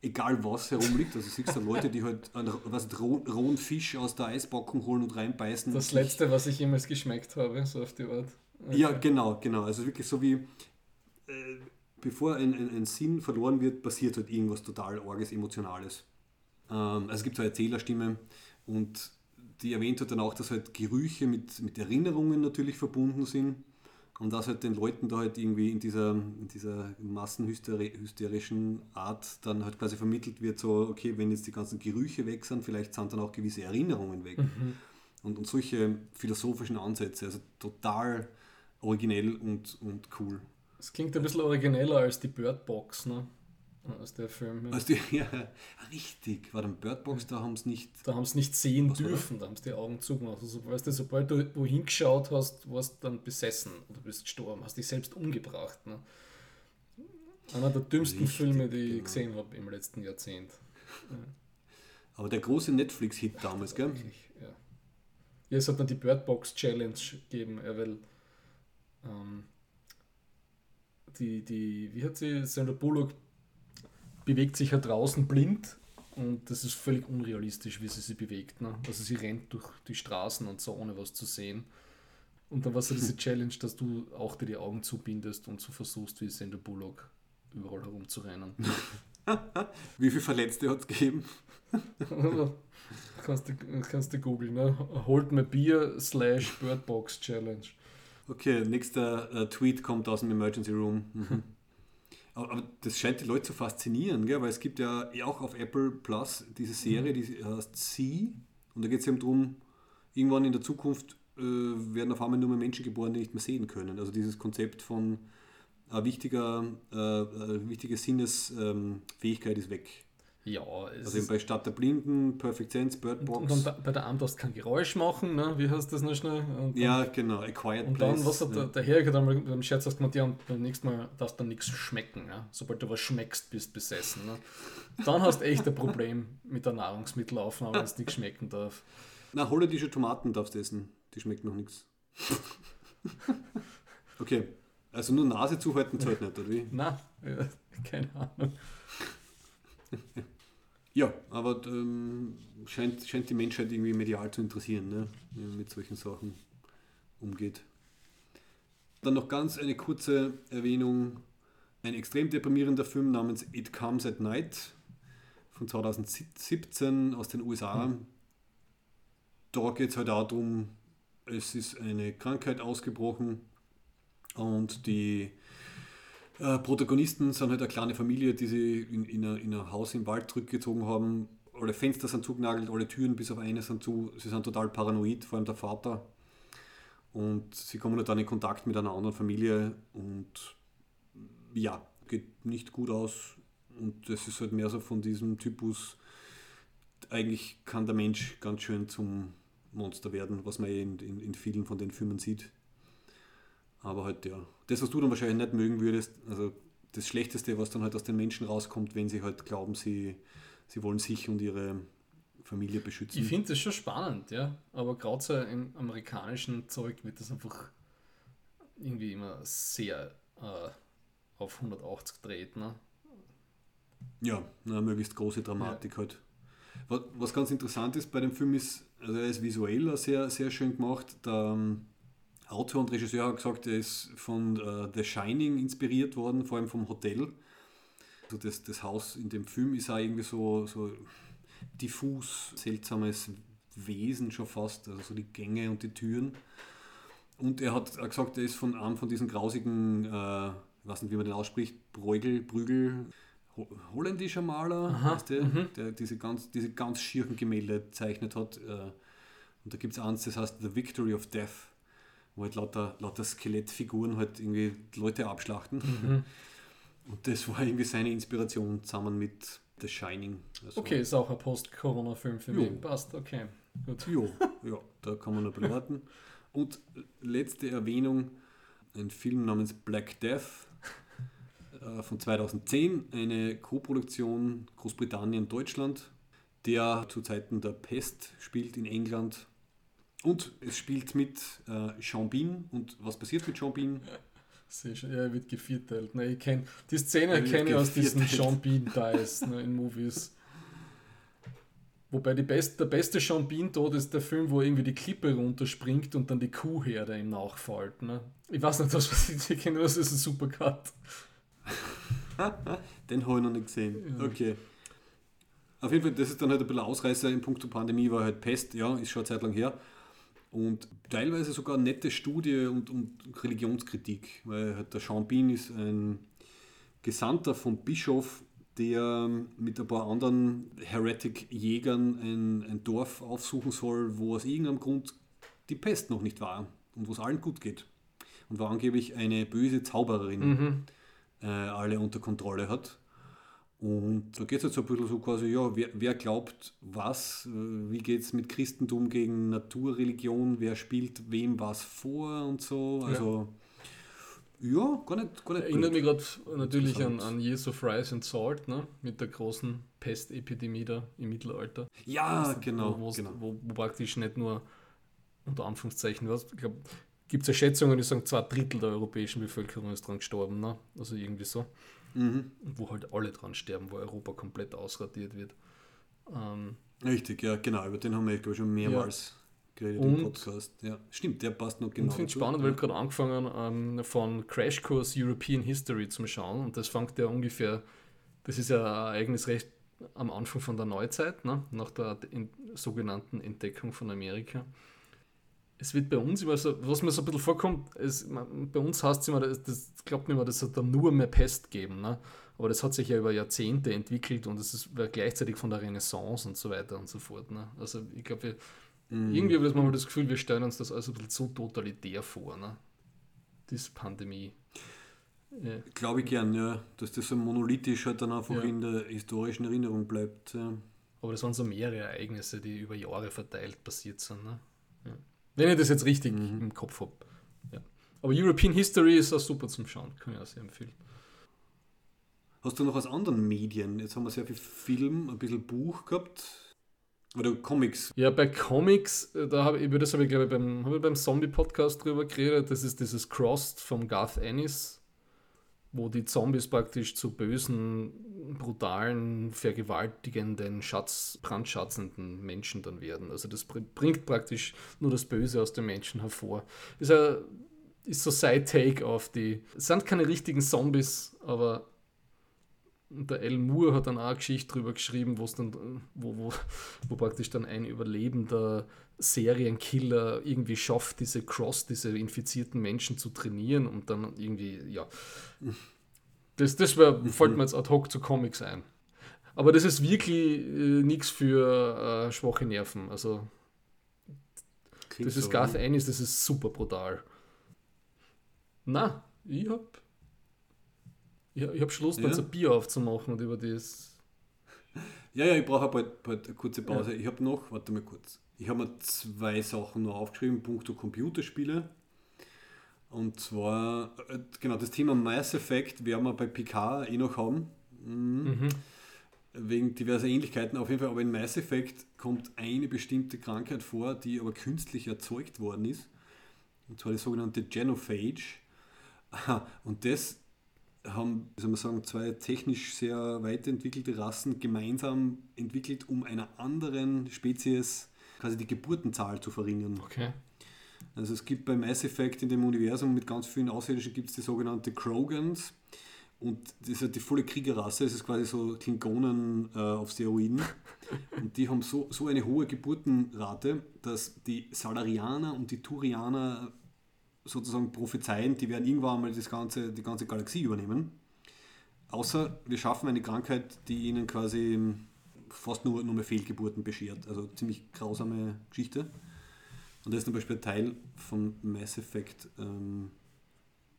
Egal was herumliegt. Also siehst du Leute, die halt einen, was, rohen Fisch aus der Eisbockung holen und reinbeißen. Das letzte, was ich jemals geschmeckt habe, so auf die Art. Okay. Ja, genau, genau. Also wirklich so wie, äh, bevor ein, ein, ein, Sinn verloren wird, passiert halt irgendwas total Orges, Emotionales. Ähm, also es gibt so eine Erzählerstimme und die erwähnt hat dann auch, dass halt Gerüche mit, mit Erinnerungen natürlich verbunden sind und dass halt den Leuten da halt irgendwie in dieser, in dieser massenhysterischen Art dann halt quasi vermittelt wird, so, okay, wenn jetzt die ganzen Gerüche weg sind, vielleicht sind dann auch gewisse Erinnerungen weg. Mhm. Und, und solche philosophischen Ansätze, also total originell und, und cool. Es klingt ein bisschen origineller als die Bird Box, ne? Aus der Film. Aus die, ja, richtig. War dann Bird Box, da haben sie nicht. Da haben sie nicht sehen dürfen, da haben sie die Augen zugemacht. Also, weißt du, sobald du wohin geschaut hast, warst du dann besessen oder bist gestorben, hast dich selbst umgebracht. Ne? Einer der dümmsten richtig, Filme, die genau. ich gesehen habe im letzten Jahrzehnt. Ja. Aber der große Netflix-Hit damals, gell? Wirklich, ja. ja. Es hat dann die Bird Box Challenge gegeben, weil ähm, die, die, wie hat sie, Sandra Bullock bewegt sich ja draußen blind und das ist völlig unrealistisch, wie sie sich bewegt. Ne? Also sie rennt durch die Straßen und so, ohne was zu sehen. Und dann war so diese Challenge, dass du auch dir die Augen zubindest und so versuchst, wie Sandra Bullock überall herumzurennen. wie viele Verletzte hat es gegeben? kannst du, kannst du googeln, ne? Hold my beer slash Birdbox Challenge. Okay, nächster äh, Tweet kommt aus dem Emergency Room. Aber, das scheint die Leute zu faszinieren, gell? weil es gibt ja auch auf Apple Plus diese Serie, mhm. die heißt Sie. Und da geht es eben darum, irgendwann in der Zukunft äh, werden auf einmal nur mehr Menschen geboren, die nicht mehr sehen können. Also dieses Konzept von äh, wichtiger, äh, wichtige Sinnesfähigkeit ist weg. Ja, es also bei Stadt der Blinden, Perfect Sense, Bird Box. Und, dann bei der Arm darfst du kein Geräusch machen, ne? wie heißt das noch schnell? Dann, ja, genau, A Quiet und Place. Und dann, was hat ja. der, der Herr dann mit dem Scherz gemeint, ja, und beim nächsten Mal darfst du dann nichts schmecken. Ja? Sobald du was schmeckst, bist du besessen. Ne? Dann hast du echt ein Problem mit der Nahrungsmittelaufnahme, wenn es nichts schmecken darf. Na, holländische Tomaten darfst du essen, die schmecken noch nichts. okay, also nur Nase zuhalten zahlt nicht, oder wie? Nein, ja, keine Ahnung. Ja, aber ähm, scheint, scheint die Menschheit irgendwie medial zu interessieren, ne? wie man mit solchen Sachen umgeht. Dann noch ganz eine kurze Erwähnung. Ein extrem deprimierender Film namens It Comes at Night von 2017 aus den USA. Mhm. Da geht es halt darum, es ist eine Krankheit ausgebrochen und die äh, Protagonisten sind halt eine kleine Familie, die sie in, in, in ein Haus im Wald zurückgezogen haben. Alle Fenster sind zugenagelt, alle Türen bis auf eine sind zu. Sie sind total paranoid, vor allem der Vater. Und sie kommen halt dann in Kontakt mit einer anderen Familie und ja, geht nicht gut aus. Und das ist halt mehr so von diesem Typus, eigentlich kann der Mensch ganz schön zum Monster werden, was man in, in, in vielen von den Filmen sieht. Aber halt, ja, das, was du dann wahrscheinlich nicht mögen würdest, also das Schlechteste, was dann halt aus den Menschen rauskommt, wenn sie halt glauben, sie, sie wollen sich und ihre Familie beschützen. Ich finde das schon spannend, ja. Aber gerade so im amerikanischen Zeug wird das einfach irgendwie immer sehr äh, auf 180 dreht, ne? Ja, eine möglichst große Dramatik ja. halt. Was, was ganz interessant ist bei dem Film ist, also er ist visuell sehr, sehr schön gemacht. Der ähm, Autor und Regisseur hat gesagt, er ist von uh, The Shining inspiriert worden, vor allem vom Hotel. Also das, das Haus in dem Film ist auch irgendwie so, so diffus, seltsames Wesen schon fast, also so die Gänge und die Türen. Und er hat gesagt, er ist von einem von diesen grausigen, äh, ich weiß nicht, wie man den ausspricht, Bräugel, Brügel, holländischer Maler, Aha, der, mhm. der diese ganz, diese ganz schierchen Gemälde gezeichnet hat. Äh, und da gibt es eins, das heißt The Victory of Death, wo halt lauter, lauter Skelettfiguren halt irgendwie Leute abschlachten. Mhm. Und das war irgendwie seine Inspiration zusammen mit The Shining. Also okay, ist auch ein Post-Corona-Film für jo. mich. Passt, okay. Gut. Jo, ja, da kann man noch bewerten. Und letzte Erwähnung, ein Film namens Black Death äh, von 2010, eine Co-Produktion Großbritannien-Deutschland, der zu Zeiten der Pest spielt in England. Und es spielt mit äh, Sean Bean. Und was passiert mit Sean Bean? Sehr schön. Ja, er wird gevierteilt. Ne, ich kenn, die Szene kenne ich aus diesen Sean Bean Dies ne, in Movies. Wobei best, der beste Sean Bean Tod ist der Film, wo irgendwie die Klippe runterspringt und dann die Kuhherde ihm nachfällt. Ne? Ich weiß nicht, was ich kenne, das ist ein super Cut. Den habe ich noch nicht gesehen. Ja. Okay. Auf jeden Fall, das ist dann halt ein bisschen Ausreißer in puncto Pandemie, war halt Pest, ja, ist schon eine Zeit lang her. Und teilweise sogar nette Studie und, und Religionskritik, weil halt der Sean Bean ist ein Gesandter vom Bischof, der mit ein paar anderen Heretic-Jägern ein, ein Dorf aufsuchen soll, wo aus irgendeinem Grund die Pest noch nicht war und wo es allen gut geht. Und wo angeblich eine böse Zaubererin mhm äh, alle unter Kontrolle hat. Und da geht es jetzt so ein bisschen so quasi, ja, wer, wer glaubt was, wie geht es mit Christentum gegen Naturreligion, wer spielt wem was vor und so. Also ja, ja gar nicht, gar nicht Erinnert mich gerade natürlich an, an Years of Rise and Salt, ne? mit der großen Pestepidemie da im Mittelalter. Ja, genau. Wo, genau. Wo, wo, praktisch nicht nur unter Anführungszeichen, was, ich glaube, gibt es ja Schätzungen, die sagen, zwei Drittel der europäischen Bevölkerung ist dran gestorben. Ne? Also irgendwie so. Mhm. Wo halt alle dran sterben, wo Europa komplett ausradiert wird. Ähm, Richtig, ja, genau. Über den haben wir, glaube ich, schon mehrmals ja. geredet und, im Podcast. Ja, stimmt, der passt noch genau. Ich finde es spannend, weil ich gerade angefangen ähm, von Crashkurs European History zu schauen. Und das fängt ja ungefähr, das ist ja ein eigenes Recht am Anfang von der Neuzeit, ne? nach der sogenannten Entdeckung von Amerika es wird bei uns immer so, was mir so ein bisschen vorkommt, es, bei uns heißt es immer, das, das glaubt mir immer, das hat dann nur mehr Pest geben. Ne? Aber das hat sich ja über Jahrzehnte entwickelt und es ist gleichzeitig von der Renaissance und so weiter und so fort. Ne? Also ich glaube, mm. irgendwie habe ich mal das Gefühl, wir stellen uns das also ein bisschen zu totalitär vor, ne? diese Pandemie. Ja. Glaube ich gern, ja, dass das so monolithisch halt dann einfach ja. in der historischen Erinnerung bleibt. Ja. Aber das waren so mehrere Ereignisse, die über Jahre verteilt passiert sind. Ne? Ja. Wenn ich das jetzt richtig mhm. im Kopf habe. Ja. Aber European History ist auch super zum Schauen, kann ich auch sehr empfehlen. Hast du noch aus anderen Medien? Jetzt haben wir sehr viel Film, ein bisschen Buch gehabt. Oder Comics. Ja, bei Comics, äh, da habe ich, über das habe ich glaube ich beim, ich beim Zombie-Podcast drüber geredet. Das ist dieses Crossed vom Garth Ennis, wo die Zombies praktisch zu bösen brutalen, vergewaltigenden, Schatz, brandschatzenden Menschen dann werden. Also das bringt praktisch nur das Böse aus den Menschen hervor. Ist, ein, ist so Side-Take auf die. Es sind keine richtigen Zombies, aber der Al Moore hat dann auch eine Geschichte drüber geschrieben, wo's dann, wo, wo, wo praktisch dann ein überlebender Serienkiller irgendwie schafft, diese Cross, diese infizierten Menschen zu trainieren und dann irgendwie, ja. Das, das wär, fällt mir jetzt ad hoc zu Comics ein. Aber das ist wirklich äh, nichts für äh, schwache Nerven. Also, Klingt das ist so, Garth? Ennis, das ist super brutal. Na, ich hab. Ich, ich hab Schluss, Ja? jetzt ein Bier aufzumachen und über das. Ja, ja, ich brauche bald, bald eine kurze Pause. Ich habe noch, warte mal kurz. Ich habe mir zwei Sachen noch aufgeschrieben, punkto Computerspiele. Und zwar, äh, genau, das Thema Mass Effect werden wir bei Picard eh noch haben. Mhm. Wegen diverser Ähnlichkeiten auf jeden Fall. Aber in Mass Effect kommt eine bestimmte Krankheit vor, die aber künstlich erzeugt worden ist. Und zwar die sogenannte Genophage. Und das haben, wie soll man sagen, zwei technisch sehr weiterentwickelte Rassen gemeinsam entwickelt, um einer anderen Spezies quasi die Geburtenzahl zu verringern. Okay. Also es gibt bei Mass Effect in dem Universum mit ganz vielen Außerirdischen gibt es die sogenannte Krogans. Und das ist ja die volle Kriegerrasse, das ist quasi so Klingonen äh, auf Steroiden. Und die haben so, so eine hohe Geburtenrate, dass die Salarianer und die Turianer sozusagen prophezeien, die werden irgendwann mal das ganze, die ganze Galaxie übernehmen. Außer wir schaffen eine Krankheit, die ihnen quasi fast nur, nur mehr Fehlgeburten beschert. Also ziemlich grausame Geschichte. Und das ist zum Beispiel ein Teil vom Mass Effect, ähm,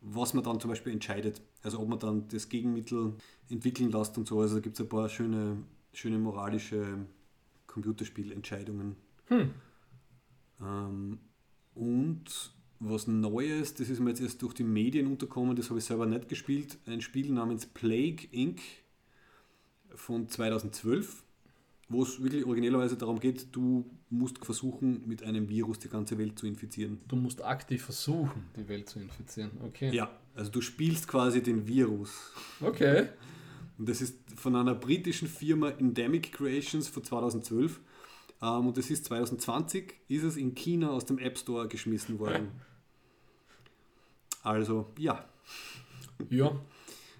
was man dann zum Beispiel entscheidet. Also ob man dann das Gegenmittel entwickeln lässt und so. Also da gibt es ein paar schöne, schöne moralische Computerspielentscheidungen. Hm. Ähm, und was Neues, das ist mir jetzt erst durch die Medien unterkommen, das habe ich selber nicht gespielt, ein Spiel namens Plague Inc. von 2012, wo es wirklich originellerweise darum geht, du musst versuchen, mit einem Virus die ganze Welt zu infizieren. Du musst aktiv versuchen, die Welt zu infizieren. Okay. Ja, also du spielst quasi den Virus. Okay. Und das ist von einer britischen Firma Endemic Creations von 2012. Ähm, und das ist 2020, ist es in China aus dem App Store geschmissen worden. Also, ja, Ja.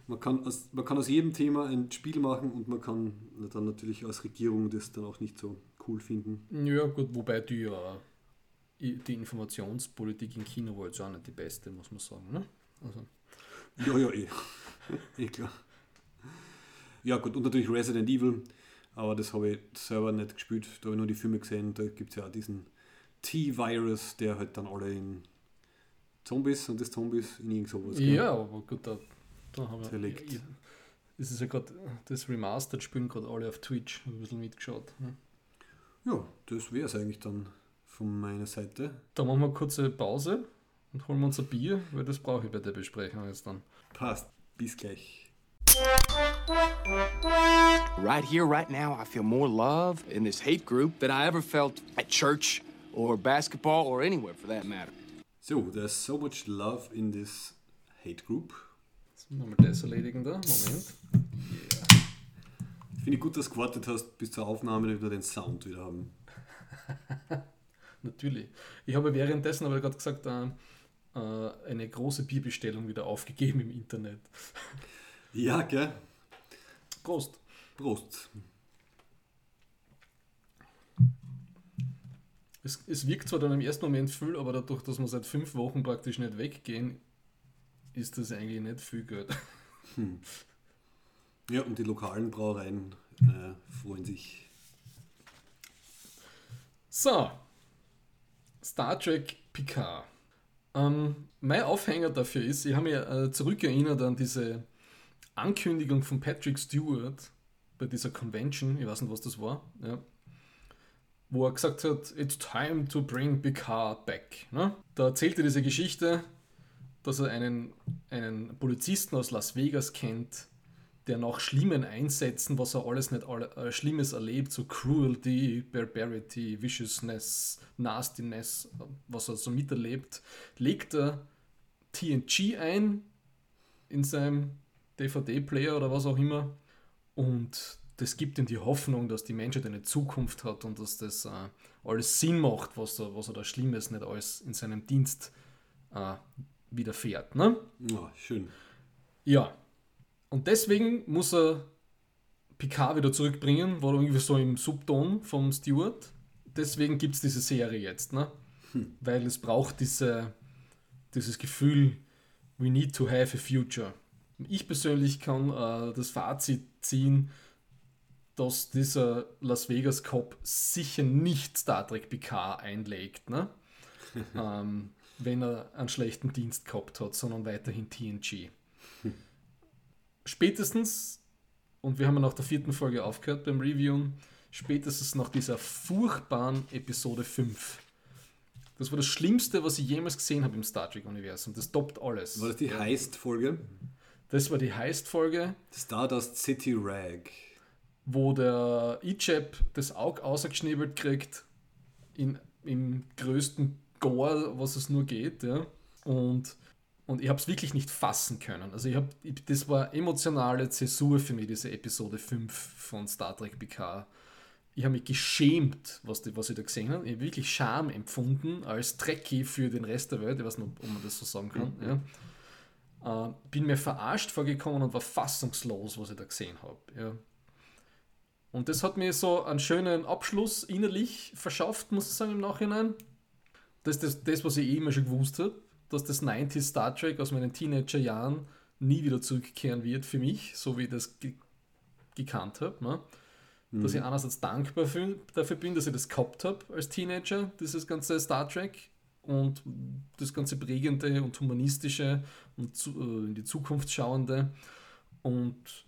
man kann, aus, man kann aus jedem Thema ein Spiel machen und man kann dann natürlich als Regierung das dann auch nicht so cool finden. Ja, gut, wobei die ja die Informationspolitik in China war jetzt auch nicht die beste, muss man sagen. Ne? Also, Ja, ja, eh. eh klar. Ja, gut, und natürlich Resident Evil, aber das habe ich selber nicht gespielt. Da habe ich nur die Filme gesehen. Da gibt es ja auch diesen T-Virus, der halt dann alle in Zombies und das Zombies in irgend sowas. gell? ja, aber gut, da, da haben wir. Zerlegt. ich- Es ist ja gerade das Remastered spielen gerade alle auf Twitch, ein bisschen mitgeschaut. Ne? Ja, das wäre es eigentlich dann von meiner Seite. Da machen wir eine kurze Pause und holen wir uns ein Bier, weil das brauche ich bei der Besprechung jetzt dann. Passt. Bis gleich. Right here, right now, I feel more love in this hate group than I ever felt at church or basketball or anywhere for that matter. So, there's so much love in this hate group. Jetzt müssen wir mal das erledigen da. Moment. Finde ich gut, dass du gewartet hast bis zur Aufnahme, damit wir den Sound wieder haben. Natürlich. Ich habe währenddessen aber gerade gesagt, äh, äh, eine große Bierbestellung wieder aufgegeben im Internet. Ja, gell? Prost. Prost. Es, es wirkt zwar dann im ersten Moment viel, aber dadurch, dass wir seit fünf Wochen praktisch nicht weggehen, ist das eigentlich nicht viel Geld. Ja, und die lokalen Brauereien äh, freuen sich. So, Star Trek Picard. Ähm, mein Aufhänger dafür ist, ich habe mich äh, zurückerinnert an diese Ankündigung von Patrick Stewart bei dieser Convention, ich weiß nicht, was das war, ja, wo er gesagt hat, it's time to bring Picard back. Ne? Da erzählte diese Geschichte, dass er einen, einen Polizisten aus Las Vegas kennt, der nach schlimmen Einsätzen, was er alles nicht alle, äh, Schlimmes erlebt, so Cruelty, Barbarity, Viciousness, Nastiness, was er so miterlebt, legt er TNG ein in seinem DVD-Player oder was auch immer und das gibt ihm die Hoffnung, dass die Menschheit eine Zukunft hat und dass das äh, alles Sinn macht, was er, was er da Schlimmes nicht alles in seinem Dienst äh, widerfährt. Ne? Ja, schön. Ja. Und deswegen muss er Picard wieder zurückbringen, war irgendwie so im Subton vom Stewart. Deswegen gibt es diese Serie jetzt, ne? Weil es braucht diese, dieses Gefühl, we need to have a future. Ich persönlich kann äh, das Fazit ziehen, dass dieser Las Vegas Cop sicher nicht Star Trek PK einlegt, ne? ähm, wenn er einen schlechten Dienst gehabt hat, sondern weiterhin TNG. Spätestens, und wir haben ja nach der vierten Folge aufgehört beim Reviewen, spätestens nach dieser furchtbaren Episode 5. Das war das Schlimmste, was ich jemals gesehen habe im Star Trek-Universum. Das toppt alles. War das die Heist-Folge? Das war die Heist-Folge. Stardust City Rag. Wo der Ichab das Auge ausgeschnibbelt kriegt. In, Im größten Gore, was es nur geht. Ja. Und, und ich habe es wirklich nicht fassen können. Also ich habe, das war emotionale Zäsur für mich, diese Episode 5 von Star Trek PK ich habe mich geschämt, was, die, was ich da gesehen habe. Ich habe wirklich Scham empfunden als Trekkie für den Rest der Welt. Ich weiß nicht, ob man das so sagen kann. Ja. Äh, bin mir verarscht vorgekommen und war fassungslos, was ich da gesehen habe. Ja. Und das hat mir so einen schönen Abschluss innerlich verschafft, muss ich sagen, im Nachhinein. Das ist das, das was ich eh immer schon gewusst habe, dass das 90s Star Trek aus meinen Teenagerjahren nie wieder zurückkehren wird für mich, so wie ich das ge gekannt habe. Ne? Mhm. Dass ich einerseits dankbar für, dafür bin, dass ich das gehabt habe als Teenager, dieses ganze Star Trek und das ganze prägende und humanistische und zu, äh, in die Zukunft schauende. Und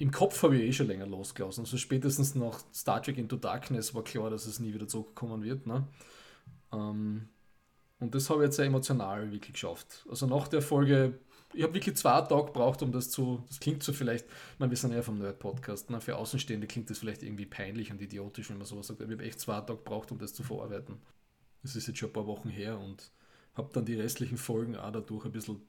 im Kopf habe ich eh schon länger losgelassen. Also spätestens nach Star Trek Into Darkness war klar, dass es nie wieder zurückkommen wird. Ne? Ähm, und das habe ich jetzt sehr emotional wirklich geschafft. Also nach der Folge ich habe wirklich zwei Tage gebraucht, um das zu. Das klingt so vielleicht, ich meine, wir sind ja vom Nerd-Podcast, ne? für Außenstehende klingt das vielleicht irgendwie peinlich und idiotisch, wenn man sowas sagt. Aber ich habe echt zwei Tage gebraucht, um das zu verarbeiten. Das ist jetzt schon ein paar Wochen her und habe dann die restlichen Folgen auch dadurch ein bisschen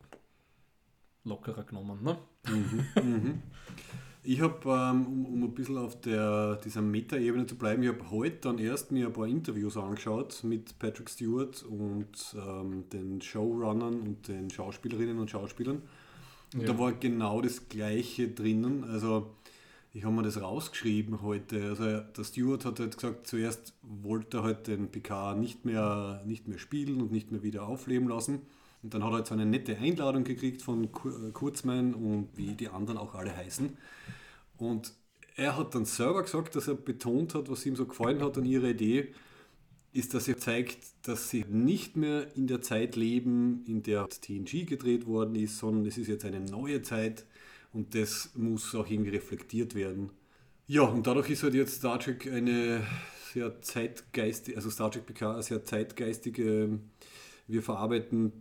lockerer genommen. Ne? Mhm, mhm. Ich habe, ähm, um, um ein bisschen auf der, dieser Meta-Ebene zu bleiben, ich habe heute dann erst mir ein paar Interviews angeschaut mit Patrick Stewart und ähm, den Showrunnern und den Schauspielerinnen und Schauspielern. Und ja. da war genau das Gleiche drinnen. Also ich habe mir das rausgeschrieben heute. Also der Stewart hat halt gesagt, zuerst wollte er halt den PK nicht mehr, nicht mehr spielen und nicht mehr wieder aufleben lassen. Und dann hat er jetzt eine nette Einladung gekriegt von äh, Kurzmann und wie die anderen auch alle heißen. Und er hat dann selber gesagt, dass er betont hat, was ihm so gefallen hat an ihrer Idee, ist, dass er zeigt, dass sie nicht mehr in der Zeit leben, in der TNG gedreht worden ist, sondern es ist jetzt eine neue Zeit und das muss auch irgendwie reflektiert werden. Ja, und dadurch ist halt jetzt Star Trek eine sehr zeitgeistige, also Star Trek PK eine sehr zeitgeistige, wir verarbeiten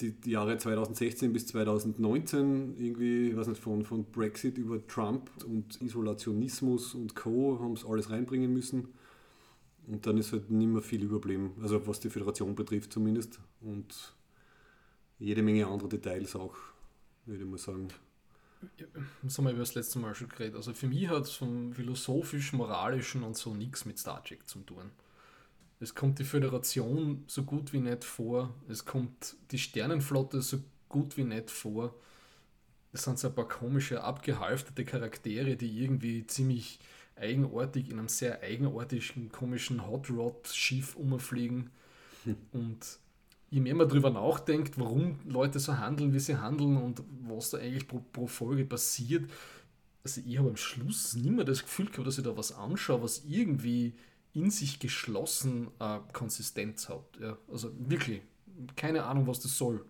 die, Jahre 2016 bis 2019 irgendwie, ich weiß nicht, von, von Brexit über Trump und Isolationismus und Co. haben es alles reinbringen müssen. Und dann ist halt nicht mehr viel überblieben, also was die Föderation betrifft zumindest. Und jede Menge andere Details auch, würde ich mal sagen. Das haben wir über das letzte Mal schon geredet. Also für mich hat es vom philosophischen, moralischen und so nichts mit Star Trek zu tun. Es kommt die Föderation so gut wie nicht vor. Es kommt die Sternenflotte so gut wie nicht vor. Es sind so ein paar komische, abgehalftete Charaktere, die irgendwie ziemlich eigenartig in einem sehr eigenartigen, komischen Hot Rod Schiff umfliegen. Hm. Und je mehr man darüber nachdenkt, warum Leute so handeln, wie sie handeln und was da eigentlich pro, pro Folge passiert, also ich habe am Schluss nicht mehr das Gefühl gehabt, dass ich da was anschaue, was irgendwie in sich geschlossen äh, Konsistenz hat. Ja. Also wirklich, keine Ahnung, was das soll.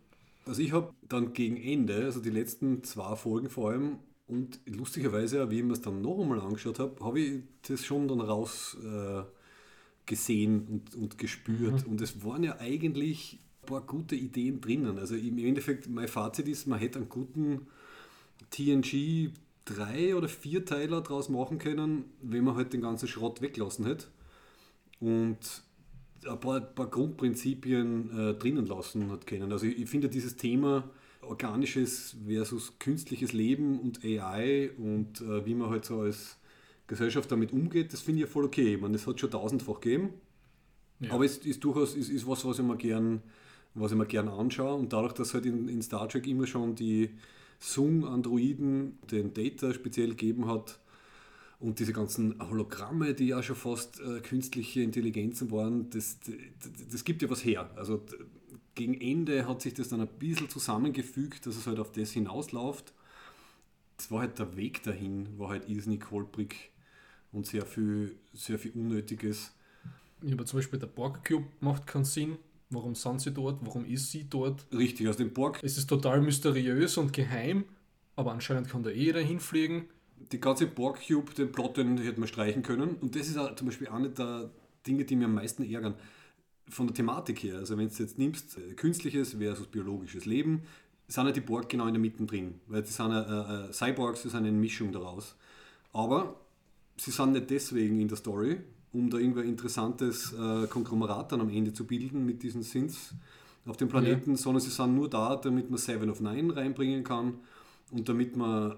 Also ich habe dann gegen Ende, also die letzten zwei Folgen vor allem, und lustigerweise, wie ich mir es dann noch einmal angeschaut habe, habe ich das schon dann raus äh, gesehen und, und gespürt. Mhm. Und es waren ja eigentlich ein paar gute Ideen drinnen. Also im Endeffekt, mein Fazit ist, man hätte einen guten TNG drei oder vier Teiler draus machen können, wenn man halt den ganzen Schrott weglassen hätte und ein paar, ein paar Grundprinzipien äh, drinnen lassen hat können. Also ich, ich finde dieses Thema organisches versus künstliches Leben und AI und äh, wie man halt so als Gesellschaft damit umgeht, das finde ich ja voll okay. Ich meine, das hat schon tausendfach gegeben, ja. aber es ist durchaus ist, ist was, was ich mir gern was ich mir gern anschaue und dadurch, dass halt in, in Star Trek immer schon die Sung-Androiden den Data speziell gegeben hat, Und diese ganzen Hologramme, die ja schon fast äh, künstliche Intelligenzen waren, das, das, das, gibt ja was her. Also gegen Ende hat sich das dann ein bisschen zusammengefügt, dass es halt auf das hinausläuft. Das war halt der Weg dahin, war halt irrsinnig holprig und sehr viel, sehr viel Unnötiges. Ja, aber zum Beispiel der Borg Cube macht keinen Sinn. Warum sind sie dort? Warum ist sie dort? Richtig, aus dem Borg. Es ist total mysteriös und geheim, aber anscheinend kann da eh jeder hinfliegen die ganze Borg Cube, den Plot, den hätte man streichen können. Und das ist auch zum Beispiel eine der Dinge, die mir am meisten ärgern. Von der Thematik her, also wenn du jetzt nimmst, äh, künstliches versus biologisches Leben, sind ja die Borg genau in der Mitte drin. Weil die sind äh, äh, Cyborgs, das sind eine Mischung daraus. Aber sie sind nicht deswegen in der Story, um da irgendein interessantes äh, Konglomerat dann am Ende zu bilden mit diesen Sins auf dem Planeten, ja. sondern sie sind nur da, damit man Seven of Nine reinbringen kann und damit man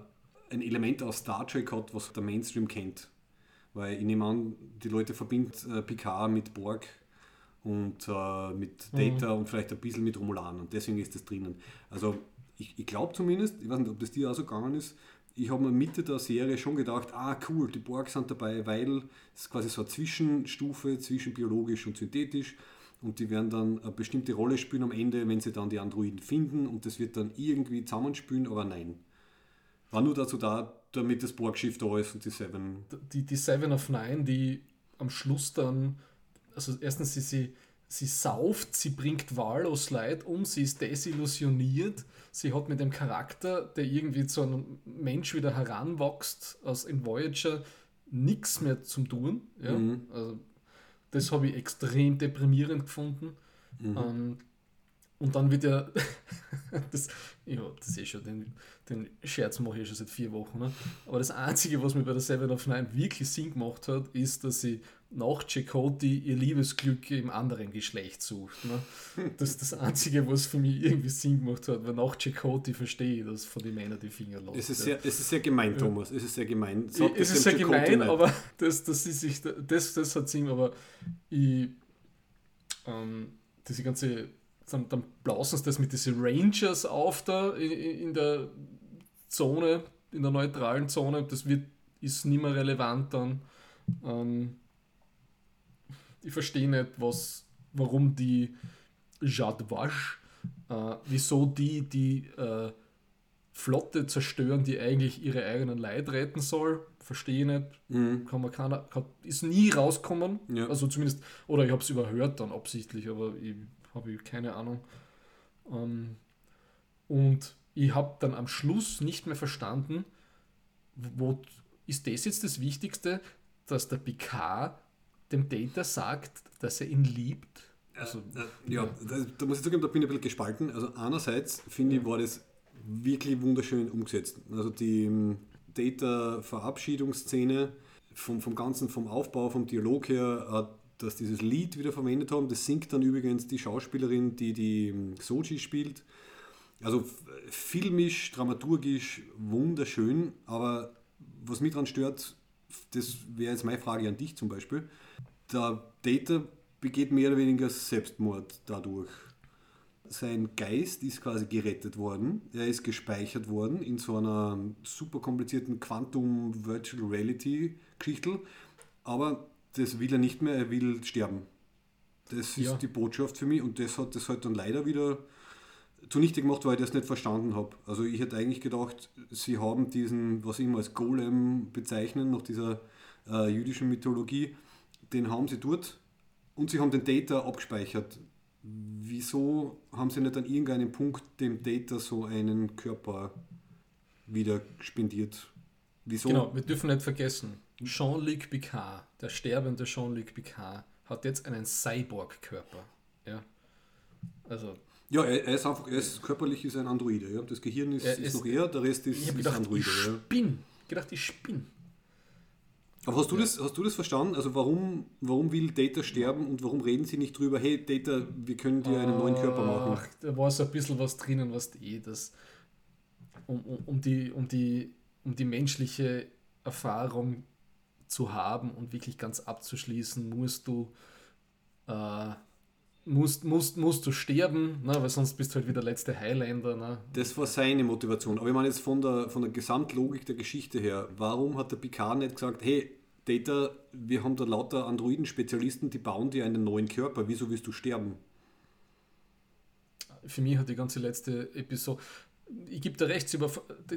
ein Element aus Star Trek hat, was der Mainstream kennt. Weil ich nehme an, die Leute verbinden äh, Picard mit Borg und äh, mit mhm. Data mhm. und vielleicht ein bisschen mit Romulan und deswegen ist das drinnen. Also ich, ich glaube zumindest, ich weiß nicht, ob das dir auch so gegangen ist, ich habe mir Mitte der Serie schon gedacht, ah cool, die Borg sind dabei, weil es quasi so eine Zwischenstufe zwischen biologisch und synthetisch und die werden dann eine bestimmte Rolle spielen am Ende, wenn sie dann die Androiden finden und das wird dann irgendwie zusammenspielen, aber nein. War nur dazu da, damit das Borgschiff da ist und die Seven. Die, die Seven of Nine, die am Schluss dann, also erstens sie, sie, sie sauft, sie bringt wahllos Leid um, sie ist desillusioniert, sie hat mit dem Charakter, der irgendwie zu einem Mensch wieder heranwächst, aus in Voyager, nichts mehr zum tun. Ja? Mhm. Also, das habe ich extrem deprimierend gefunden. Mhm. Ähm, und dann wird ja, das, ja, das ist schon, den, den Scherz mache ich schon seit vier Wochen. Ne? Aber das Einzige, was mir bei der Seven of Nine wirklich Sinn gemacht hat, ist, dass sie nach Chakotay ihr Liebesglück im anderen Geschlecht sucht. Ne? Das ist das Einzige, was für mich irgendwie Sinn gemacht hat, weil nach Chakotay verstehe ich, dass von den Männern die Finger lassen. Es ist, sehr, es ist sehr gemein, Thomas. Es ist sehr gemein. Es ist sehr gemein, aber das, das, ist sich, das, das hat Sinn, aber ich, ähm, diese ganze dann, dann blausen sie das mit diesen Rangers auf da in, in der Zone, in der neutralen Zone. Das wird, ist nicht mehr relevant dann. Ähm, ich verstehe nicht, was, warum die Jadwasch, äh, wieso die die äh, Flotte zerstören, die eigentlich ihre eigenen Leid retten soll. Verstehe ich nicht. Mhm. Kann man keiner, kann, ist nie rauskommen. Ja. Also zumindest, oder ich habe es überhört dann absichtlich, aber ich habe ich keine Ahnung. Ähm, und ich habe dann am Schluss nicht mehr verstanden, wo ist das jetzt das Wichtigste, dass der Picard dem Data sagt, dass er ihn liebt? Also, äh, ja, da, da, muss ich sagen, da bin ich ein bisschen gespalten. Also einerseits finde ich, war das wirklich wunderschön umgesetzt. Also die ähm, Data-Verabschiedungsszene vom, vom Ganzen, vom Aufbau, vom Dialog her, hat dass dieses Lied wieder verwendet haben. Das singt dann übrigens die Schauspielerin, die die Soji spielt. Also filmisch, dramaturgisch wunderschön, aber was mich daran stört, das wäre jetzt meine Frage an dich zum Beispiel. Der Data begeht mehr oder weniger Selbstmord dadurch. Sein Geist ist quasi gerettet worden. Er ist gespeichert worden in so einer super komplizierten Quantum Virtual Reality Geschichte. Aber das will er nicht mehr, er will sterben. Das ist ja. die Botschaft für mich und das hat das halt dann leider wieder zunichte gemacht, weil ich das nicht verstanden habe. Also ich hätte eigentlich gedacht, sie haben diesen, was ich immer als Golem bezeichnen, nach dieser äh, jüdischen Mythologie, den haben sie dort und sie haben den Data abgespeichert. Wieso haben sie nicht an irgendeinem Punkt dem Data so einen Körper wieder spendiert? Wieso? Genau, wir dürfen nicht vergessen, Jean-Luc Picard, der sterbende Jean-Luc Picard, hat jetzt einen Cyborg-Körper. Ja? Also. Ja, er, ist einfach, er ist körperlich ist ein Androide. Ja? Das Gehirn ist, ist, ist noch er, der Rest ist, ich ist gedacht, Androide. Ich ja. spinn. gedacht, ich spinn. Aber hast du, ja. das, hast du das verstanden? Also warum, warum will Data sterben und warum reden sie nicht drüber, hey Data, wir können dir einen neuen Körper machen? Ach, da war so ein bisschen was drinnen, was eh das um, um, um, die, um, die, um die menschliche Erfahrung zu haben und wirklich ganz abzuschließen, musst du, äh, musst, musst, musst du sterben, ne, weil sonst bist du halt wieder der letzte Highlander. Ne. Das war seine Motivation. Aber ich meine jetzt von der, von der Gesamtlogik der Geschichte her, warum hat der Picard nicht gesagt, hey, Data, wir haben da lauter Androiden-Spezialisten, die bauen dir einen neuen Körper, wieso willst du sterben? Für mich hat die ganze letzte Episode, ich gebe dir recht,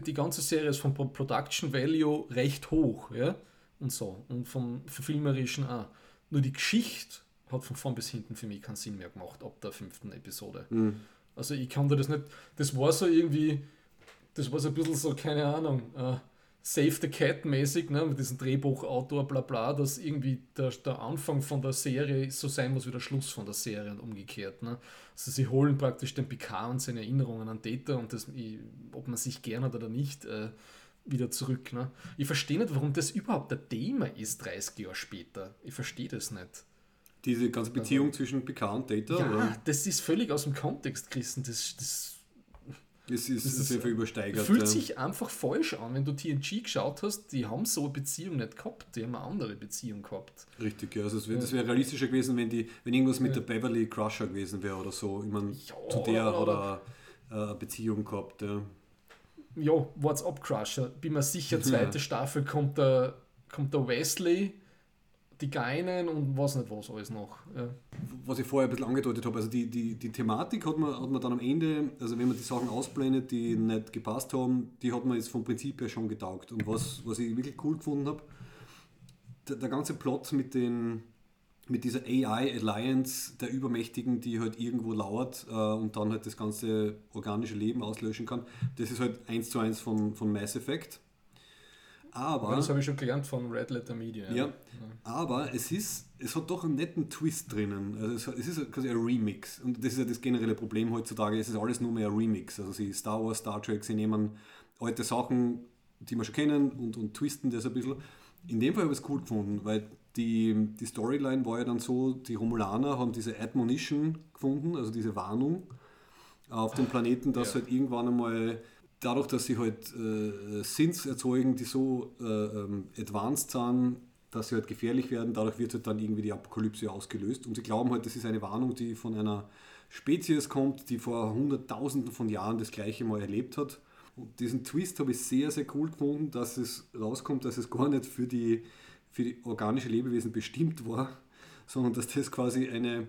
die ganze Serie ist vom Production Value recht hoch, ja, und so, und vom Filmerischen auch. Nur die Geschichte hat von vorn bis hinten für mich keinen Sinn mehr gemacht, ab der fünften Episode. Mhm. Also ich kann da das nicht, das war so irgendwie, das war so ein bisschen so, keine Ahnung, uh, Save the Cat mäßig, ne, mit diesem Drehbuchautor, bla bla, dass irgendwie der, der Anfang von der Serie so sein muss wie der Schluss von der Serie und umgekehrt. Ne. Also sie holen praktisch den Picard und seine Erinnerungen an Data und das, ob man sich gern hat oder nicht, äh, wieder zurück. Ne. Ich verstehe nicht, warum das überhaupt ein Thema ist, 30 Jahre später. Ich verstehe das nicht. Diese ganze Beziehung also, zwischen Picard und Data? Ja, oder? das ist völlig aus dem Kontext gerissen. Das, das es ist, das ist sehr viel übersteigert. Fühlt ja. sich einfach falsch an, wenn du TNG geschaut hast, die haben so eine Beziehung nicht gehabt, die haben eine andere Beziehung gehabt. Richtig, ja. Also es wär, das wäre realistischer gewesen, wenn, die, wenn irgendwas mit ja. der Beverly Crusher gewesen wäre oder so. Ich meine, ja, zu der oder, oder eine Beziehung gehabt. Ja, ja What's Up Crusher. Bin mir sicher, zweite Staffel kommt der, kommt der Wesley die Geinen und was nicht was alles noch. Ja. Was ich vorher ein bisschen angedeutet habe, also die, die, die Thematik hat man, hat man dann am Ende, also wenn man die Sachen ausblendet, die nicht gepasst haben, die hat man jetzt vom Prinzip her schon getaugt. Und was, was ich wirklich cool gefunden habe, der, der ganze Plot mit den mit dieser AI Alliance der Übermächtigen, die halt irgendwo lauert äh, und dann halt das ganze organische Leben auslöschen kann. Das ist halt eins zu eins von, von Mass Effect. Aber, ja, das habe ich schon gelernt von Red Letter Media. Ja, ja. aber es, ist, es hat doch einen netten Twist drinnen. Also es, es ist quasi ein Remix. Und das ist ja das generelle Problem heutzutage. Es ist alles nur mehr ein Remix. Also sie Star Wars, Star Trek, sie nehmen alte Sachen, die wir schon kennen und, und twisten das ein bisschen. In dem Fall habe ich es cool gefunden, weil die, die Storyline war ja dann so, die Romulaner haben diese Admonition gefunden, also diese Warnung auf dem Planeten, dass ja. halt irgendwann einmal dadurch, dass sie halt äh, Sins erzeugen, die so äh, ähm, advanced sind, dass sie halt gefährlich werden, dadurch wird halt dann irgendwie die Apokalypse ausgelöst. Und sie glauben halt, das ist eine Warnung, die von einer Spezies kommt, die vor hunderttausenden von Jahren das gleiche mal erlebt hat. Und diesen Twist habe ich sehr, sehr cool gefunden, dass es rauskommt, dass es gar nicht für die, für die organische Lebewesen bestimmt war, sondern dass das quasi eine,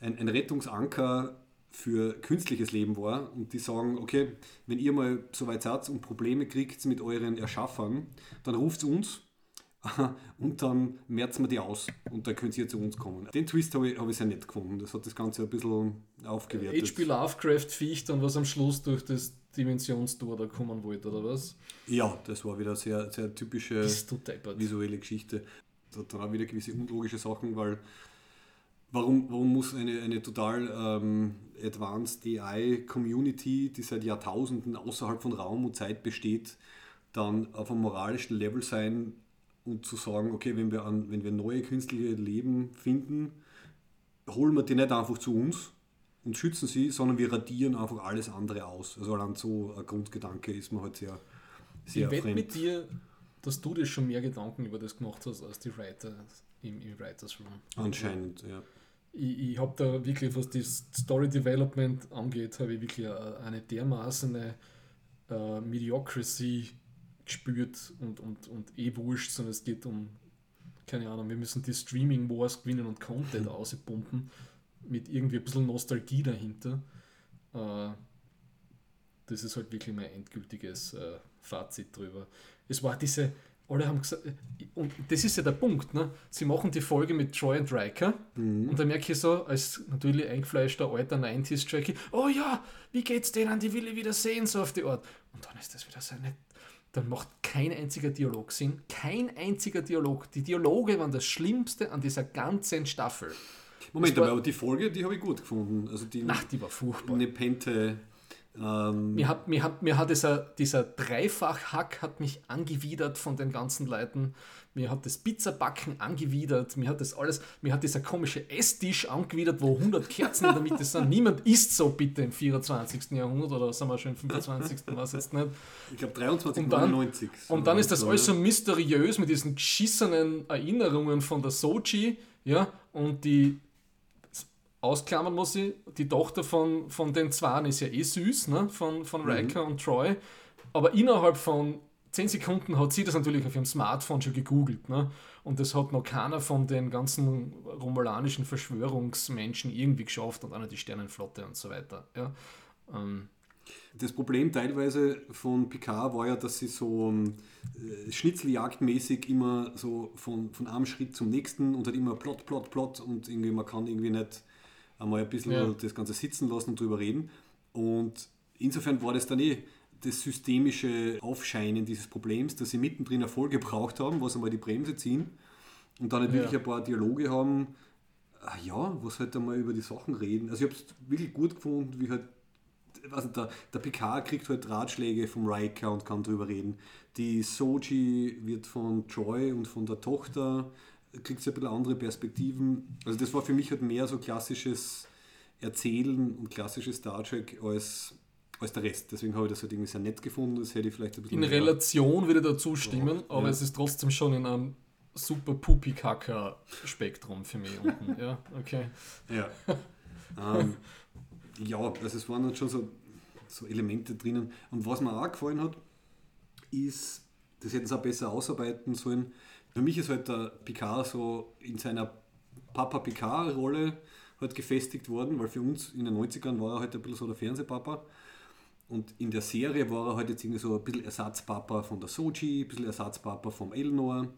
ein, ein Rettungsanker für künstliches Leben war. Und die sagen, okay, wenn ihr mal so weit seid und Probleme kriegt mit euren Erschaffern, dann ruft uns und dann merzen wir die aus und dann könnt ihr zu uns kommen. Den Twist habe ich, hab ich sehr nett gefunden. Das hat das Ganze ein bisschen aufgewertet. H.P. Lovecraft Viech dann was am Schluss durch das Dimensionstor da kommen wollte, oder was? Ja, das war wieder sehr, sehr typische visuelle Geschichte. Das hat dann auch wieder gewisse unlogische Sachen, weil warum, warum muss eine, eine total ähm, Advanced AI Community, die seit Jahrtausenden außerhalb von Raum und Zeit besteht, dann auf einem moralischen Level sein und zu sagen, okay, wenn wir, an, wenn wir neue künstliche Leben finden, holen wir die nicht einfach zu uns und schützen sie, sondern wir radieren einfach alles andere aus. Also allein so ein Grundgedanke ist mir halt sehr, sehr Ich wette mit dir, dass du dir schon mehr Gedanken über das gemacht hast als die Writer im, im Writers Room. Anscheinend, ja ich, ich habe da wirklich, was das Story Development angeht, habe ich wirklich eine dermaßen äh, Mediocrity gespürt und, und, und eh wurscht, sondern es geht um, keine Ahnung, wir müssen die Streaming Wars gewinnen und Content auspumpen mit irgendwie ein bisschen Nostalgie dahinter. Äh, das ist halt wirklich mein endgültiges äh, Fazit drüber. Es war diese, alle haben gesagt, und das ist ja der Punkt, ne? sie machen die Folge mit Troy und Riker mhm. und dann merke ich so, als natürlich eingefleischter alter 90s-Jackie, oh ja, wie geht's denen, die will ich wieder sehen, so auf die Art. Und dann ist das wieder so nicht, dann macht kein einziger Dialog Sinn, kein einziger Dialog. Die Dialoge waren das Schlimmste an dieser ganzen Staffel. Moment, war, aber die Folge, die habe ich gut gefunden. Also die, Ach, die war furchtbar. Nepente ähm, mir hat, mir hat, mir hat dieser, dieser Dreifach-Hack hat mich angewidert von den ganzen Leuten. Mir hat das Pizzabacken angewidert. Mir hat das alles, mir hat dieser komische Esstisch angewidert, wo 100 Kerzen in der Mitte sind. Niemand isst so bitte im 24. Jahrhundert oder sind wir schon im 25. was jetzt nicht. Ich glaube 23, und dann, 99. Und dann ist das alles so mysteriös mit diesen geschissenen Erinnerungen von der Sochi, ja, und die ausklammern muss ich, die Tochter von, von den Zwaren ist ja eh süß, ne? von, von Riker und Troy. Aber innerhalb von 10 Sekunden hat sie das natürlich auf ihrem Smartphone schon gegoogelt. Ne? Und das hat noch keiner von den ganzen romulanischen Verschwörungsmenschen irgendwie geschafft und auch nicht die Sternenflotte und so weiter. Ja? Ähm, Das Problem teilweise von Picard war ja, dass sie so äh, schnitzeljagdmäßig immer so von, von einem Schritt zum nächsten und halt immer Plot, Plot, Plot und irgendwie man kann irgendwie nicht einmal ein bisschen Ja. das Ganze sitzen lassen und drüber reden. Und insofern war das dann eh das systemische Aufscheinen dieses Problems, dass sie mittendrin Erfolg gebraucht haben, was einmal die Bremse ziehen und dann halt Ja. ein paar Dialoge haben, ah ja, was halt einmal über die Sachen reden. Also ich habe es wirklich gut gefunden, wie halt also der, der Picard kriegt halt Ratschläge vom Riker und kann drüber reden. Die Soji wird von Joy und von der Tochter, kriegt sie ein bisschen andere Perspektiven. Also das war für mich halt mehr so klassisches Erzählen und klassisches Star Trek als, als der Rest. Deswegen habe ich das halt irgendwie sehr nett gefunden. Das hätte ich vielleicht ein bisschen in Relation würde ich dazu stimmen, aber ja. es ist trotzdem schon in einem super Pupi-Kacker-Spektrum für mich unten. Ja, okay. Ja. ähm, ja, also es waren dann schon so, so Elemente drinnen. Und was mir auch gefallen hat, ist, das hätten sie auch besser ausarbeiten sollen. Für mich ist halt der Picard so in seiner Papa Picard-Rolle halt gefestigt worden, weil für uns in den 90ern war er halt ein bisschen so der Fernsehpapa. Und in der Serie war er halt jetzt irgendwie so ein bisschen Ersatzpapa von der Soji, ein bisschen Ersatzpapa vom Elnor.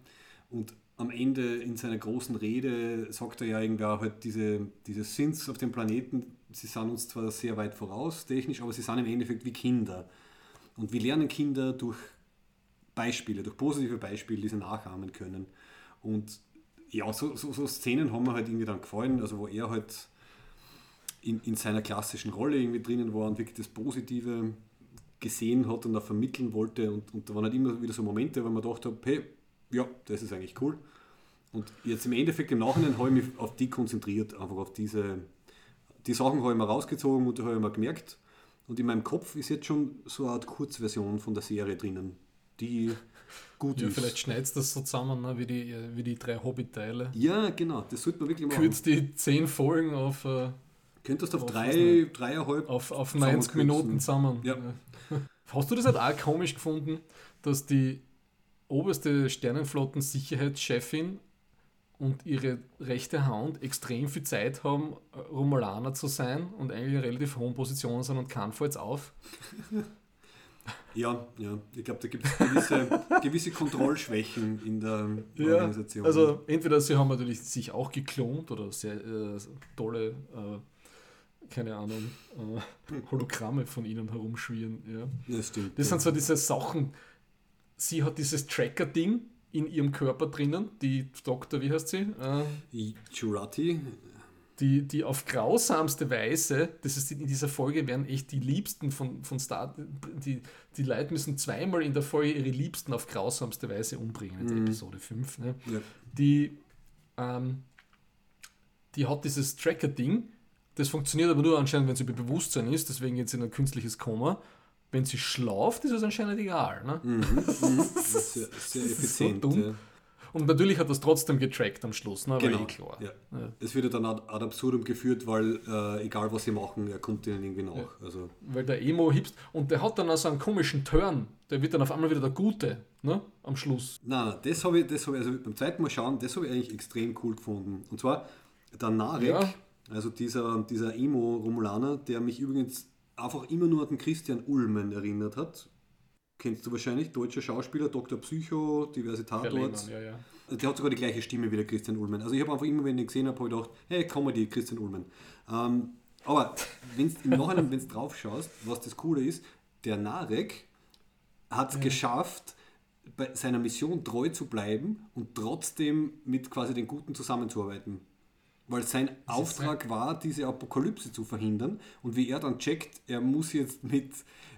Und am Ende in seiner großen Rede sagt er ja irgendwie auch halt diese, diese Sins auf dem Planeten, sie sind uns zwar sehr weit voraus technisch, aber sie sind im Endeffekt wie Kinder. Und wir lernen Kinder durch Beispiele, durch positive Beispiele, die sie nachahmen können. Und ja, so, so, so Szenen haben mir halt irgendwie dann gefallen, also wo er halt in, in seiner klassischen Rolle irgendwie drinnen war und wirklich das Positive gesehen hat und auch vermitteln wollte. Und, und da waren halt immer wieder so Momente, wo man gedacht habe, hey, ja, das ist eigentlich cool. Und jetzt im Endeffekt, im Nachhinein habe ich mich auf die konzentriert, einfach auf diese, die Sachen habe ich mir rausgezogen und da habe ich mir gemerkt. Und in meinem Kopf ist jetzt schon so eine Art Kurzversion von der Serie drinnen, die gut Ja, ist. vielleicht schneidest du das so zusammen, ne, wie, die, wie die drei Hobbit-Teile. Ja, genau, das sollte man wirklich machen. Kürzt die zehn Folgen auf, äh, Könntest du auf auf drei, dreieinhalb auf, auf zusammenkürzen. 90 Minuten zusammen. Ja. Hast du das halt auch komisch gefunden, dass die oberste Sternenflotten-Sicherheitschefin und ihre rechte Hand extrem viel Zeit haben, äh, Romulaner zu sein und eigentlich in relativ hohen Positionen sind und keinen fällt auf? Ja, ja. Ich glaube, da gibt es gewisse, gewisse Kontrollschwächen in der Organisation. also entweder sie haben natürlich sich auch geklont oder sehr äh, tolle, äh, keine Ahnung, äh, Hologramme von ihnen herumschwirren. Ja. das stimmt. Das sind so diese Sachen. Sie hat dieses Tracker-Ding in ihrem Körper drinnen, die Doktor, wie heißt sie? Äh, Jurati, die, die auf grausamste Weise, das ist in dieser Folge, werden echt die Liebsten von, von Star, die, die Leute müssen zweimal in der Folge ihre Liebsten auf grausamste Weise umbringen, jetzt Episode 5. Ne? ja. Die, ähm, die hat dieses Tracker-Ding, das funktioniert aber nur anscheinend, wenn sie bei Bewusstsein ist, deswegen jetzt in ein künstliches Koma. Wenn sie schlaft, ist es anscheinend egal. Ne? das ist sehr, sehr ist so effizient. ja. Und natürlich hat das trotzdem getrackt am Schluss, ne? Genau. Eh klar. Ja. Ja. Es wird ja dann ad absurdum geführt, weil äh, egal was sie machen, er kommt ihnen irgendwie nach. Also, Weil der Emo hipst und der hat dann auch so einen komischen Turn. Der wird dann auf einmal wieder der Gute, ne? Am Schluss. na, das habe ich, das habe ich, also beim zweiten Mal schauen, das habe ich eigentlich extrem cool gefunden. Und zwar der Narek, Ja. Also dieser, dieser Emo-Romulaner, der mich übrigens einfach immer nur an den Christian Ullmann erinnert hat. Kennst du wahrscheinlich, deutscher Schauspieler, Dr. Psycho, diverse Tatorts. ja, ja. Der hat sogar die gleiche Stimme wie der Christian Ullmann. Also ich habe einfach immer, wenn ich ihn gesehen habe, habe ich gedacht, hey, Comedy, Christian Ullmann. Ähm, aber wenn's im Nachhinein, wenn du drauf schaust, was das Coole ist, der Narek hat es geschafft, bei seiner Mission treu zu bleiben und trotzdem mit quasi den Guten zusammenzuarbeiten. Weil sein Auftrag war, diese Apokalypse zu verhindern. Und wie er dann checkt, er muss jetzt mit,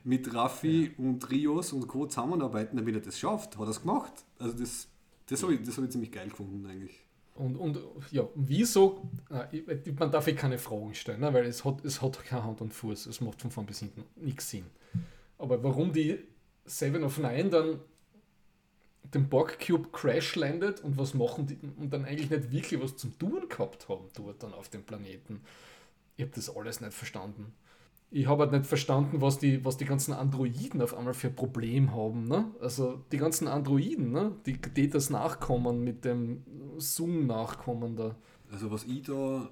mit Raffi und Rios und Co. zusammenarbeiten, damit er das schafft, hat er es gemacht. Also das, das habe ich, das hab ich ziemlich geil gefunden eigentlich. Und, und ja, wieso, äh, man darf eh keine Fragen stellen, ne? weil es hat, es hat keine Hand und Fuß, es macht von vorn bis hinten nichts Sinn. Aber warum die Seven of Nine dann den Borg Cube Crash landet und was machen die und dann eigentlich nicht wirklich was zum Tun gehabt haben dort dann auf dem Planeten. Ich habe das alles nicht verstanden. Ich habe halt nicht verstanden, was die, was die ganzen Androiden auf einmal für ein Problem haben. Ne? Also die ganzen Androiden, ne? die, die das nachkommen mit dem Zoom-Nachkommen da. Also was ich da,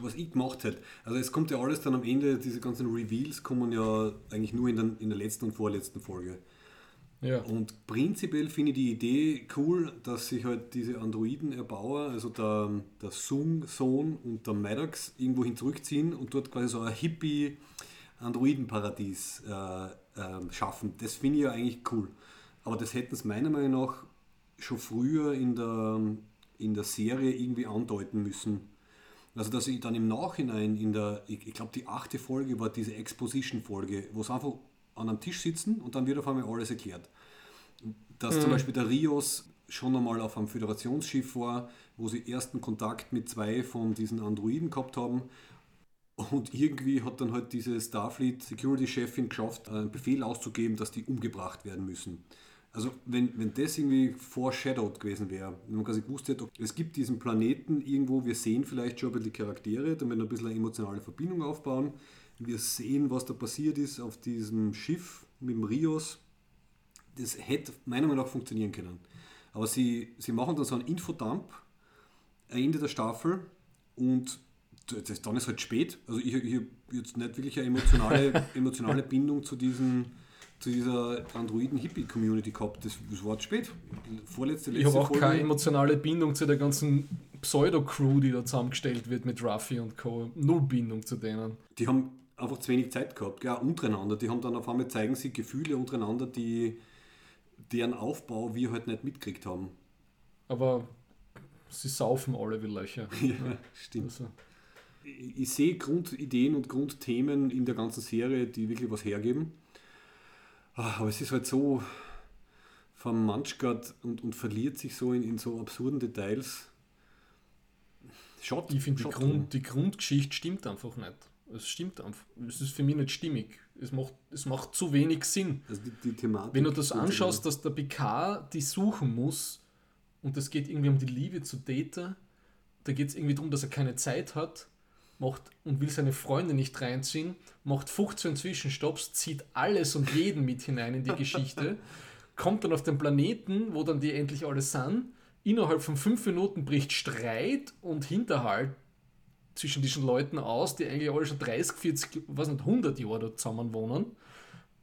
was ich gemacht hätte, also es kommt ja alles dann am Ende, diese ganzen Reveals kommen ja eigentlich nur in, den, in der letzten und vorletzten Folge. Ja. Und prinzipiell finde ich die Idee cool, dass sich halt diese Androiden erbauer, also der, der Sung-Sohn und der Maddox irgendwohin zurückziehen und dort quasi so ein hippie Androidenparadies äh, äh, schaffen. Das finde ich ja eigentlich cool. Aber das hätten es meiner Meinung nach schon früher in der, in der Serie irgendwie andeuten müssen. Also dass ich dann im Nachhinein in der, ich, ich glaube die achte Folge war diese Exposition-Folge, wo es einfach an einem Tisch sitzen und dann wird auf einmal alles erklärt. Dass Mhm. zum Beispiel der Rios schon einmal auf einem Föderationsschiff war, wo sie ersten Kontakt mit zwei von diesen Androiden gehabt haben. Und irgendwie hat dann halt diese Starfleet Security-Chefin geschafft, einen Befehl auszugeben, dass die umgebracht werden müssen. Also wenn, wenn das irgendwie foreshadowed gewesen wäre, wenn man quasi gewusst hätte, es gibt diesen Planeten irgendwo, wir sehen vielleicht schon ein bisschen die Charaktere, damit wir ein bisschen eine emotionale Verbindung aufbauen. Wir sehen, was da passiert ist auf diesem Schiff mit dem Rios. Das hätte meiner Meinung nach funktionieren können. Aber sie, sie machen dann so einen Infodump am Ende der Staffel und das, dann ist halt spät. Also ich, ich habe jetzt nicht wirklich eine emotionale, emotionale Bindung zu, diesen, zu dieser Androiden-Hippie-Community gehabt. Das, das war zu spät. Vorletzte, Ich letzte habe auch Folge. keine emotionale Bindung zu der ganzen Pseudo-Crew, die da zusammengestellt wird mit Ruffy und Co. Null Bindung zu denen. die haben einfach zu wenig Zeit gehabt, ja, untereinander. Die haben dann auf einmal zeigen sie Gefühle untereinander, die deren Aufbau wir halt nicht mitgekriegt haben. Aber sie saufen alle wie Löcher. Ja, stimmt. Also, Ich, ich sehe Grundideen und Grundthemen in der ganzen Serie, die wirklich was hergeben. Ah, Aber es ist halt so vermanschgert und, und verliert sich so in, in so absurden Details. Schott, ich finde, die, Grund, die Grundgeschichte stimmt einfach nicht. Es stimmt einfach. Es ist für mich nicht stimmig. Es macht, es macht zu wenig Sinn. Also die, die Thematik. Wenn du das anschaust, dass der Picard die suchen muss und es geht irgendwie um die Liebe zu Data, da geht es irgendwie darum, dass er keine Zeit hat macht und will seine Freunde nicht reinziehen, macht 15 Zwischenstopps, zieht alles und jeden mit hinein in die Geschichte, kommt dann auf den Planeten, wo dann die endlich alle sind, innerhalb von fünf Minuten bricht Streit und Hinterhalt zwischen diesen Leuten aus, die eigentlich alle schon 30, 40, was nicht, 100 Jahre dort zusammen wohnen.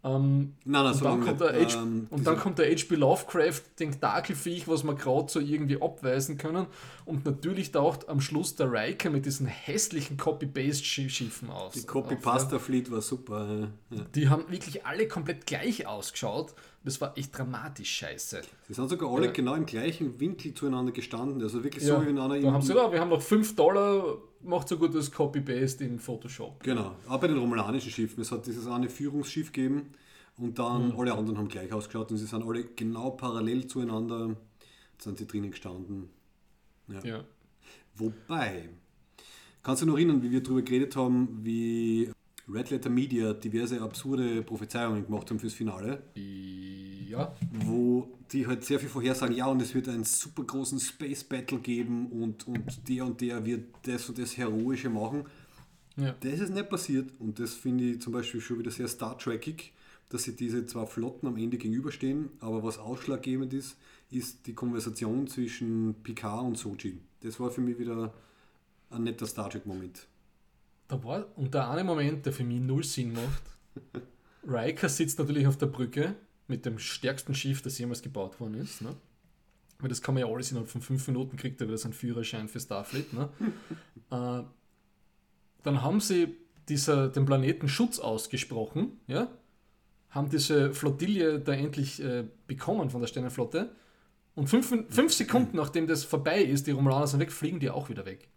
Ähm, Nein, nein, und so dann, lange kommt der H Ähm, und dann kommt der H.P. Lovecraft, Tentakelviech, was wir gerade so irgendwie abweisen können. Und natürlich taucht am Schluss der Riker mit diesen hässlichen Copy-Paste-Schiffen aus. Die Copy-Pasta-Fleet war super. Ja. ja. Die haben wirklich alle komplett gleich ausgeschaut. Das war echt dramatisch scheiße. Sie sind sogar alle Ja. genau im gleichen Winkel zueinander gestanden. Also wirklich Ja, so wie in einer da haben sie da, wir haben noch 5 Dollar, macht so gut das Copy-Paste in Photoshop. Genau, auch bei den romulanischen Schiffen. Es hat dieses eine Führungsschiff gegeben und dann Mhm. alle anderen haben gleich ausgeschaut und sie sind alle genau parallel zueinander, sind sie drinnen gestanden. Ja. Wobei, kannst du noch erinnern, wie wir darüber geredet haben, wie Red Letter Media diverse absurde Prophezeiungen gemacht haben fürs Finale, Ja, wo die halt sehr viel vorhersagen, ja und es wird einen super großen Space Battle geben und, und der und der wird das und das Heroische machen. ja. Das ist nicht passiert und das finde ich zum Beispiel schon wieder sehr Star Trekig, dass sie diese zwei Flotten am Ende gegenüberstehen. Aber was ausschlaggebend ist, ist die Konversation zwischen Picard und Soji. Das war für mich wieder ein netter Star Trek-Moment. Da war, und der eine Moment, der für mich null Sinn macht. Riker sitzt natürlich auf der Brücke mit dem stärksten Schiff, das jemals gebaut worden ist. Ne? Weil das kann man ja alles innerhalb von fünf Minuten kriegt, er wieder seinen Führerschein für Starfleet. Ne? äh, dann haben sie dieser, dem Planeten Schutz ausgesprochen, ja? haben diese Flottille da endlich äh, bekommen von der Sternenflotte. Und fünf, fünf Sekunden nachdem das vorbei ist, die Romulaner sind weg, fliegen die auch wieder weg.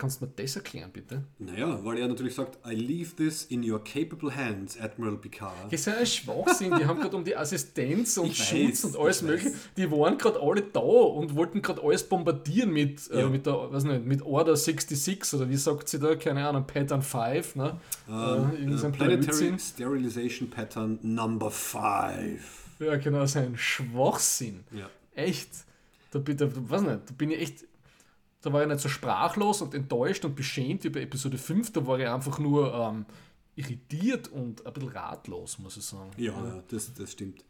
Kannst du mir das erklären, bitte? Naja, weil er natürlich sagt, I leave this in your capable hands, Admiral Picard. Das ist ja ein Schwachsinn. Die haben gerade um die Assistenz und Ich Schutz weiß, und alles ich mögliche. Die waren gerade alle da und wollten gerade alles bombardieren mit, äh, Ja. mit, der, weiß nicht, mit Order 66 oder wie sagt sie da? Keine Ahnung, Pattern 5. Ne? Äh, äh, ein Planetary Blödsinn. Sterilization Pattern Number 5. Ja, genau, so ein Schwachsinn. Ja. Echt. Da, bin- da, weiß nicht, da bin ich echt. Da war ich nicht so sprachlos und enttäuscht und beschämt wie bei Episode 5. Da war ich einfach nur ähm, irritiert und ein bisschen ratlos, muss ich sagen. Ja, ja das, das stimmt.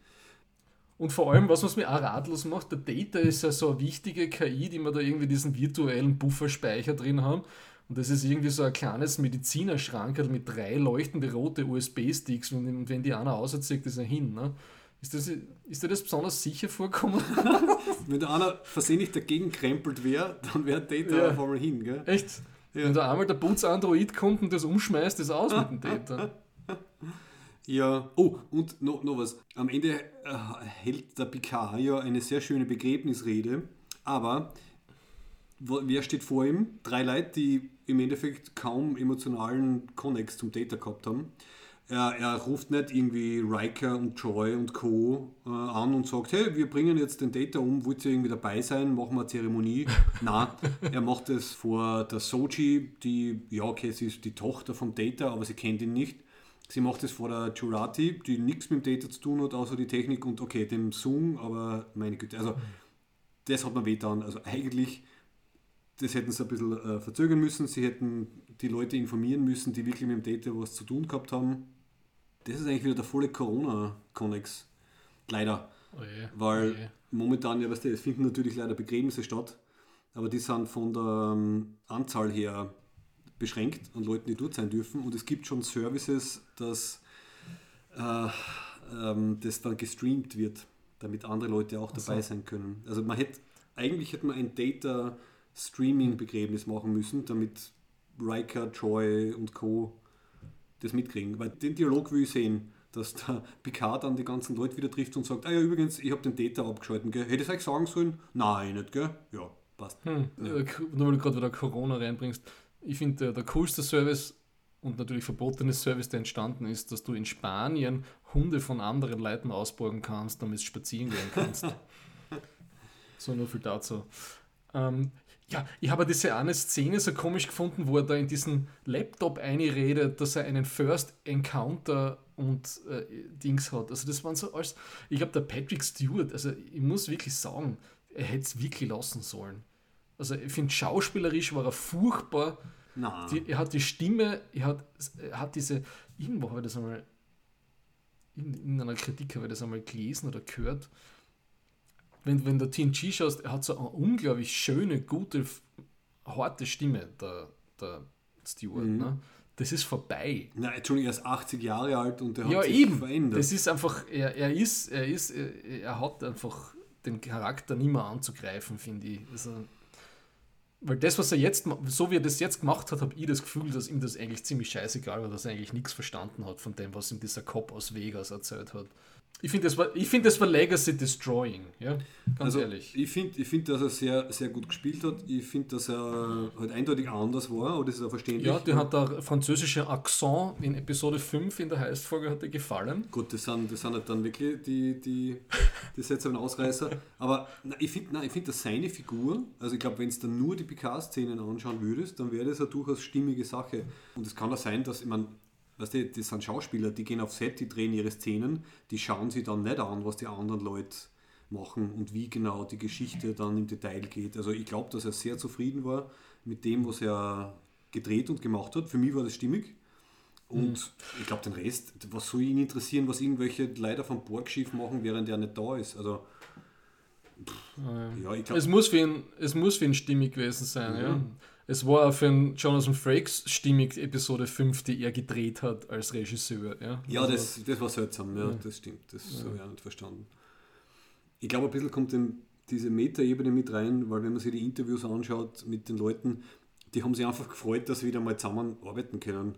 Und vor allem, was was mich auch ratlos macht, der Data ist ja so eine wichtige KI, die wir da irgendwie diesen virtuellen Bufferspeicher drin haben. Und das ist irgendwie so ein kleines Medizinerschrank mit drei leuchtende rote USB-Sticks und wenn die einer auserzieht, ist er hin. Ne? Ist, das, ist dir das besonders sicher vorkommen? Wenn da einer versehentlich dagegen krempelt wäre, dann wäre Data Ja. auf einmal hin, gell? Echt? Wenn da einmal der Boots Android kommt und das umschmeißt, ist aus mit dem Data. Ja. Oh, und noch, noch was. Am Ende äh, hält der Picard ja eine sehr schöne Begräbnisrede, aber wer steht vor ihm? Drei Leute, die im Endeffekt kaum emotionalen Connex zum Data gehabt haben. Er, er ruft nicht irgendwie Riker und Joy und Co. Äh, an und sagt, hey, wir bringen jetzt den Data um, wollt ihr irgendwie dabei sein, machen wir eine Zeremonie? Nein, er macht es vor der Soji, die, ja okay, sie ist die Tochter vom Data, aber sie kennt ihn nicht. Sie macht es vor der Jurati, die nichts mit dem Data zu tun hat, außer die Technik und okay, dem Zoom, aber meine Güte, also das hat mir wehgetan. Also eigentlich, das hätten sie ein bisschen äh, verzögern müssen, sie hätten die Leute informieren müssen, die wirklich mit dem Data was zu tun gehabt haben. Das ist eigentlich wieder der volle Corona-Connex. Leider. Oh Weil oh momentan, ja, weißt du, es finden natürlich leider Begräbnisse statt, aber die sind von der ähm, Anzahl her beschränkt an Leuten, die dort sein dürfen. Und es gibt schon Services, dass äh, ähm, das dann gestreamt wird, damit andere Leute auch dabei sein können. Also man hätte, eigentlich hätte man ein Data-Streaming-Begräbnis machen müssen, damit Riker, Joy und Co. das mitkriegen. Weil den Dialog will ich sehen, dass der Picard dann die ganzen Leute wieder trifft und sagt, ah ja, übrigens, ich habe den Data abgeschalten, gell? Hätte ich euch sagen sollen? Nein, nicht, gell? Ja, passt. Hm, äh, Nur weil du gerade wieder Corona reinbringst. Ich finde, der, der coolste Service und natürlich verbotene Service, der entstanden ist, dass du in Spanien Hunde von anderen Leuten ausborgen kannst, damit du spazieren gehen kannst. so, nur viel dazu. Ähm, ja, ich habe diese eine Szene so komisch gefunden, wo er da in diesen Laptop einredet, dass er einen First Encounter und äh, Dings hat. Also das waren so alles. Ich glaube, der Patrick Stewart, also ich muss wirklich sagen, er hätte es wirklich lassen sollen. Also ich finde, schauspielerisch war er furchtbar. Die, er hat die Stimme, er hat, er hat diese, irgendwo habe ich das einmal, in, in einer Kritik habe ich das einmal gelesen oder gehört. Wenn, wenn du TNG schaust, er hat so eine unglaublich schöne, gute, harte Stimme, der, der Stewart. Mhm. Ne? Das ist vorbei. Na, Entschuldigung, er ist 80 Jahre alt und er hat Ja, sich eben. verändert. Das ist einfach, er, er ist, er ist, er, er hat einfach den Charakter nicht mehr anzugreifen, finde ich. Also, weil das, was er jetzt, so wie er das jetzt gemacht hat, habe ich das Gefühl, dass ihm das eigentlich ziemlich scheißegal war, dass er eigentlich nichts verstanden hat von dem, was ihm dieser Cop aus Vegas erzählt hat. Ich finde, das, war- ich find, das war Legacy Destroying, ja, ganz also, ehrlich. Ich finde, ich find, dass er sehr, sehr gut gespielt hat. Ich finde, dass er halt eindeutig anders war, aber das ist auch verständlich. Ja, der hat der französische Akzent in Episode 5 in der Heist-Folge hat dir gefallen. Gut, das sind, das sind halt dann wirklich die, die, die ein Ausreißer. Aber na, ich finde, find, dass seine Figur, also ich glaube, wenn du dann nur die Picard-Szenen anschauen würdest, dann wäre das eine durchaus stimmige Sache. Und es kann auch sein, dass, ich meine, weißt du, das sind Schauspieler, die gehen auf Set, die drehen ihre Szenen, die schauen sich dann nicht an, was die anderen Leute machen und wie genau die Geschichte dann im Detail geht. Also ich glaube, dass er sehr zufrieden war mit dem, was er gedreht und gemacht hat. Für mich war das stimmig. Und ich glaube, den Rest, was soll ihn interessieren, was irgendwelche Leute vom Borgschiff machen, während er nicht da ist. Also, ja, ich glaube, Es muss, für ihn, es muss für ihn stimmig gewesen sein, ja. Es war auch für einen Jonathan Frakes stimmig, Episode 5, die er gedreht hat als Regisseur. Ja, ja Also, das, das war seltsam, ja, das stimmt. Das habe ich auch nicht verstanden. Ich glaube, ein bisschen kommt in diese Meta-Ebene mit rein, weil wenn man sich die Interviews anschaut mit den Leuten, die haben sich einfach gefreut, dass sie wieder mal zusammen arbeiten können.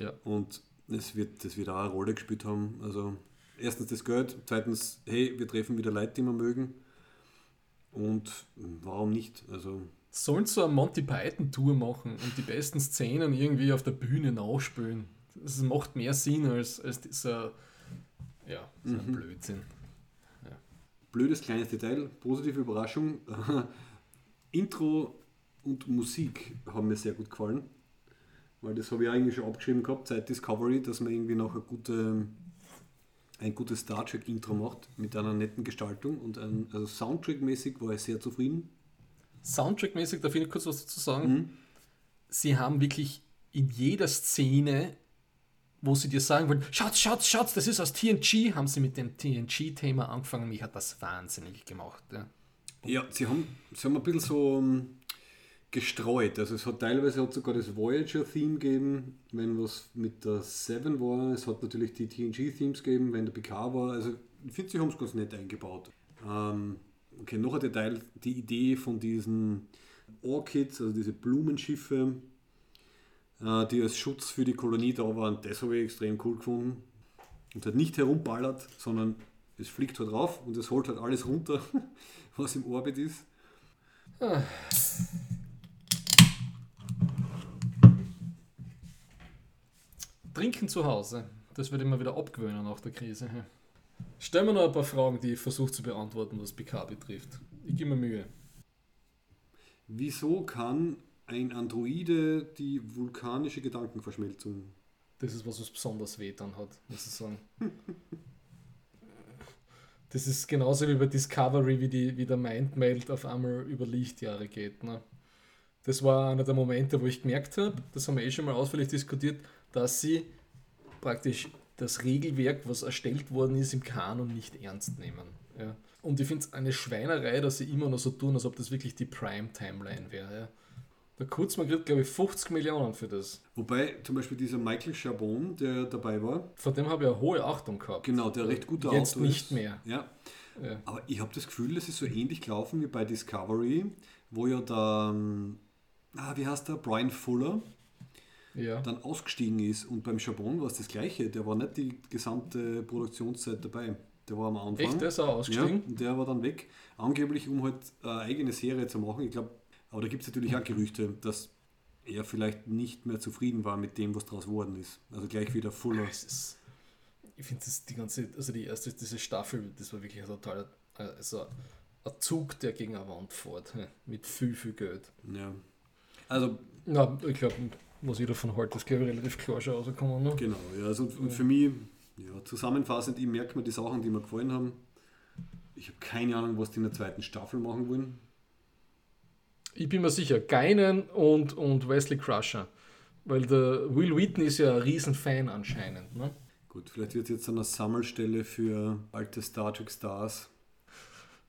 ja. Und das wird, das wird auch eine Rolle gespielt haben. Also erstens das Geld, zweitens, hey, wir treffen wieder Leute, die wir mögen. Und warum nicht? Also Sollen so eine Monty Python-Tour machen und die besten Szenen irgendwie auf der Bühne nachspielen. Das macht mehr Sinn als, als dieser ja, so ein Blödsinn. blödes kleines Detail, positive Überraschung. Intro und Musik haben mir sehr gut gefallen. Weil das habe ich eigentlich schon abgeschrieben gehabt seit Discovery, dass man irgendwie noch eine gute ein gutes Star Trek-Intro macht mit einer netten Gestaltung und ein, also Soundtrack-mäßig war ich sehr zufrieden. Soundtrack-mäßig, darf ich kurz was dazu sagen? Mhm. Sie haben wirklich in jeder Szene, wo sie dir sagen wollen, schaut, schaut, schaut, das ist aus TNG, haben sie mit dem TNG-Thema angefangen. Mich hat das wahnsinnig gemacht. Ja, ja sie, haben, sie haben ein bisschen so ähm, gestreut. Also es hat teilweise hat sogar das Voyager-Theme gegeben, wenn was mit der Seven war. Es hat natürlich die TNG-Themes gegeben, wenn der PK war. Also ich finde, sie haben es ganz nett eingebaut. Ähm, okay, noch ein Detail, die Idee von diesen Orchids, also diese Blumenschiffe, äh, die als Schutz für die Kolonie da waren, das habe ich extrem cool gefunden. Und halt nicht herumballert, sondern es fliegt halt drauf und es holt halt alles runter, was im Orbit ist. Trinken zu Hause, das wird immer wieder abgewöhnen nach der Krise. Stellen wir noch ein paar Fragen, die ich versuche zu beantworten, was PK betrifft. Ich gebe mir Mühe. Wieso kann ein Androide die vulkanische Gedankenverschmelzung? Das ist was, was besonders weh dann hat, muss ich sagen. das ist genauso wie bei Discovery, wie, die, wie der Mindmeld auf einmal über Lichtjahre geht. Ne? Das war einer der Momente, wo ich gemerkt habe, das haben wir eh schon mal ausführlich diskutiert, dass sie praktisch das Regelwerk, was erstellt worden ist, im Kanon nicht ernst nehmen. Ja. Und ich finde es eine Schweinerei, dass sie immer noch so tun, als ob das wirklich die Prime-Timeline wäre. Ja. Der Kurzmann kriegt, glaube ich, 50 Millionen für das. Wobei zum Beispiel dieser Michael Chabon, der dabei war. Von dem habe ich eine hohe Achtung gehabt. Genau, der recht guter Jetzt Autor nicht ist. mehr. Ja. ja. Aber ich habe das Gefühl, das ist so ähnlich gelaufen wie bei Discovery, wo ja der, ähm, ah, wie heißt der, Brian Fuller, ja. dann ausgestiegen ist. Und beim Chabon war es das Gleiche. Der war nicht die gesamte Produktionszeit dabei. Der war am Anfang. Echt, der ist auch ausgestiegen? Ja, der war dann weg. Angeblich, um halt eine eigene Serie zu machen. Ich glaube, aber da gibt es natürlich auch Gerüchte, dass er vielleicht nicht mehr zufrieden war mit dem, was daraus geworden ist. Also gleich wieder Fuller. Ist, ich finde das die ganze, also die erste, diese Staffel, das war wirklich ein totaler, also ein Zug, der gegen eine Wand fährt, mit viel, viel Geld. Ja. Also. Na, ich glaube, was jeder von heute, das glaube ich relativ klar schon rausgekommen. Ne? Genau, ja, also ja. für mich, ja, zusammenfassend, ich merke mir die Sachen, die mir gefallen haben. Ich habe keine Ahnung, was die in der zweiten Staffel machen wollen. Ich bin mir sicher, Geinen und, und Wesley Crusher. Weil der Will Wheaton ist ja ein Riesenfan anscheinend. Ne? Gut, vielleicht wird es jetzt eine Sammelstelle für alte Star Trek Stars.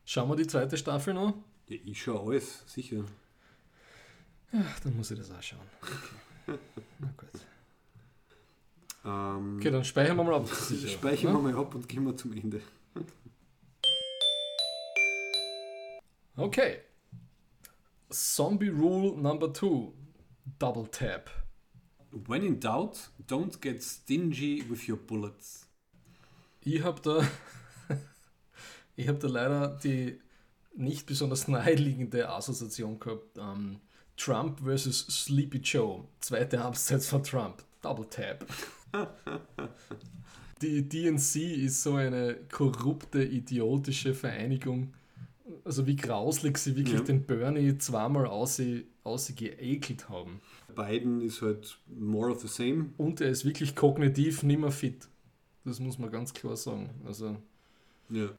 Schauen wir die zweite Staffel noch? Ja, ich schaue alles, sicher. Ach, dann muss ich das auch schauen. Okay. Na gut. Ähm, okay, dann speichern wir mal ab. Sicher, speichern ne? wir mal ab und gehen wir zum Ende. Okay. Zombie Rule Number 2. Double Tap. When in doubt, don't get stingy with your bullets. Ich habe da, ich habe da leider die nicht besonders naheliegende Assoziation gehabt. Ähm, Trump versus Sleepy Joe. Zweite Amtszeit von Trump. Double Tap. Die DNC ist so eine korrupte, idiotische Vereinigung. Also wie grauslig sie wirklich ja. den Bernie zweimal ausgeekelt haben. Biden ist halt more of the same. Und er ist wirklich kognitiv nicht mehr fit. Das muss man ganz klar sagen. Also ja.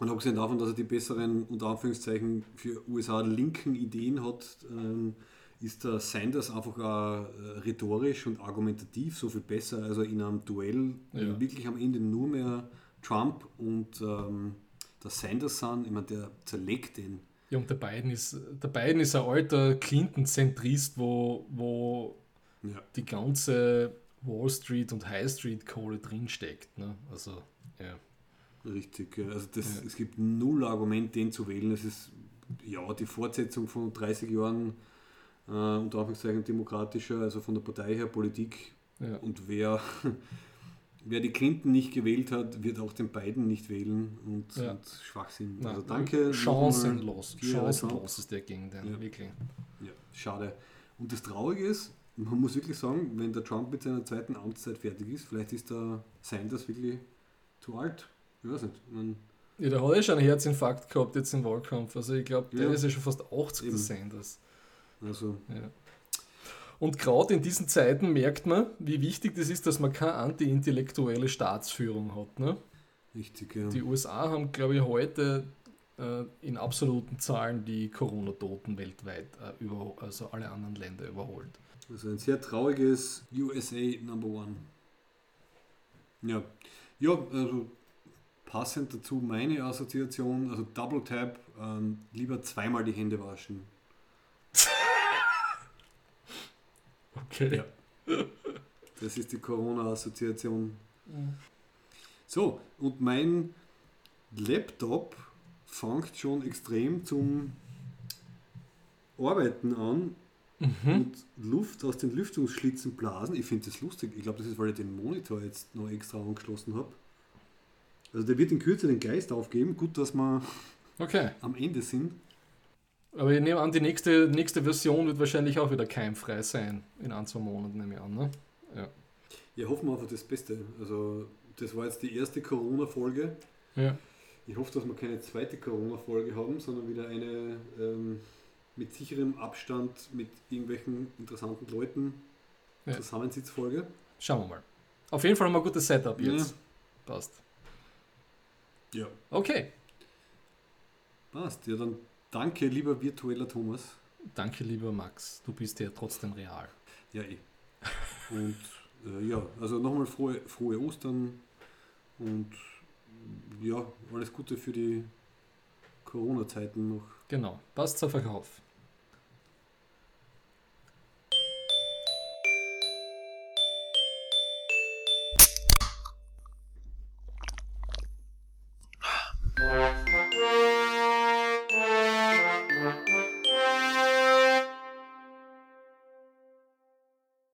Und abgesehen davon, dass er die besseren, unter Anführungszeichen, für USA linken Ideen hat, ähm, ist der Sanders einfach auch äh, rhetorisch und argumentativ so viel besser. Also in einem Duell ja. wirklich am Ende nur mehr Trump und ähm, der Sanders sind, ich meine, der zerlegt den. Ja, und der Biden ist, der Biden ist ein alter Clinton-Zentrist, wo, wo ja. die ganze Wall Street und High Street Kohle drinsteckt. Ne? Also, ja. Richtig, also das, ja. es gibt null Argument, den zu wählen. Es ist ja die Fortsetzung von 30 Jahren äh, unter Anführungszeichen demokratischer, also von der Partei her Politik. Ja. Und wer, wer die Clinton nicht gewählt hat, wird auch den Biden nicht wählen und, ja. und Schwachsinn. Nein, also danke. Chancenlos. Chancenlos ist der gegen den, ja. wirklich. Ja, schade. Und das Traurige ist, man muss wirklich sagen, wenn der Trump mit seiner zweiten Amtszeit fertig ist, vielleicht ist der Sanders wirklich zu alt. Ich weiß nicht. Man ja, der hat ja schon einen Herzinfarkt gehabt jetzt im Wahlkampf. Also ich glaube, der ja. ist ja schon fast 80, Eben. der Sanders. Also. Ja. Und gerade in diesen Zeiten merkt man, wie wichtig das ist, dass man keine anti-intellektuelle Staatsführung hat. Ne? Richtig, ja. Die USA haben, glaube ich, heute äh, in absoluten Zahlen die Corona-Toten weltweit, äh, über, also alle anderen Länder überholt. Also ein sehr trauriges USA Number One. Ja, ja also passend dazu meine Assoziation, also Double Tap, ähm, lieber zweimal die Hände waschen. Okay. Ja. Das ist die Corona-Assoziation. So, und mein Laptop fängt schon extrem zum Arbeiten an und Luft aus den Lüftungsschlitzen blasen. Ich finde das lustig. Ich glaube, das ist, weil ich den Monitor jetzt noch extra angeschlossen habe. Also der wird in Kürze den Geist aufgeben. Gut, dass wir Okay. am Ende sind. Aber ich nehme an, die nächste, nächste Version wird wahrscheinlich auch wieder keimfrei sein. In ein, zwei Monaten nehme ich an, ne? Ja. Ja, hoffen wir einfach das Beste. Also das war jetzt die erste Corona-Folge. Ja. Ich hoffe, dass wir keine zweite Corona-Folge haben, sondern wieder eine ähm, mit sicherem Abstand mit irgendwelchen interessanten Leuten Ja. Zusammensitzfolge. Schauen wir mal. Auf jeden Fall haben wir ein gutes Setup jetzt. Passt. Ja. Okay. Passt. Ja, dann danke, lieber virtueller Thomas. Danke, lieber Max. Du bist ja trotzdem real. Ja, eh. Und äh, ja, also nochmal frohe, frohe Ostern und ja, alles Gute für die Corona-Zeiten noch. Genau. Passt auf euch auf.